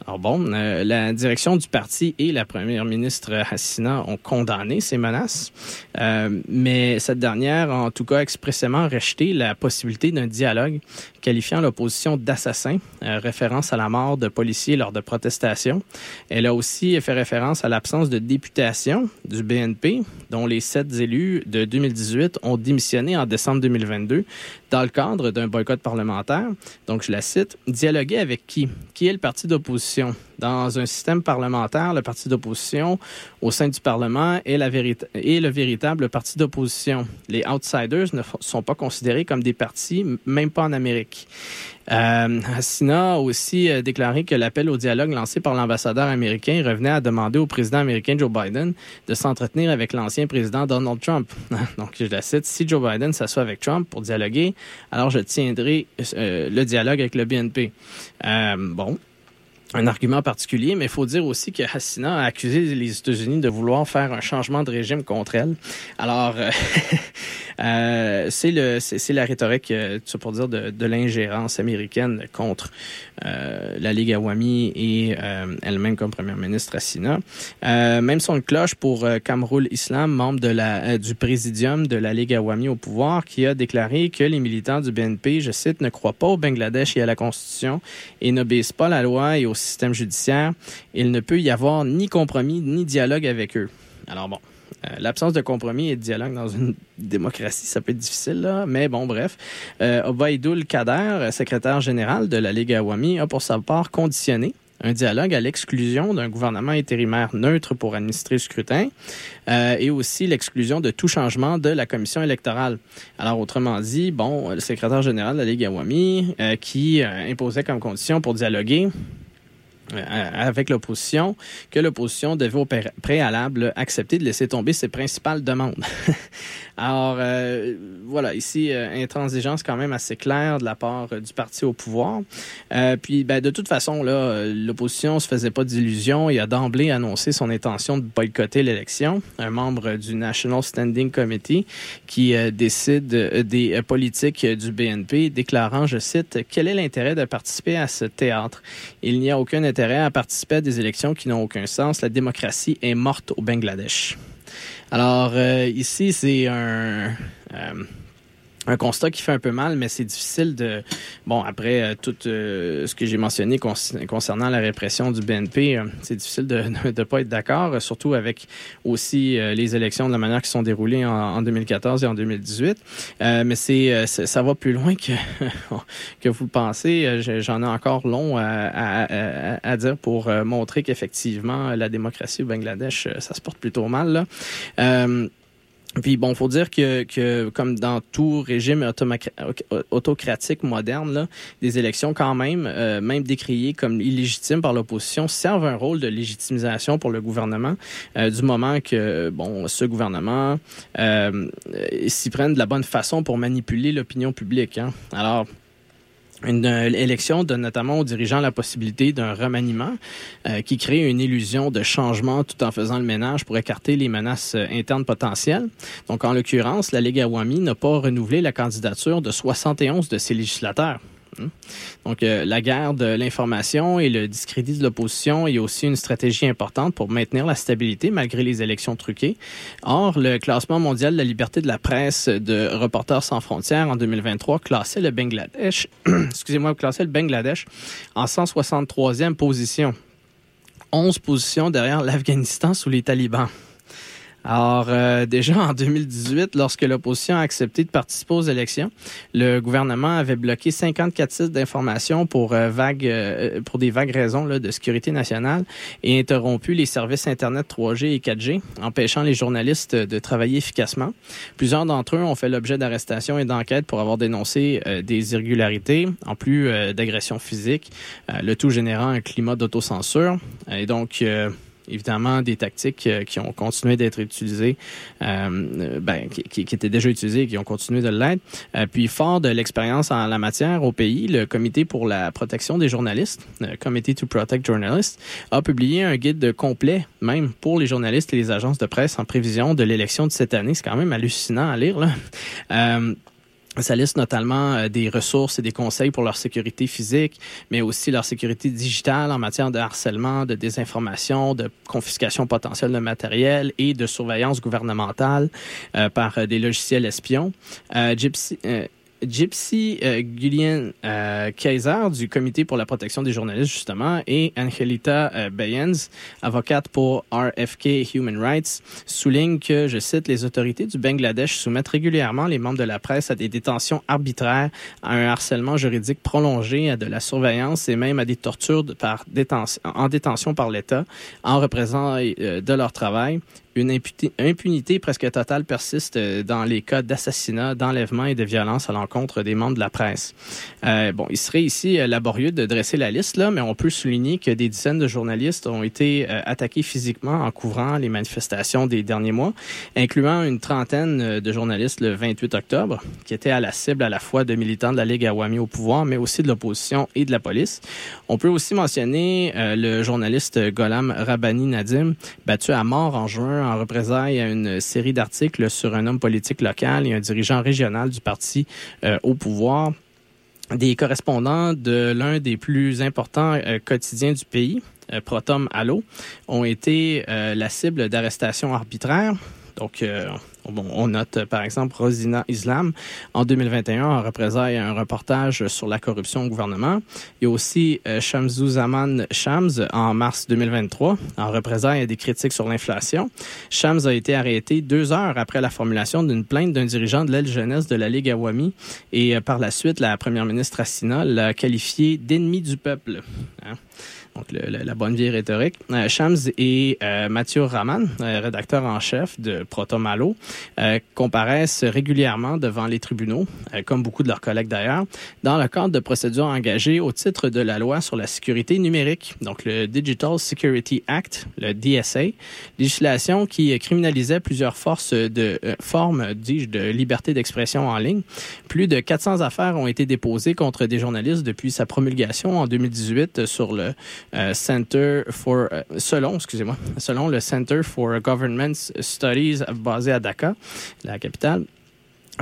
Alors bon, euh, la direction du parti et la première ministre Hassina ont condamné ces menaces, euh, mais cette dernière a en tout cas expressément rejeté la possibilité d'un dialogue, qualifiant l'opposition d'assassin, euh, référence à la mort de policiers lors de protestations. Elle a aussi fait référence à l'absence de députation du BNP, dont les sept élus de 2018 ont démissionné en décembre 2022 dans le cadre d'un boycott parlementaire. Donc, je la cite, dialoguer avec qui? Qui est le parti d'opposition? Dans un système parlementaire, le parti d'opposition au sein du Parlement est, la est le véritable parti d'opposition. Les outsiders ne sont pas considérés comme des partis, même pas en Amérique. Euh, a aussi euh, déclaré que l'appel au dialogue lancé par l'ambassadeur américain revenait à demander au président américain Joe Biden de s'entretenir avec l'ancien président Donald Trump. Donc, je la cite, si Joe Biden s'assoit avec Trump pour dialoguer, alors je tiendrai euh, le dialogue avec le BNP. Euh, bon, un argument particulier, mais il faut dire aussi que Hassina a accusé les États-Unis de vouloir faire un changement de régime contre elle. Alors, euh, euh, c'est le c'est la rhétorique, euh, ça pour dire, de, de l'ingérence américaine contre la Ligue Awami et elle-même comme première ministre Hassina. Même son cloche pour Kamrul Islam, membre du présidium de la Ligue Awami au pouvoir, qui a déclaré que les militants du BNP, je cite, ne croient pas au Bangladesh et à la Constitution et n'obéissent pas à la loi et au système judiciaire. Il ne peut y avoir ni compromis ni dialogue avec eux. Alors bon. euh, L'absence de compromis et de dialogue dans une démocratie, ça peut être difficile, là. mais bon, bref. Euh, Kader, secrétaire général de la Ligue Awami, a pour sa part conditionné un dialogue à l'exclusion d'un gouvernement intérimaire neutre pour administrer le scrutin euh, et aussi l'exclusion de tout changement de la commission électorale. Alors, autrement dit, bon, le secrétaire général de la Ligue Awami, euh, qui imposait comme condition pour dialoguer avec l'opposition que l'opposition devait au pré- préalable accepter de laisser tomber ses principales demandes. Alors, euh, voilà, ici, euh, intransigeance quand même assez claire de la part euh, du parti au pouvoir. Euh, puis, ben, de toute façon, là, l'opposition se faisait pas d'illusions et a d'emblée annoncé son intention de boycotter l'élection. Un membre du National Standing Committee qui décide des politiques du BNP, déclarant, je cite, Quel est l'intérêt de participer à ce théâtre? Il n'y a aucun intérêt à participer à des élections qui n'ont aucun sens. La démocratie est morte au Bangladesh. Alors, euh, ici, c'est un... un constat qui fait un peu mal, mais c'est difficile de... Bon, après euh, tout euh, ce que j'ai mentionné concernant la répression du BNP, euh, c'est difficile de ne pas être d'accord, euh, surtout avec aussi euh, les élections de la manière qui sont déroulées en, en 2014 et en 2018. Euh, mais c'est, ça va plus loin que, que vous le pensez. J'en ai encore long à, à- à- dire pour montrer qu'effectivement, la démocratie au Bangladesh, ça se porte plutôt mal. Là. Puis bon, faut dire que, que comme dans tout régime autocratique moderne, là, des élections quand même, euh, même décriées comme illégitimes par l'opposition, servent un rôle de légitimisation pour le gouvernement euh, du moment que bon, ce gouvernement euh, s'y prenne de la bonne façon pour manipuler l'opinion publique. Hein. Alors une euh, élection donne notamment aux dirigeants la possibilité d'un remaniement euh, qui crée une illusion de changement tout en faisant le ménage pour écarter les menaces euh, internes potentielles. Donc, en l'occurrence, la Ligue Awami n'a pas renouvelé la candidature de 71 de ses législateurs. Hein? Donc, euh, la guerre de l'information et le discrédit de l'opposition est aussi une stratégie importante pour maintenir la stabilité malgré les élections truquées. Or, le classement mondial de la liberté de la presse de Reporters sans frontières en 2023 classait le Bangladesh, excusez-moi, classait le Bangladesh en 163e position. 11 positions derrière l'Afghanistan sous les talibans. Alors, euh, déjà en 2018, lorsque l'opposition a accepté de participer aux élections, le gouvernement avait bloqué 54 sites d'information pour, euh, vagues, euh, pour des vagues raisons de sécurité nationale et interrompu les services Internet 3G et 4G, empêchant les journalistes de travailler efficacement. Plusieurs d'entre eux ont fait l'objet d'arrestations et d'enquêtes pour avoir dénoncé des irrégularités, en plus d'agressions physiques, le tout générant un climat d'autocensure. Et donc... euh, évidemment des tactiques euh, qui ont continué d'être utilisées, euh, ben, qui, étaient déjà utilisées et qui ont continué de l'être. Euh, puis, fort de l'expérience en la matière au pays, le Comité pour la protection des journalistes, le Committee to Protect Journalists, a publié un guide complet, même pour les journalistes et les agences de presse, en prévision de l'élection de cette année. C'est quand même hallucinant à lire. Là. Euh, ça liste notamment euh, des ressources et des conseils pour leur sécurité physique, mais aussi leur sécurité digitale en matière de harcèlement, de désinformation, de confiscation potentielle de matériel et de surveillance gouvernementale euh, par euh, des logiciels espions. Gypsy euh, Gullian euh, Kaiser du Comité pour la protection des journalistes, justement, et Angelita euh, Bayens, avocate pour RFK Human Rights, soulignent que, je cite, les autorités du Bangladesh soumettent régulièrement les membres de la presse à des détentions arbitraires, à un harcèlement juridique prolongé, à de la surveillance et même à des tortures en détention par l'État en représentant euh, de leur travail. Une impunité, presque totale persiste euh, dans les cas d'assassinat, d'enlèvement et de violence à l'encontre des membres de la presse. Euh, bon, il serait ici euh, laborieux de dresser la liste, là, mais on peut souligner que des dizaines de journalistes ont été attaqués physiquement en couvrant les manifestations des derniers mois, incluant une trentaine de journalistes le 28 octobre, qui étaient à la cible à la fois de militants de la Ligue Awami au pouvoir, mais aussi de l'opposition et de la police. On peut aussi mentionner le journaliste Golam Rabani Nadim, battu à mort en juin en représailles à une série d'articles sur un homme politique local et un dirigeant régional du parti euh, au pouvoir. Des correspondants de l'un des plus importants euh, quotidiens du pays, euh, Protom Allo, ont été la cible d'arrestations arbitraires. Donc, euh, on note euh, par exemple Rosina Islam en 2021 en représailles un reportage sur la corruption au gouvernement. Il y a aussi euh, Shamsou Zaman Shams en mars 2023 en représailles à des critiques sur l'inflation. Shams a été arrêté deux heures après la formulation d'une plainte d'un dirigeant de l'aile jeunesse de la Ligue Awami et euh, par la suite, la première ministre Assina l'a qualifié d'ennemi du peuple. Hein? Donc le- le- la bonne vieille rhétorique. Euh, Shams et euh, Mathieu Raman, euh, rédacteur en chef de Protomalo, euh, comparaissent régulièrement devant les tribunaux, euh, comme beaucoup de leurs collègues d'ailleurs, dans le cadre de procédures engagées au titre de la loi sur la sécurité numérique, donc le Digital Security Act, le DSA, législation qui criminalisait plusieurs forces de euh, formes, dis-je, de liberté d'expression en ligne. Plus de 400 affaires ont été déposées contre des journalistes depuis sa promulgation en 2018 sur le Center for, euh, selon, le Center for Government Studies basé à Dhaka, la capitale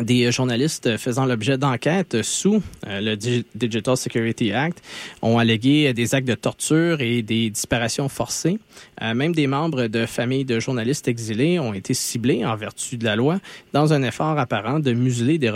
des journalistes faisant l'objet d'enquêtes sous euh, le Digi- Digital Security Act ont allégué des actes de torture et des disparitions forcées. Euh, même des membres de familles de journalistes exilés ont été ciblés en vertu de la loi dans un effort apparent de museler des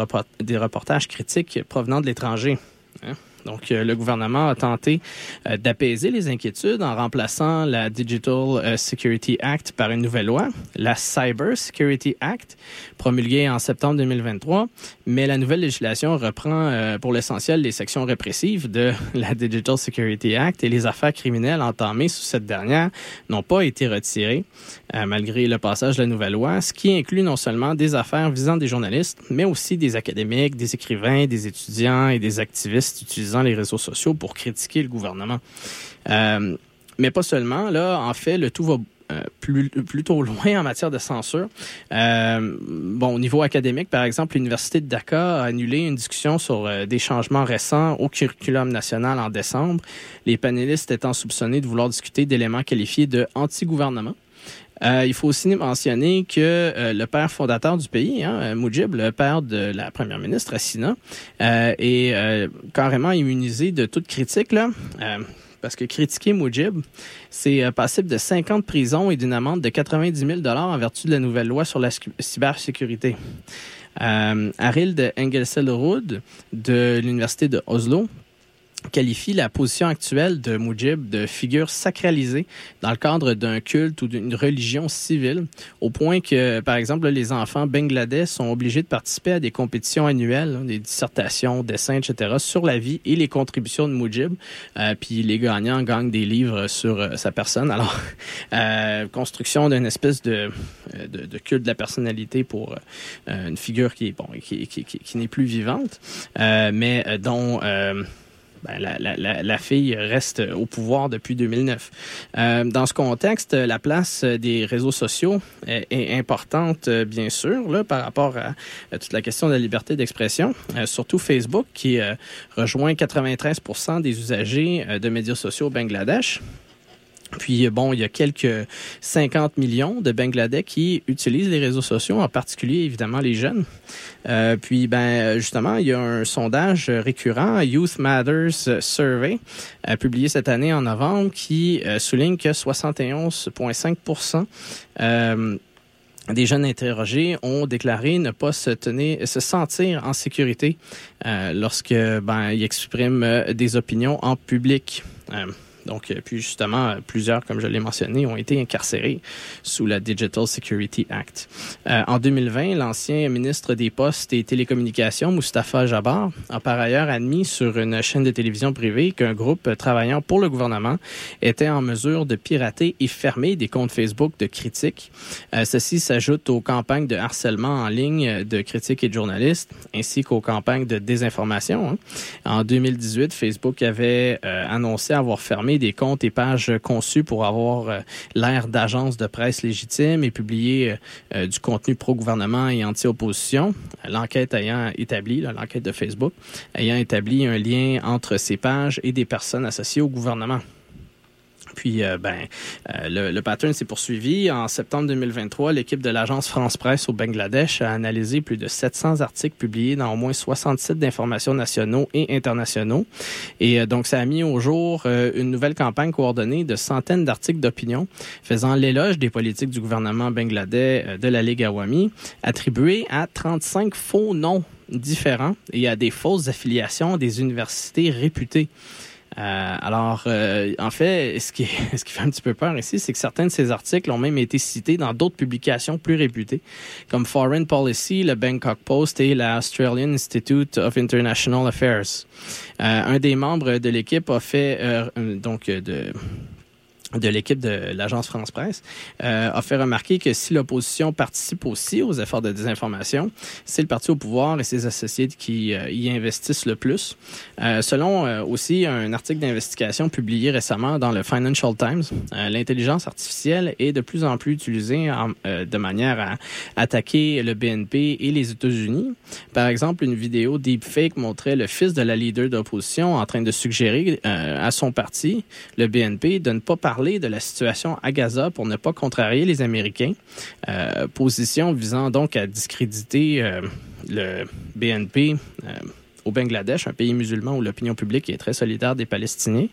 reportages critiques provenant de l'étranger. Hein? Donc, euh, le gouvernement a tenté euh, d'apaiser les inquiétudes en remplaçant la Digital euh, Security Act par une nouvelle loi, la Cyber Security Act, promulguée en septembre 2023. Mais la nouvelle législation reprend euh, pour l'essentiel les sections répressives de la Digital Security Act et les affaires criminelles entamées sous cette dernière n'ont pas été retirées euh, malgré le passage de la nouvelle loi, ce qui inclut non seulement des affaires visant des journalistes, mais aussi des académiques, des écrivains, des étudiants et des activistes utilisant les réseaux sociaux pour critiquer le gouvernement. Euh, mais pas seulement, là, en fait, le tout va euh, plutôt loin en matière de censure. Euh, bon, au niveau académique, par exemple, l'Université de Dhaka a annulé une discussion sur euh, des changements récents au curriculum national en décembre, les panélistes étant soupçonnés de vouloir discuter d'éléments qualifiés de anti-gouvernement. Il faut aussi mentionner que le père fondateur du pays, hein, le père de la première ministre Assina, est carrément immunisé de toute critique. Parce que critiquer Mujib, c'est euh, passible de 50 prisons et d'une amende de 90 000 en vertu de la nouvelle loi sur la cybersécurité. Euh, Arild Engelselrud de l'Université de Oslo qualifie la position actuelle de Mujib de figure sacralisée dans le cadre d'un culte ou d'une religion civile, au point que, par exemple, les enfants bangladais sont obligés de participer à des compétitions annuelles, hein, des dissertations, dessins, etc., sur la vie et les contributions de Mujib. Euh, puis les gagnants gagnent des livres sur euh, sa personne. Alors, euh, construction d'une espèce de, euh, de, de culte de la personnalité pour une figure qui, bon, qui, qui, qui, n'est plus vivante, mais dont... ben, la, fille reste au pouvoir depuis 2009. Euh, dans ce contexte, la place des réseaux sociaux est, importante, euh, bien sûr, par rapport à, toute la question de la liberté d'expression. Euh, surtout Facebook, qui rejoint 93% des usagers de médias sociaux au Bangladesh. Puis, bon, il y a quelques 50 millions de Bangladais qui utilisent les réseaux sociaux, en particulier, évidemment, les jeunes. Euh, puis, ben, justement, il y a un sondage récurrent, Youth Matters Survey, euh, publié cette année en novembre, qui euh, souligne que 71,5% euh, des jeunes interrogés ont déclaré ne pas se tenir, se sentir en sécurité euh, lorsque ben ils expriment euh, des opinions en public. Donc, euh, puis justement, euh, plusieurs, comme je l'ai mentionné, ont été incarcérés sous la Digital Security Act. Euh, en 2020, l'ancien ministre des Postes et Télécommunications, Mustapha Jabbar, a par ailleurs admis sur une chaîne de télévision privée qu'un groupe travaillant pour le gouvernement était en mesure de pirater et fermer des comptes Facebook de critiques. Euh, ceci s'ajoute aux campagnes de harcèlement en ligne de critiques et de journalistes, ainsi qu'aux campagnes de désinformation. hein. En 2018, Facebook avait euh, annoncé avoir fermé des comptes et pages conçus pour avoir euh, l'air d'agence de presse légitime et publier euh, euh, du contenu pro-gouvernement et anti-opposition. L'enquête ayant établi, l'enquête de Facebook, ayant établi un lien entre ces pages et des personnes associées au gouvernement. Puis, euh, ben, euh, le, le pattern s'est poursuivi. En septembre 2023, l'équipe de l'agence France Presse au Bangladesh a analysé plus de 700 articles publiés dans au moins 60 sites nationaux et internationaux. Et euh, donc, ça a mis au jour euh, une nouvelle campagne coordonnée de centaines d'articles d'opinion faisant l'éloge des politiques du gouvernement bangladais euh, de la Ligue Awami, attribués à 35 faux noms différents et à des fausses affiliations des universités réputées. Euh, alors, euh, en fait, ce qui, ce qui fait un petit peu peur ici, c'est que certains de ces articles ont même été cités dans d'autres publications plus réputées, comme Foreign Policy, le Bangkok Post et la Australian Institute of International Affairs. Euh, un des membres de l'équipe a fait euh, donc euh, de de l'équipe de l'agence France Presse, euh, a fait remarquer que si l'opposition participe aussi aux efforts de désinformation, c'est le parti au pouvoir et ses associés qui euh, y investissent le plus. Euh, selon aussi un article d'investigation publié récemment dans le Financial Times, l'intelligence artificielle est de plus en plus utilisée de manière à attaquer le BNP et les États-Unis. Par exemple, une vidéo deepfake montrait le fils de la leader d'opposition en train de suggérer à son parti, le BNP, de ne pas parler de la situation à Gaza pour ne pas contrarier les Américains. Euh, position visant donc à discréditer euh, le BNP. Au Bangladesh, un pays musulman où l'opinion publique est très solidaire des Palestiniens.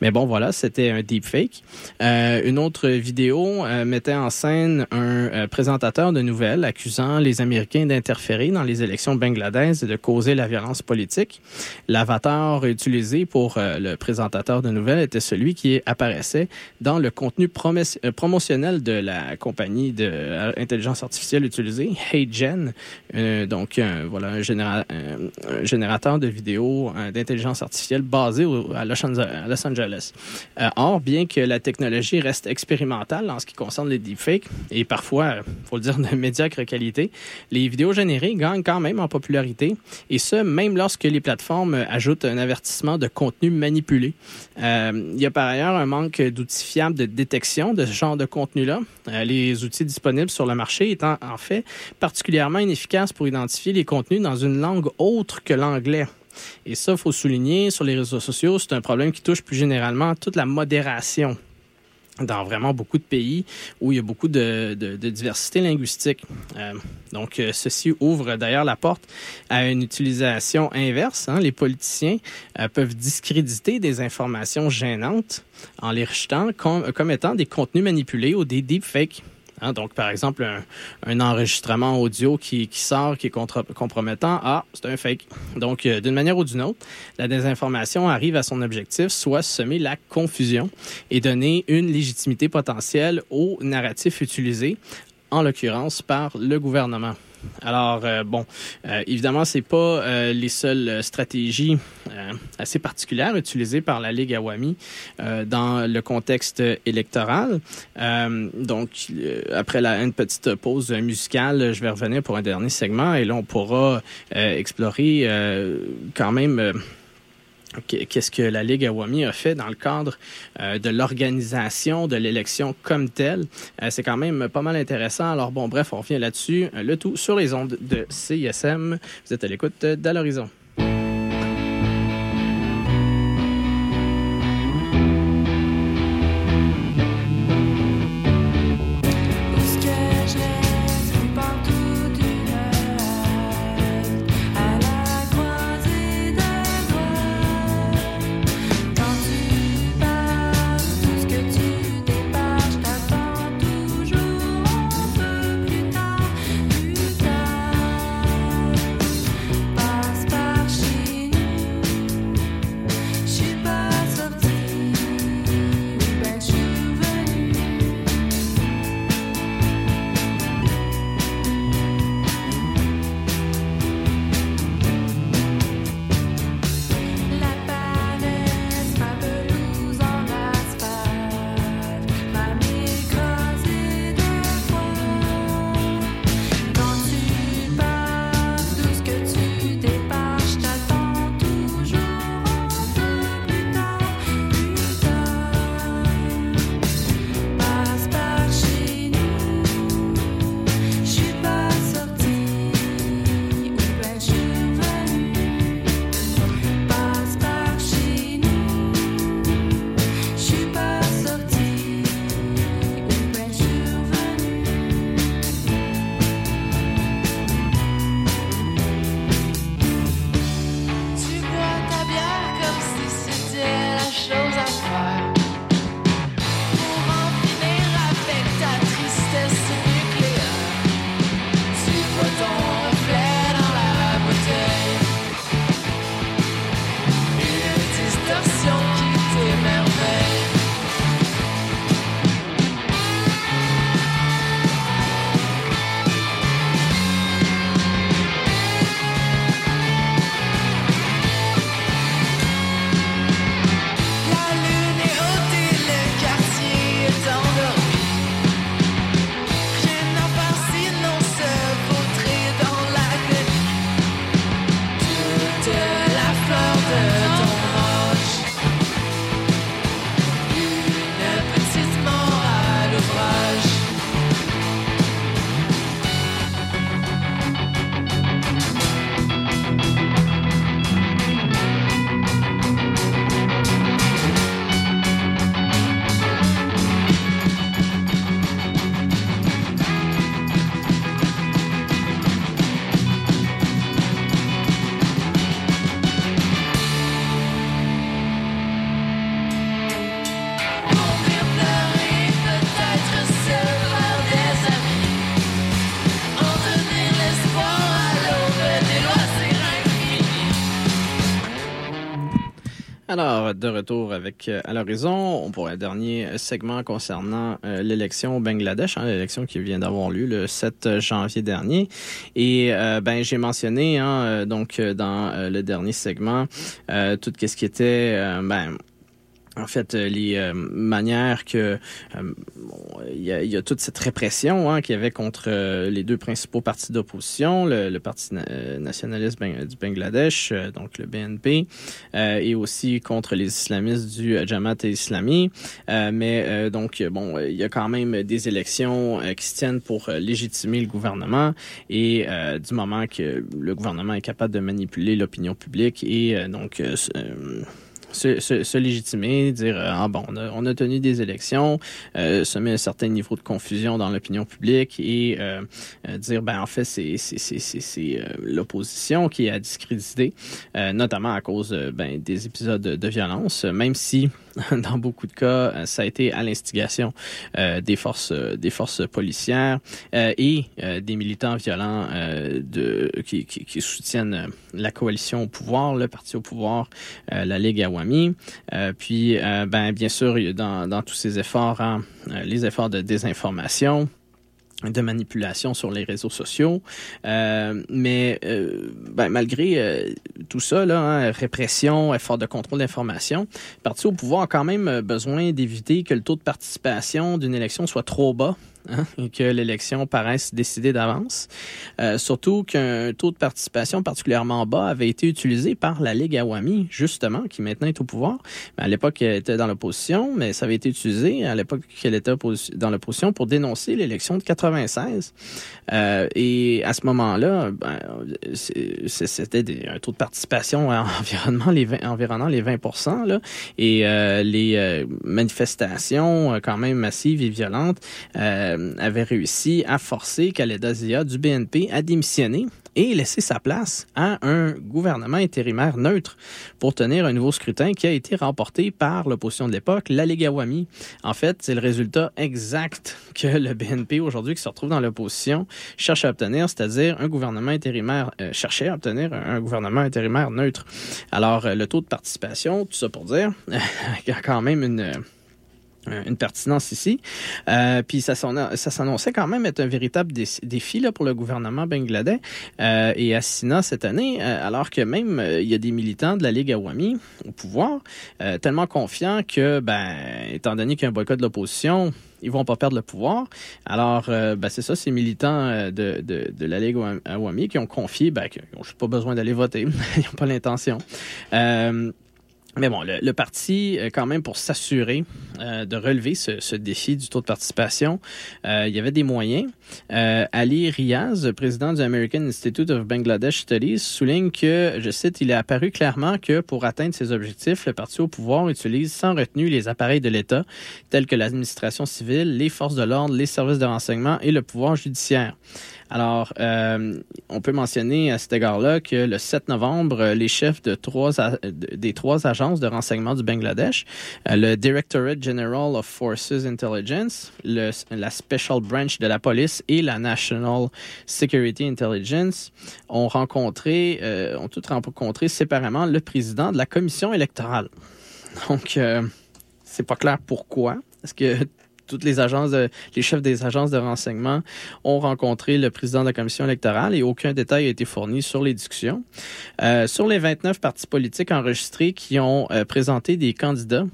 Mais bon, voilà, c'était un deepfake. Euh, une autre vidéo euh, mettait en scène un euh, présentateur de nouvelles accusant les Américains d'interférer dans les élections bangladaises et de causer la violence politique. L'avatar utilisé pour le présentateur de nouvelles était celui qui apparaissait dans le contenu promotionnel de la compagnie d'intelligence artificielle utilisée, HeyGen. Donc, voilà, un, généra- un- un de vidéos euh, d'intelligence artificielle basé au- à, Los Angeles. Euh, or, bien que la technologie reste expérimentale en ce qui concerne les deepfakes et parfois, euh, faut le dire, de médiocre qualité, les vidéos générées gagnent quand même en popularité et ce, même lorsque les plateformes ajoutent un avertissement de contenu manipulé. Il y a par ailleurs un manque d'outils fiables de détection de ce genre de contenu-là. Les outils disponibles sur le marché étant en fait particulièrement inefficaces pour identifier les contenus dans une langue autre que l'anglais. Et ça, il faut souligner, sur les réseaux sociaux, c'est un problème qui touche plus généralement toute la modération dans vraiment beaucoup de pays où il y a beaucoup de, diversité linguistique. Euh, donc, euh, ceci ouvre d'ailleurs la porte à une utilisation inverse. hein. Les politiciens euh, peuvent discréditer des informations gênantes en les rejetant comme, comme étant des contenus manipulés ou des deepfakes. Hein, donc, par exemple, un, enregistrement audio qui, sort, qui est compromettant, ah, c'est un fake. Donc, euh, d'une manière ou d'une autre, la désinformation arrive à son objectif, soit semer la confusion et donner une légitimité potentielle au narratif utilisé, en l'occurrence par le gouvernement. Alors, euh, bon, euh, évidemment, c'est pas euh, les seules stratégies assez particulières utilisées par la Ligue Awami dans le contexte électoral. Donc, après la, une petite pause musicale, je vais revenir pour un dernier segment et là, on pourra explorer quand même... Qu'est-ce que la Ligue Awami a fait dans le cadre euh, de l'organisation de l'élection comme telle? Euh, c'est quand même pas mal intéressant. Alors bon, bref, on revient là-dessus. Euh, Le tout sur les ondes de CISM. Vous êtes à l'écoute d'À l'horizon. Alors, de retour avec euh, à l'horizon, pour un dernier segment concernant euh, l'élection au Bangladesh, hein, l'élection qui vient d'avoir lieu le 7 janvier dernier. Et euh, ben j'ai mentionné hein, euh, donc euh, dans le dernier segment tout ce qui était ben en fait, euh, les euh, manières que euh, il y, a, toute cette répression hein, qu'il y avait contre les deux principaux partis d'opposition, le, le Parti na- nationaliste Bang- du Bangladesh, donc le BNP, et aussi contre les islamistes du Jamaat et Islami. Mais donc, bon, il y a quand même des élections qui se tiennent pour légitimer le gouvernement et du moment que le gouvernement est capable de manipuler l'opinion publique et donc se, se, se légitimer, dire euh, ah bon, on a, on a tenu des élections, euh, semer un certain niveau de confusion dans l'opinion publique et euh, euh, dire ben en fait c'est c'est c'est c'est euh, l'opposition qui est à discréditer, euh, notamment à cause ben des épisodes de, de violence, même si dans beaucoup de cas euh, ça a été à l'instigation euh, des forces euh, des forces policières euh, et euh, des militants violents euh, de qui, qui, qui soutiennent la coalition au pouvoir, le parti au pouvoir, la Ligue Awami. Puis, ben, bien sûr, dans, dans tous ces efforts, hein, les efforts de désinformation de manipulation sur les réseaux sociaux. Euh, mais euh, ben, malgré euh, tout ça, hein, répression, effort de contrôle d'information, le parti au pouvoir a quand même besoin d'éviter que le taux de participation d'une élection soit trop bas hein, que l'élection paraisse décidée d'avance. Euh, surtout qu'un taux de participation particulièrement bas avait été utilisé par la Ligue Awami, justement, qui maintenant est au pouvoir. Mais à l'époque, elle était dans l'opposition, mais ça avait été utilisé à l'époque qu'elle était dans l'opposition pour dénoncer l'élection de 96. Euh, et à ce moment-là, ben, c'était un taux de participation environnement les 20 environnant les 20 là, et euh, les euh, manifestations euh, quand même massives et violentes euh, avaient réussi à forcer Khaleda Zia du BNP à démissionner et laisser sa place à un gouvernement intérimaire neutre pour tenir un nouveau scrutin qui a été remporté par l'opposition de l'époque, la Ligue Awami. En fait, c'est le résultat exact que le BNP aujourd'hui qui se retrouve dans l'opposition cherche à obtenir, c'est-à-dire un gouvernement intérimaire, euh, cherchait à obtenir un, gouvernement intérimaire neutre. Alors, euh, le taux de participation, tout ça pour dire, il y a quand même une euh, une pertinence ici. Euh, puis ça s'annonçait quand même être un véritable dé- défi là, pour le gouvernement bangladais euh, et Assina cette année, euh, alors que même il y a des militants de la Ligue Awami au pouvoir, tellement confiants que, ben, étant donné qu'il y a un boycott de l'opposition, ils vont pas perdre le pouvoir. Alors, ben, c'est ça, ces militants de, la Ligue Awami qui ont confié ben, qu'ils n'ont pas besoin d'aller voter, ils n'ont pas l'intention. Mais bon, le, le parti, euh, quand même, pour s'assurer euh, de relever ce, ce défi du taux de participation, euh, il y avait des moyens. Euh, Ali Riaz, président du American Institute of Bangladesh Studies, souligne que, je cite, il est apparu clairement que pour atteindre ses objectifs, le parti au pouvoir utilise sans retenue les appareils de l'État, tels que l'administration civile, les forces de l'ordre, les services de renseignement et le pouvoir judiciaire. Alors, euh, on peut mentionner à cet égard-là que le 7 novembre, euh, les chefs de trois des trois agences de renseignement du Bangladesh, euh, le Directorate General of Forces Intelligence, la Special Branch de la police et la National Security Intelligence ont rencontré, ont toutes rencontré séparément le président de la commission électorale. Donc, c'est pas clair pourquoi. Est-ce que toutes les agences, de- les chefs des agences de renseignement ont rencontré le président de la commission électorale et aucun détail a été fourni sur les discussions. Euh, sur les 29 partis politiques enregistrés qui ont euh, présenté des candidats,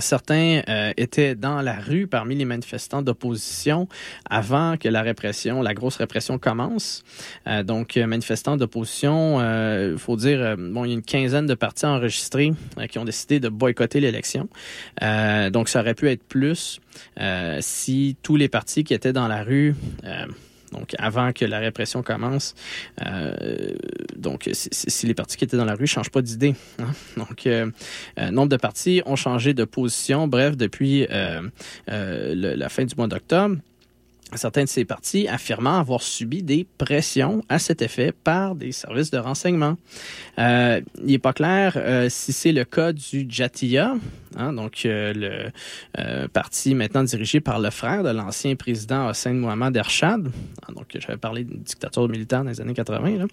Certains euh, étaient dans la rue parmi les manifestants d'opposition avant que la répression, la grosse répression commence. Euh, donc, euh, manifestants d'opposition, il faut dire, bon, il y a une quinzaine de partis enregistrés qui ont décidé de boycotter l'élection. Donc, ça aurait pu être plus si tous les partis qui étaient dans la rue donc avant que la répression commence. Euh, donc, si, les partis qui étaient dans la rue ne changent pas d'idée. hein. Donc, euh, euh, nombre de partis ont changé de position, bref, depuis la fin du mois d'octobre. Certains de ces partis affirmant avoir subi des pressions à cet effet par des services de renseignement. Il n'est pas clair si c'est le cas du Jatiya, Hein, donc, euh, le euh, parti maintenant dirigé par le frère de l'ancien président Hossein Mohamed Ershad. Ah, donc, j'avais parlé d'une dictature militaire dans les années 80. Là.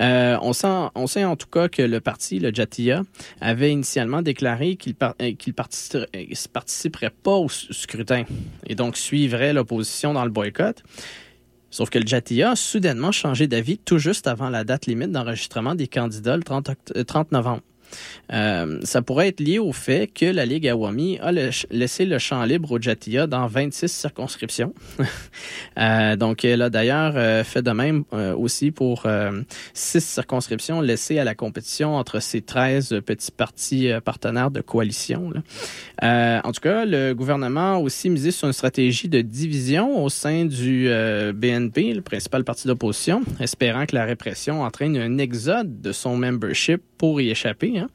Euh, on, sent, on sait en tout cas que le parti, le Jatiya, avait initialement déclaré qu'il qu'il participerait, pas au scrutin et donc suivrait l'opposition dans le boycott. Sauf que le Jatiya a soudainement changé d'avis tout juste avant la date limite d'enregistrement des candidats le 30, oct- euh, 30 novembre. Euh, ça pourrait être lié au fait que la Ligue Awami a laissé le champ libre au Jatiya dans 26 circonscriptions. Euh, donc, elle a d'ailleurs euh, fait de même aussi pour euh, six circonscriptions laissées à la compétition entre ces 13 petits partis partenaires de coalition. en tout cas, le gouvernement a aussi misé sur une stratégie de division au sein du BNP, le principal parti d'opposition, espérant que la répression entraîne un exode de son membership pour y échapper. hein.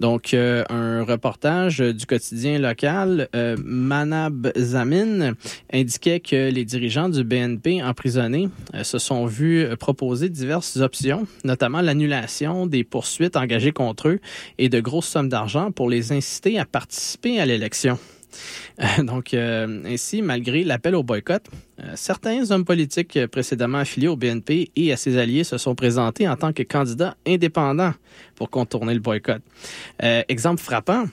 Donc, euh, un reportage du quotidien local, euh, Manab Zamin, indiquait que les dirigeants du BNP emprisonnés euh, se sont vus proposer diverses options, notamment l'annulation des poursuites engagées contre eux et de grosses sommes d'argent pour les inciter à participer à l'élection. Euh, Donc, euh, ainsi, malgré l'appel au boycott, euh, certains hommes politiques précédemment affiliés au BNP et à ses alliés se sont présentés en tant que candidats indépendants pour contourner le boycott. Exemple frappant,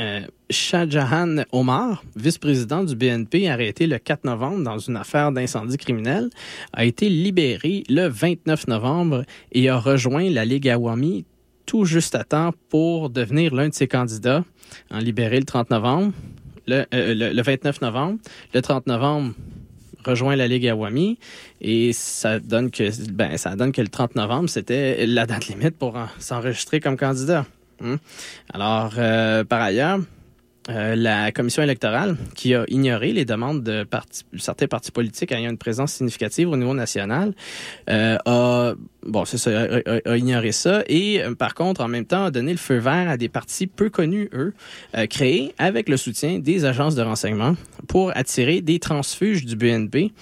euh, Shahjahan Omar, vice-président du BNP arrêté le 4 novembre dans une affaire d'incendie criminel, a été libéré le 29 novembre et a rejoint la Ligue Awami tout juste à temps pour devenir l'un de ses candidats, en libéré le 30 novembre, le, euh, le, le 29 novembre. Le 30 novembre, rejoint la Ligue Awami et ça donne que ben ça donne que le 30 novembre c'était la date limite pour en- s'enregistrer comme candidat. Hein? Alors euh, par ailleurs euh, la commission électorale, qui a ignoré les demandes de certains partis politiques ayant une présence significative au niveau national, euh, a bon, c'est ça, a, ignoré ça et euh, par contre, en même temps, a donné le feu vert à des partis peu connus, eux, euh, créés avec le soutien des agences de renseignement pour attirer des transfuges du BNP,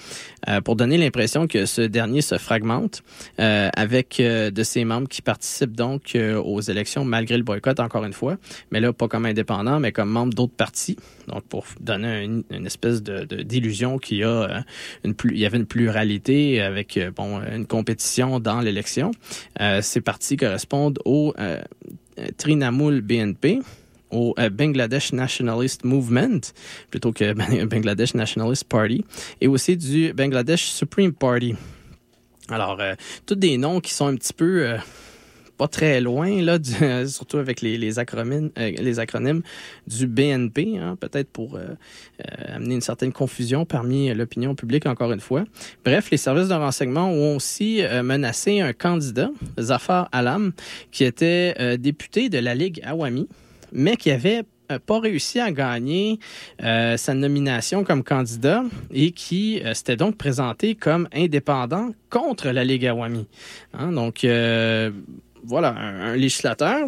euh, pour donner l'impression que ce dernier se fragmente avec de ses membres qui participent donc aux élections malgré le boycott, encore une fois, mais là, pas comme indépendant, mais comme membre d'autres partis. Donc, pour donner une, espèce de d'illusion qu'il y a y avait une pluralité avec bon une compétition dans l'élection. Euh, ces partis correspondent au euh, Trinamool BNP, au euh, Bangladesh Nationalist Movement, plutôt que Bangladesh Nationalist Party, et aussi du Bangladesh Supreme Party. Alors, tous des noms qui sont un petit peu pas très loin, là, du- surtout avec les, euh, acronymes du BNP, hein, peut-être pour euh, euh, amener une certaine confusion parmi l'opinion publique, encore une fois. Bref, les services de renseignement ont aussi menacé un candidat, Zafar Alam, qui était député de la Ligue Awami, mais qui avait pas réussi à gagner sa nomination comme candidat et qui s'était donc présenté comme indépendant contre la Ligue Awami. Hein, donc, voilà, un, législateur,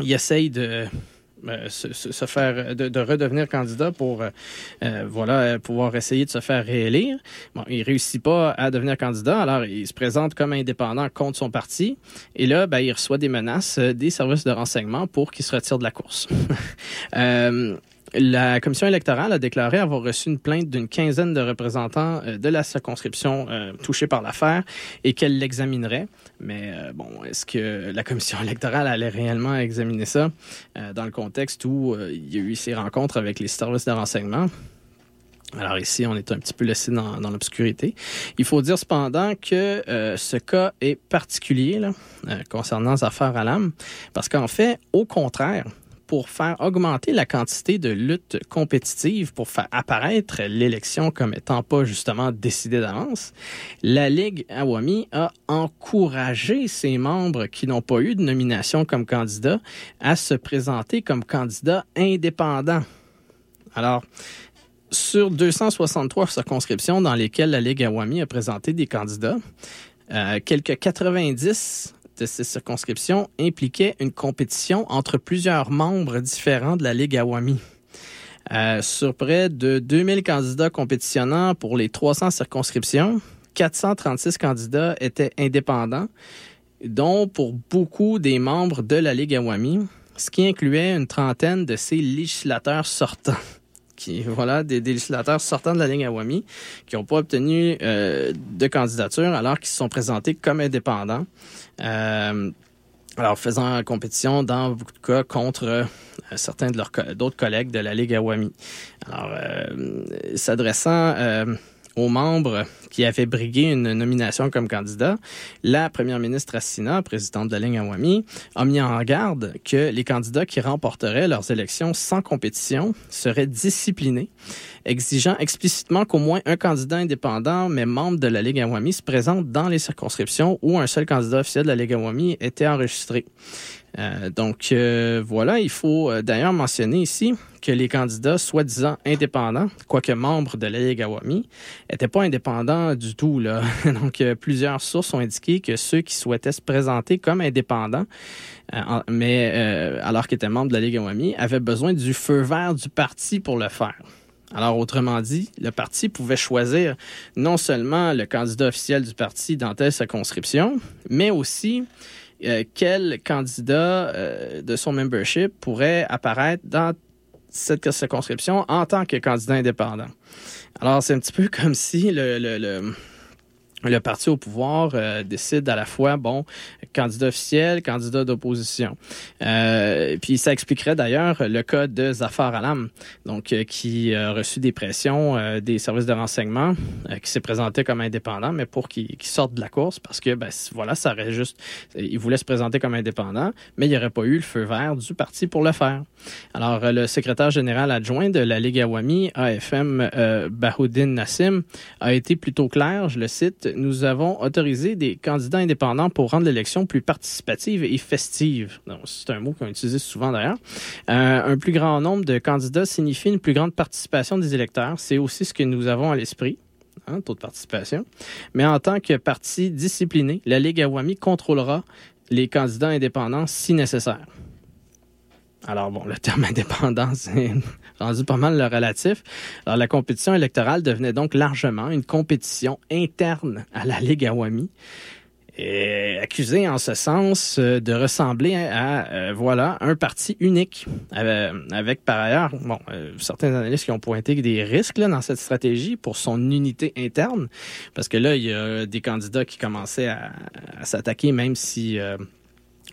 il essaye de euh, se, faire de, de redevenir candidat pour euh, euh, pouvoir essayer de se faire réélire. Bon, il réussit pas à devenir candidat, alors il se présente comme indépendant contre son parti et là ben, il reçoit des menaces des services de renseignement pour qu'il se retire de la course. la commission électorale a déclaré avoir reçu une plainte d'une quinzaine de représentants euh, de la circonscription euh, touchés par l'affaire et qu'elle l'examinerait. Mais euh, bon, est-ce que la commission électorale allait réellement examiner ça euh, dans le contexte où il y a eu ces rencontres avec les services de renseignement? Alors ici, on est un petit peu laissé dans, l'obscurité. Il faut dire cependant que ce cas est particulier là, concernant Zafar Alam, parce qu'en fait, au contraire, pour faire augmenter la quantité de luttes compétitives, pour faire apparaître l'élection comme étant pas justement décidée d'avance, la Ligue Awami a encouragé ses membres qui n'ont pas eu de nomination comme candidat à se présenter comme candidats indépendants. Alors, sur 263 circonscriptions dans lesquelles la Ligue Awami a présenté des candidats, euh, quelques 90 de ces circonscriptions impliquaient une compétition entre plusieurs membres différents de la Ligue Awami. Euh, sur près de 2000 candidats compétitionnant pour les 300 circonscriptions, 436 candidats étaient indépendants, dont pour beaucoup des membres de la Ligue Awami, ce qui incluait une trentaine de ces législateurs sortants. Qui, voilà, des, législateurs sortants de la ligne Awami qui n'ont pas obtenu euh, de candidature alors qu'ils se sont présentés comme indépendants. Euh, alors, faisant compétition dans beaucoup de cas contre euh, certains de leurs co- d'autres collègues de la Ligue Awami. Alors, euh, s'adressant aux membres qui avaient brigué une nomination comme candidat, la première ministre Assina, présidente de la Ligue Awami, a mis en garde que les candidats qui remporteraient leurs élections sans compétition seraient disciplinés, exigeant explicitement qu'au moins un candidat indépendant, mais membre de la Ligue Awami, se présente dans les circonscriptions où un seul candidat officiel de la Ligue Awami était enregistré. Euh, donc euh, voilà, il faut euh, d'ailleurs mentionner ici que les candidats soi-disant indépendants, quoique membres de la Ligue Awami, n'étaient pas indépendants du tout. Donc plusieurs sources ont indiqué que ceux qui souhaitaient se présenter comme indépendants, en- mais alors qu'ils étaient membres de la Ligue Awami, avaient besoin du feu vert du parti pour le faire. Alors, autrement dit, le parti pouvait choisir non seulement le candidat officiel du parti dans telle circonscription, mais aussi euh, quel candidat euh, de son membership pourrait apparaître dans cette circonscription en tant que candidat indépendant. Alors, c'est un petit peu comme si le, le, le, le parti au pouvoir euh, décide à la fois, bon, candidat officiel, candidat d'opposition. Euh, puis ça expliquerait d'ailleurs le cas de Zafar Alam, donc euh, qui a reçu des pressions euh, des services de renseignement, euh, qui s'est présenté comme indépendant, mais pour qu'il sorte de la course parce que ben voilà, ça aurait juste, il voulait se présenter comme indépendant, mais il n'y aurait pas eu le feu vert du parti pour le faire. Alors euh, le secrétaire général adjoint de la Ligue Awami, AFM euh, Bahoudin Nassim, a été plutôt clair, je le cite, nous avons autorisé des candidats indépendants pour rendre l'élection plus participative et festive. C'est un mot qu'on utilise souvent d'ailleurs. Euh, un plus grand nombre de candidats signifie une plus grande participation des électeurs. C'est aussi ce que nous avons à l'esprit. Hein, taux de participation. Mais en tant que parti discipliné, la Ligue Awami contrôlera les candidats indépendants si nécessaire. Alors bon, le terme indépendant, c'est rendu pas mal le relatif. Alors la compétition électorale devenait donc largement une compétition interne à la Ligue Awami. Et accusé en ce sens euh, de ressembler à euh, voilà un parti unique. Euh, avec par ailleurs bon certains analystes qui ont pointé des risques là, dans cette stratégie pour son unité interne. Parce que là il y a des candidats qui commençaient à, s'attaquer même si euh,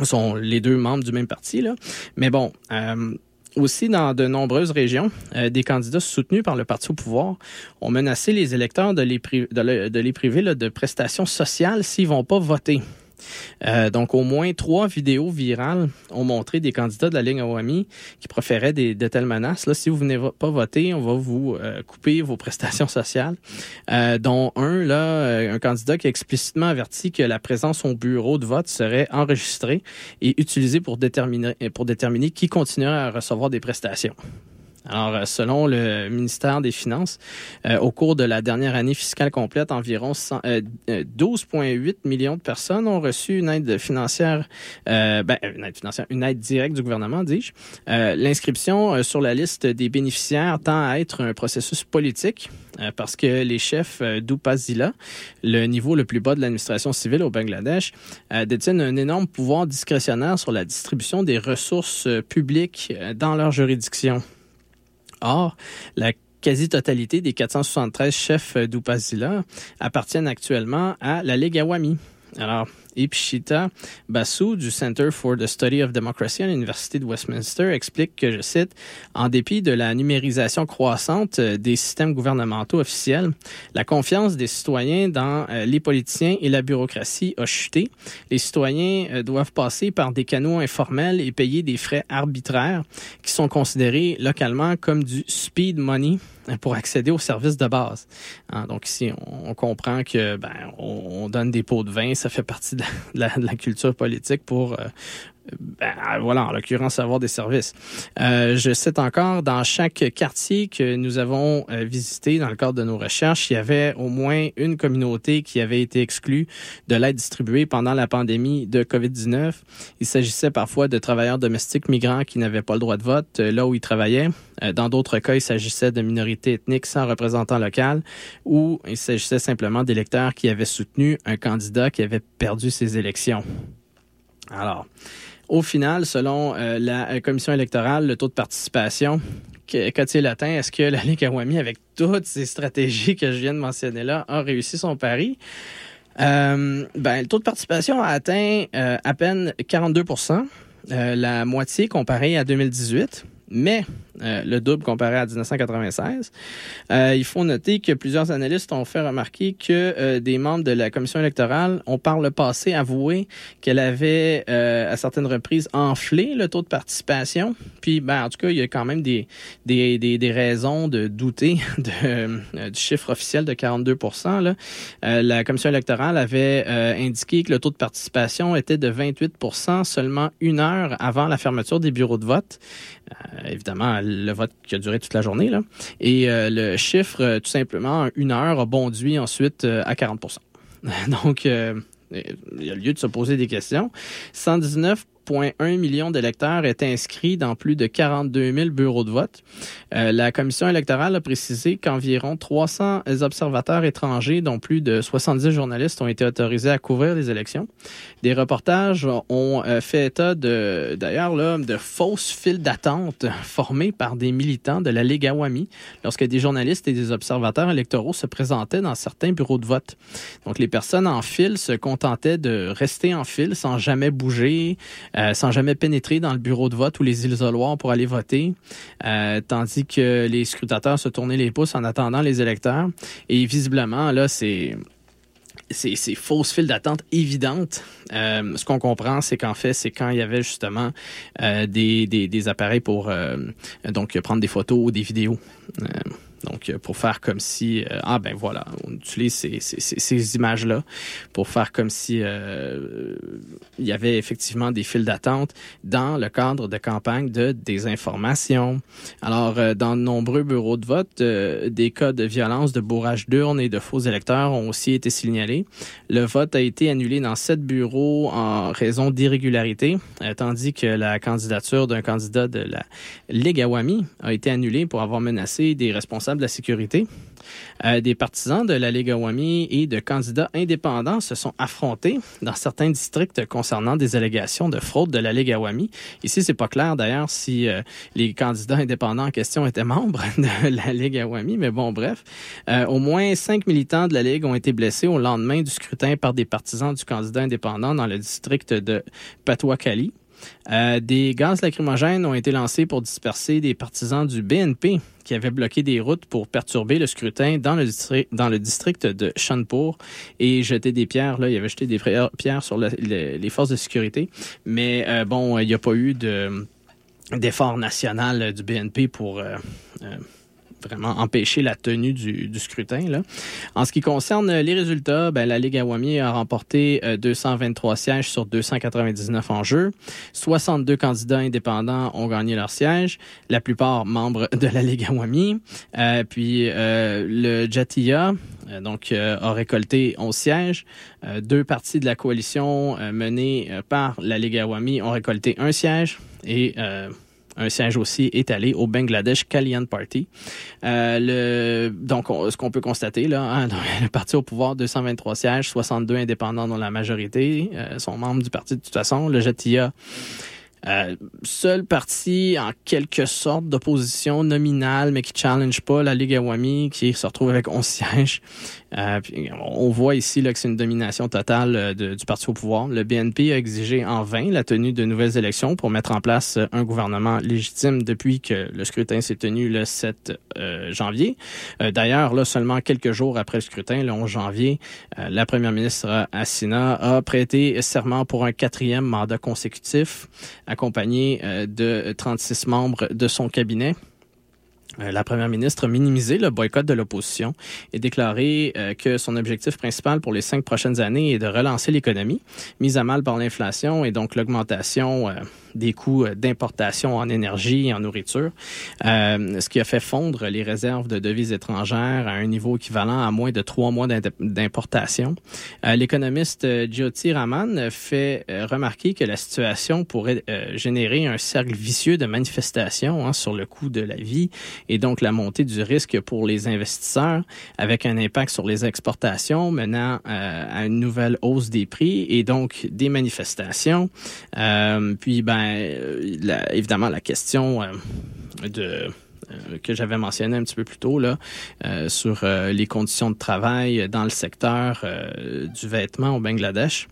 sont les deux membres du même parti là. Mais bon aussi, dans de nombreuses régions, euh, des candidats soutenus par le parti au pouvoir ont menacé les électeurs de les, pri- de le- de les priver là, de prestations sociales s'ils vont pas voter. Euh, donc, au moins trois vidéos virales ont montré des candidats de la ligne Awami qui proféraient des, de telles menaces. Là, si vous venez vo- pas voter, on va vous euh, couper vos prestations sociales. Euh, dont un, là, un candidat qui a explicitement averti que la présence au bureau de vote serait enregistrée et utilisée pour déterminer, pour déterminer qui continuerait à recevoir des prestations. Alors, euh, selon le ministère des Finances, euh, au cours de la dernière année fiscale complète, environ 100, euh, euh, 12,8 millions de personnes ont reçu une aide financière, euh, ben, une aide financière, une aide directe du gouvernement, dis-je. Euh, L'inscription euh, sur la liste des bénéficiaires tend à être un processus politique euh, parce que les chefs euh, d'Upazila, le niveau le plus bas de l'administration civile au Bangladesh, euh, détiennent un énorme pouvoir discrétionnaire sur la distribution des ressources euh, publiques euh, dans leur juridiction. Or, la quasi-totalité des 473 chefs d'Upazila appartiennent actuellement à la Ligue. Alors, Ipshita Basu du Center for the Study of Democracy à l'Université de Westminster explique que, je cite, en dépit de la numérisation croissante euh, des systèmes gouvernementaux officiels, la confiance des citoyens dans euh, les politiciens et la bureaucratie a chuté. Les citoyens euh, doivent passer par des canaux informels et payer des frais arbitraires qui sont considérés localement comme du speed money pour accéder aux services de base. Hein, donc ici, on, comprend que ben, on, on donne des pots de vin, ça fait partie de la, de la- de la culture politique pour euh, ben, voilà, en l'occurrence, avoir des services. Euh, je cite encore, dans chaque quartier que nous avons euh, visité dans le cadre de nos recherches, il y avait au moins une communauté qui avait été exclue de l'aide distribuée pendant la pandémie de COVID-19. Il s'agissait parfois de travailleurs domestiques migrants qui n'avaient pas le droit de vote euh, là où ils travaillaient. Euh, Dans d'autres cas, il s'agissait de minorités ethniques sans représentant local ou il s'agissait simplement d'électeurs qui avaient soutenu un candidat qui avait perdu ses élections. Alors, Au final, selon euh, la euh, commission électorale, le taux de participation, qu'a-t-il atteint? Est-ce que la Ligue avec toutes ces stratégies que je viens de mentionner là, a réussi son pari? Euh, ben, le taux de participation a atteint euh, à peine 42% euh, la moitié comparé à 2018, mais euh, le double comparé à 1996. Euh, il faut noter que plusieurs analystes ont fait remarquer que euh, des membres de la commission électorale ont par le passé avoué qu'elle avait à certaines reprises enflé le taux de participation. Puis, ben, en tout cas, il y a quand même des, des, des, des raisons de douter du chiffre officiel de 42 là. La commission électorale avait indiqué que le taux de participation était de 28% seulement une heure avant la fermeture des bureaux de vote. Évidemment, le vote qui a duré toute la journée. Là. Et euh, le chiffre, euh, tout simplement, en une heure, a bonduit ensuite euh, à 40% Donc, il y a lieu de se poser des questions. 119,1 millions d'électeurs étaient inscrits dans plus de 42 000 bureaux de vote. Euh, la commission électorale a précisé qu'environ 300 observateurs étrangers, dont plus de 70 journalistes, ont été autorisés à couvrir les élections. Des reportages ont euh, fait état d'ailleurs, de fausses files d'attente formées par des militants de la Ligue Awami lorsque des journalistes et des observateurs électoraux se présentaient dans certains bureaux de vote. Donc, les personnes en file se contentaient de rester en file sans jamais bouger, euh, sans jamais pénétrer dans le bureau de vote ou les isoloirs pour aller voter, euh, tandis que les scrutateurs se tournaient les pouces en attendant les électeurs. Et visiblement, là, c'est ces, ces fausses files d'attente évidentes. Euh, ce qu'on comprend, c'est qu'en fait, c'est quand il y avait justement des, des, appareils pour donc prendre des photos ou des vidéos. Euh, donc, pour faire comme si, euh, ah ben voilà, on utilise ces, ces, ces- images-là pour faire comme si euh, il y avait effectivement des files d'attente dans le cadre de campagne de désinformation. Alors, euh, dans de nombreux bureaux de vote, euh, des cas de violence, de bourrage d'urnes et de faux électeurs ont aussi été signalés. Le vote a été annulé dans sept bureaux en raison d'irrégularités, euh, tandis que la candidature d'un candidat de la Ligue Awami a été annulée pour avoir menacé des responsables de la sécurité. Euh, des partisans de la Ligue Awami et de candidats indépendants se sont affrontés dans certains districts concernant des allégations de fraude de la Ligue Awami. Ici, c'est pas clair d'ailleurs si euh, les candidats indépendants en question étaient membres de la Ligue Awami, mais bon, bref. Euh, au moins cinq militants de la Ligue ont été blessés au lendemain du scrutin par des partisans du candidat indépendant dans le district de Patuakali. Euh, des gaz lacrymogènes ont été lancés pour disperser des partisans du BNP qui avaient bloqué des routes pour perturber le scrutin dans le district, de Chanpur et jeter des pierres. Là, il avait jeté des frères- pierres sur le- le- les forces de sécurité. Mais euh, bon, il n'y a pas eu de d'effort national euh, du BNP pour euh, euh, vraiment empêcher la tenue du, du scrutin. Là. En ce qui concerne euh, les résultats, ben, la Ligue Awami a remporté euh, 223 sièges sur 299 en jeu. 62 candidats indépendants ont gagné leur siège, la plupart membres de la Ligue Awami. Euh, puis euh, le Jatiya euh, donc, euh, a récolté 11 sièges. Euh, deux partis de la coalition euh, menée euh, par la Ligue Awami ont récolté un siège et euh, un siège aussi est allé au Bangladesh Kalyan Party. Euh, le, donc, on- ce qu'on peut constater, là, hein, le parti au pouvoir, 223 sièges, 62 indépendants dont la majorité euh, sont membres du parti de toute façon. Le Jatiya, euh, seul parti en quelque sorte d'opposition nominale, mais qui challenge pas la Ligue Awami, qui se retrouve avec 11 sièges. Euh, on voit ici là, que c'est une domination totale euh, du parti au pouvoir. Le BNP a exigé en vain la tenue de nouvelles élections pour mettre en place euh, un gouvernement légitime depuis que le scrutin s'est tenu le 7 euh, janvier. D'ailleurs, là, seulement quelques jours après le scrutin, le 11 janvier, la première ministre Assina a prêté serment pour un quatrième mandat consécutif, accompagné de 36 membres de son cabinet. Euh, La première ministre a minimisé le boycott de l'opposition et déclaré euh, que son objectif principal pour les cinq prochaines années est de relancer l'économie, mise à mal par l'inflation et donc l'augmentation euh, des coûts d'importation en énergie et en nourriture, ce qui a fait fondre les réserves de devises étrangères à un niveau équivalent à moins de trois mois d'importation. L'économiste Jyoti Raman fait remarquer que la situation pourrait générer un cercle vicieux de manifestations hein, sur le coût de la vie et donc la montée du risque pour les investisseurs avec un impact sur les exportations menant euh, à une nouvelle hausse des prix et donc des manifestations. Euh, puis, ben, euh, évidemment, la question de que j'avais mentionné un petit peu plus tôt là sur les conditions de travail dans le secteur du vêtement au Bangladesh.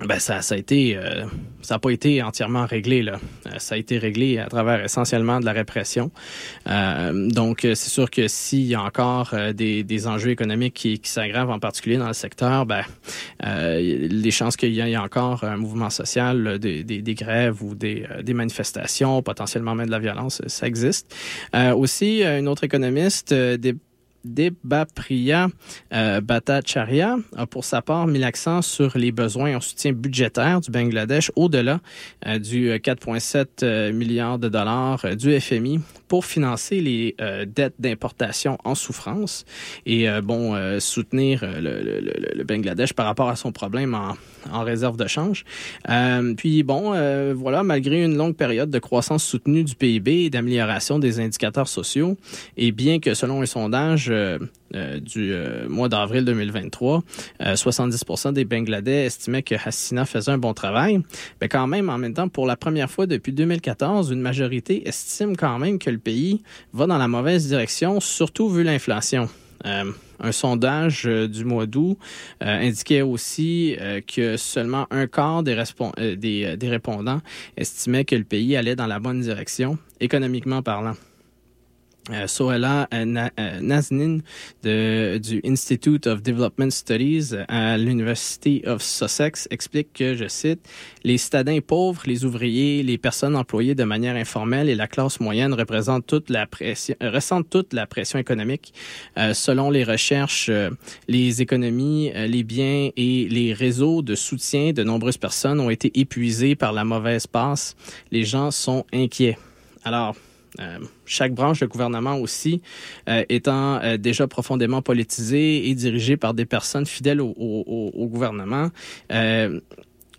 Ben ça, ça a été, euh, ça n'a pas été entièrement réglé là. Euh, ça a été réglé à travers essentiellement de la répression. Euh, donc euh, c'est sûr que s'il y a encore euh, des, des enjeux économiques qui, qui s'aggravent en particulier dans le secteur, ben euh, les chances qu'il y ait encore un mouvement social, des, des, des grèves ou des, des manifestations, potentiellement même de la violence, ça existe. Aussi, une autre économiste, des Debapriya euh, Bhattacharya a pour sa part mis l'accent sur les besoins en soutien budgétaire du Bangladesh au-delà euh, du euh, 4,7 euh, milliards de dollars euh, du FMI pour financer les euh, dettes d'importation en souffrance et euh, bon euh, soutenir le, Bangladesh par rapport à son problème en, en réserve de change. Puis bon, voilà, malgré une longue période de croissance soutenue du PIB et d'amélioration des indicateurs sociaux, et bien que selon un sondage euh, euh, du euh, mois d'avril 2023, euh, 70% des Bangladais estimaient que Hassina faisait un bon travail. Mais quand même, en même temps, pour la première fois depuis 2014, une majorité estime quand même que le pays va dans la mauvaise direction, surtout vu l'inflation. Euh, un sondage euh, du mois d'août euh, indiquait aussi euh, que seulement un quart des, euh, des, euh, des répondants estimaient que le pays allait dans la bonne direction, économiquement parlant. Euh, Sohela euh, euh, du Institute of Development Studies à l'University of Sussex explique que, je cite, les citadins pauvres, les ouvriers, les personnes employées de manière informelle et la classe moyenne représentent toute la pression, ressentent toute la pression économique. Euh, selon les recherches, les économies, les biens et les réseaux de soutien de nombreuses personnes ont été épuisés par la mauvaise passe. Les gens sont inquiets. Alors, chaque branche de gouvernement aussi euh, étant euh, déjà profondément politisée et dirigée par des personnes fidèles au, gouvernement, euh,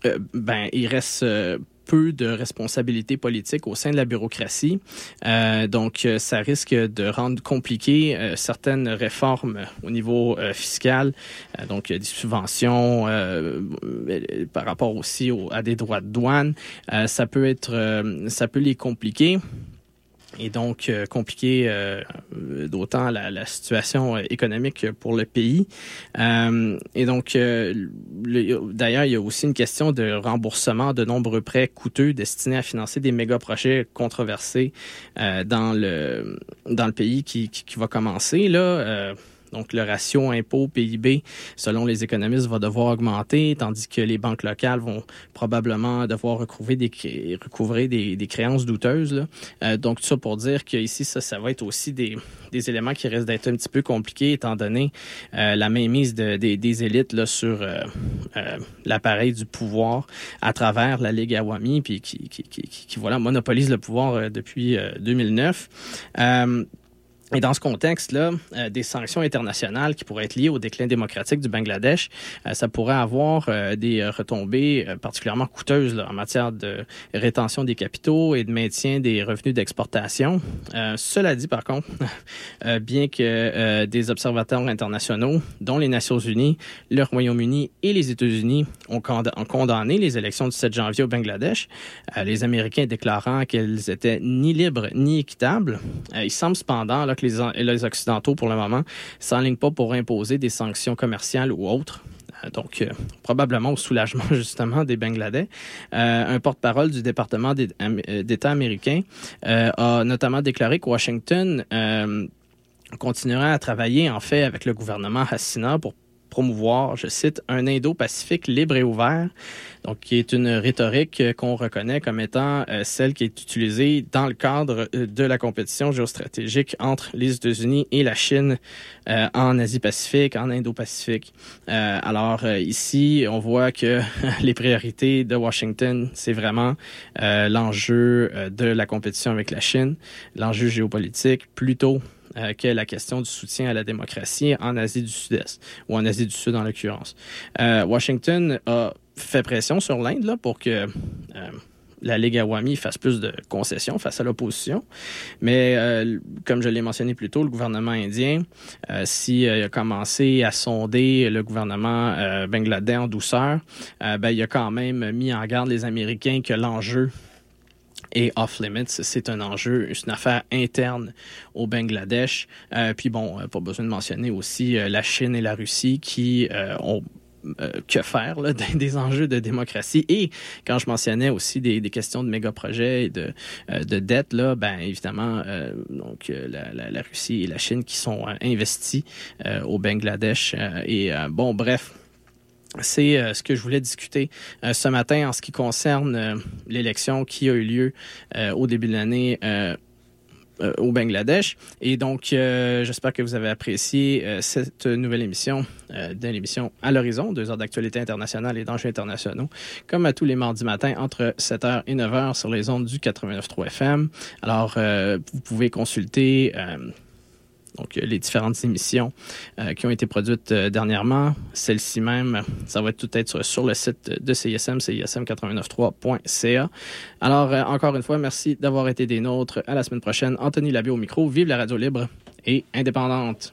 euh, ben il reste euh, peu de responsabilités politiques au sein de la bureaucratie. Euh, donc, euh, ça risque de rendre compliqué euh, certaines réformes au niveau euh, fiscal, Euh, donc euh, des subventions euh, euh, par rapport aussi au- à des droits de douane. Euh, ça peut être, euh, ça peut les compliquer et donc euh, compliquer euh, d'autant la, la situation euh, économique pour le pays. Euh, et donc, euh, le- d'ailleurs, il y a aussi une question de remboursement de nombreux prêts coûteux destinés à financer des méga projets controversés euh, dans le dans le pays qui, qui, qui va commencer là. Donc, le ratio impôt-PIB, selon les économistes, va devoir augmenter, tandis que les banques locales vont probablement devoir recouvrer des, créances douteuses. Euh, donc, tout ça pour dire qu'ici, ça, ça va être aussi des, éléments qui risquent d'être un petit peu compliqués, étant donné euh, la mainmise de- des, élites sur euh, l'appareil du pouvoir à travers la Ligue Awami, puis qui, monopolise le pouvoir depuis euh, 2009. Et dans ce contexte-là, euh, des sanctions internationales qui pourraient être liées au déclin démocratique du Bangladesh, euh, ça pourrait avoir euh, des retombées particulièrement coûteuses en matière de rétention des capitaux et de maintien des revenus d'exportation. Cela dit, par contre, bien que des observateurs internationaux, dont les Nations Unies, le Royaume-Uni et les États-Unis, ont, cond- ont condamné les élections du 7 janvier au Bangladesh, les Américains déclarant qu'elles étaient ni libres ni équitables, il semble cependant là, les, en- les Occidentaux, pour le moment, s'enlignent pas pour imposer des sanctions commerciales ou autres. Euh, Donc, euh, probablement au soulagement justement des Bangladais. Euh, un porte-parole du département d'État américain a notamment déclaré que Washington continuera à travailler en fait avec le gouvernement Hassina pour promouvoir, je cite, un Indo-Pacifique libre et ouvert, donc qui est une rhétorique qu'on reconnaît comme étant euh, celle qui est utilisée dans le cadre euh, de la compétition géostratégique entre les États-Unis et la Chine euh, en Asie-Pacifique, en Indo-Pacifique. Alors ici, on voit que les priorités de Washington, c'est vraiment l'enjeu de la compétition avec la Chine, l'enjeu géopolitique, plutôt euh, que la question du soutien à la démocratie en Asie du Sud-Est, ou en Asie du Sud en l'occurrence. Euh, Washington a fait pression sur l'Inde pour que euh, la Ligue Awami fasse plus de concessions face à l'opposition. Mais comme je l'ai mentionné plus tôt, le gouvernement indien, euh, si euh, il a commencé à sonder le gouvernement bangladais en douceur, ben, il a quand même mis en garde les Américains que l'enjeu et off-limits, c'est un enjeu, c'est une affaire interne au Bangladesh. Euh, puis bon, euh, pas besoin de mentionner aussi euh, la Chine et la Russie qui ont que faire des, enjeux de démocratie. Et quand je mentionnais aussi des, questions de méga-projets et de, euh, de dette, là, ben évidemment, donc la, la, Russie et la Chine qui sont investis au Bangladesh. et bon, bref. C'est euh, ce que je voulais discuter euh, ce matin en ce qui concerne euh, l'élection qui a eu lieu au début de l'année au Bangladesh. Et donc, j'espère que vous avez apprécié cette nouvelle émission de l'émission À l'horizon, deux heures d'actualité internationale et d'enjeux internationaux, comme à tous les mardis matins entre 7h et 9h sur les ondes du 89.3 FM. Alors, vous pouvez consulter... donc, les différentes émissions euh, qui ont été produites euh, dernièrement. Celle-ci même, ça va être tout être sur, sur le site de CISM, CISM893.ca. Alors, euh, encore une fois, merci d'avoir été des nôtres. À la semaine prochaine. Anthony Labbé au micro. Vive la radio libre et indépendante.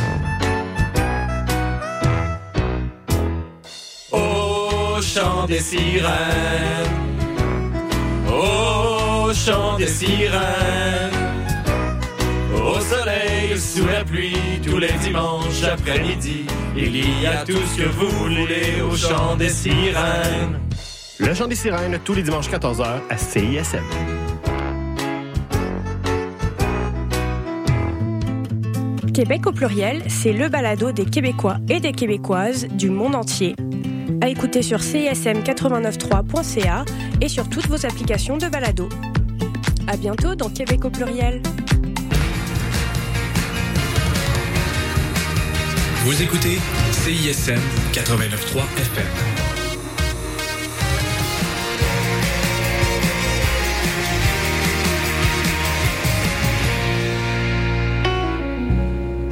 Chant des sirènes, au chant des sirènes, au soleil, sous la pluie, tous les dimanches après-midi, il y a tout ce que vous voulez au chant des sirènes. Le chant des sirènes, tous les dimanches 14h à CISM. Québec au pluriel, c'est le balado des Québécois et des Québécoises du monde entier. À écouter sur cism893.ca et sur toutes vos applications de balado. À bientôt dans Québec au pluriel. Vous écoutez CISM 89.3 FM.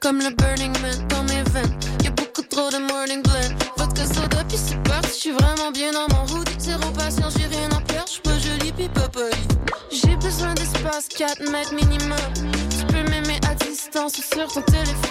comme le Burning Man dans mes veines. Y'a beaucoup trop de morning blend. Vodka soda puis c'est parti, j'suis vraiment bien dans mon hoodie. Zéro j'ai rien à perdre, j'suis pas jolie pis pas. J'ai besoin d'espace, 4 mètres minimum. Tu peux m'aimer à distance sur ton téléphone.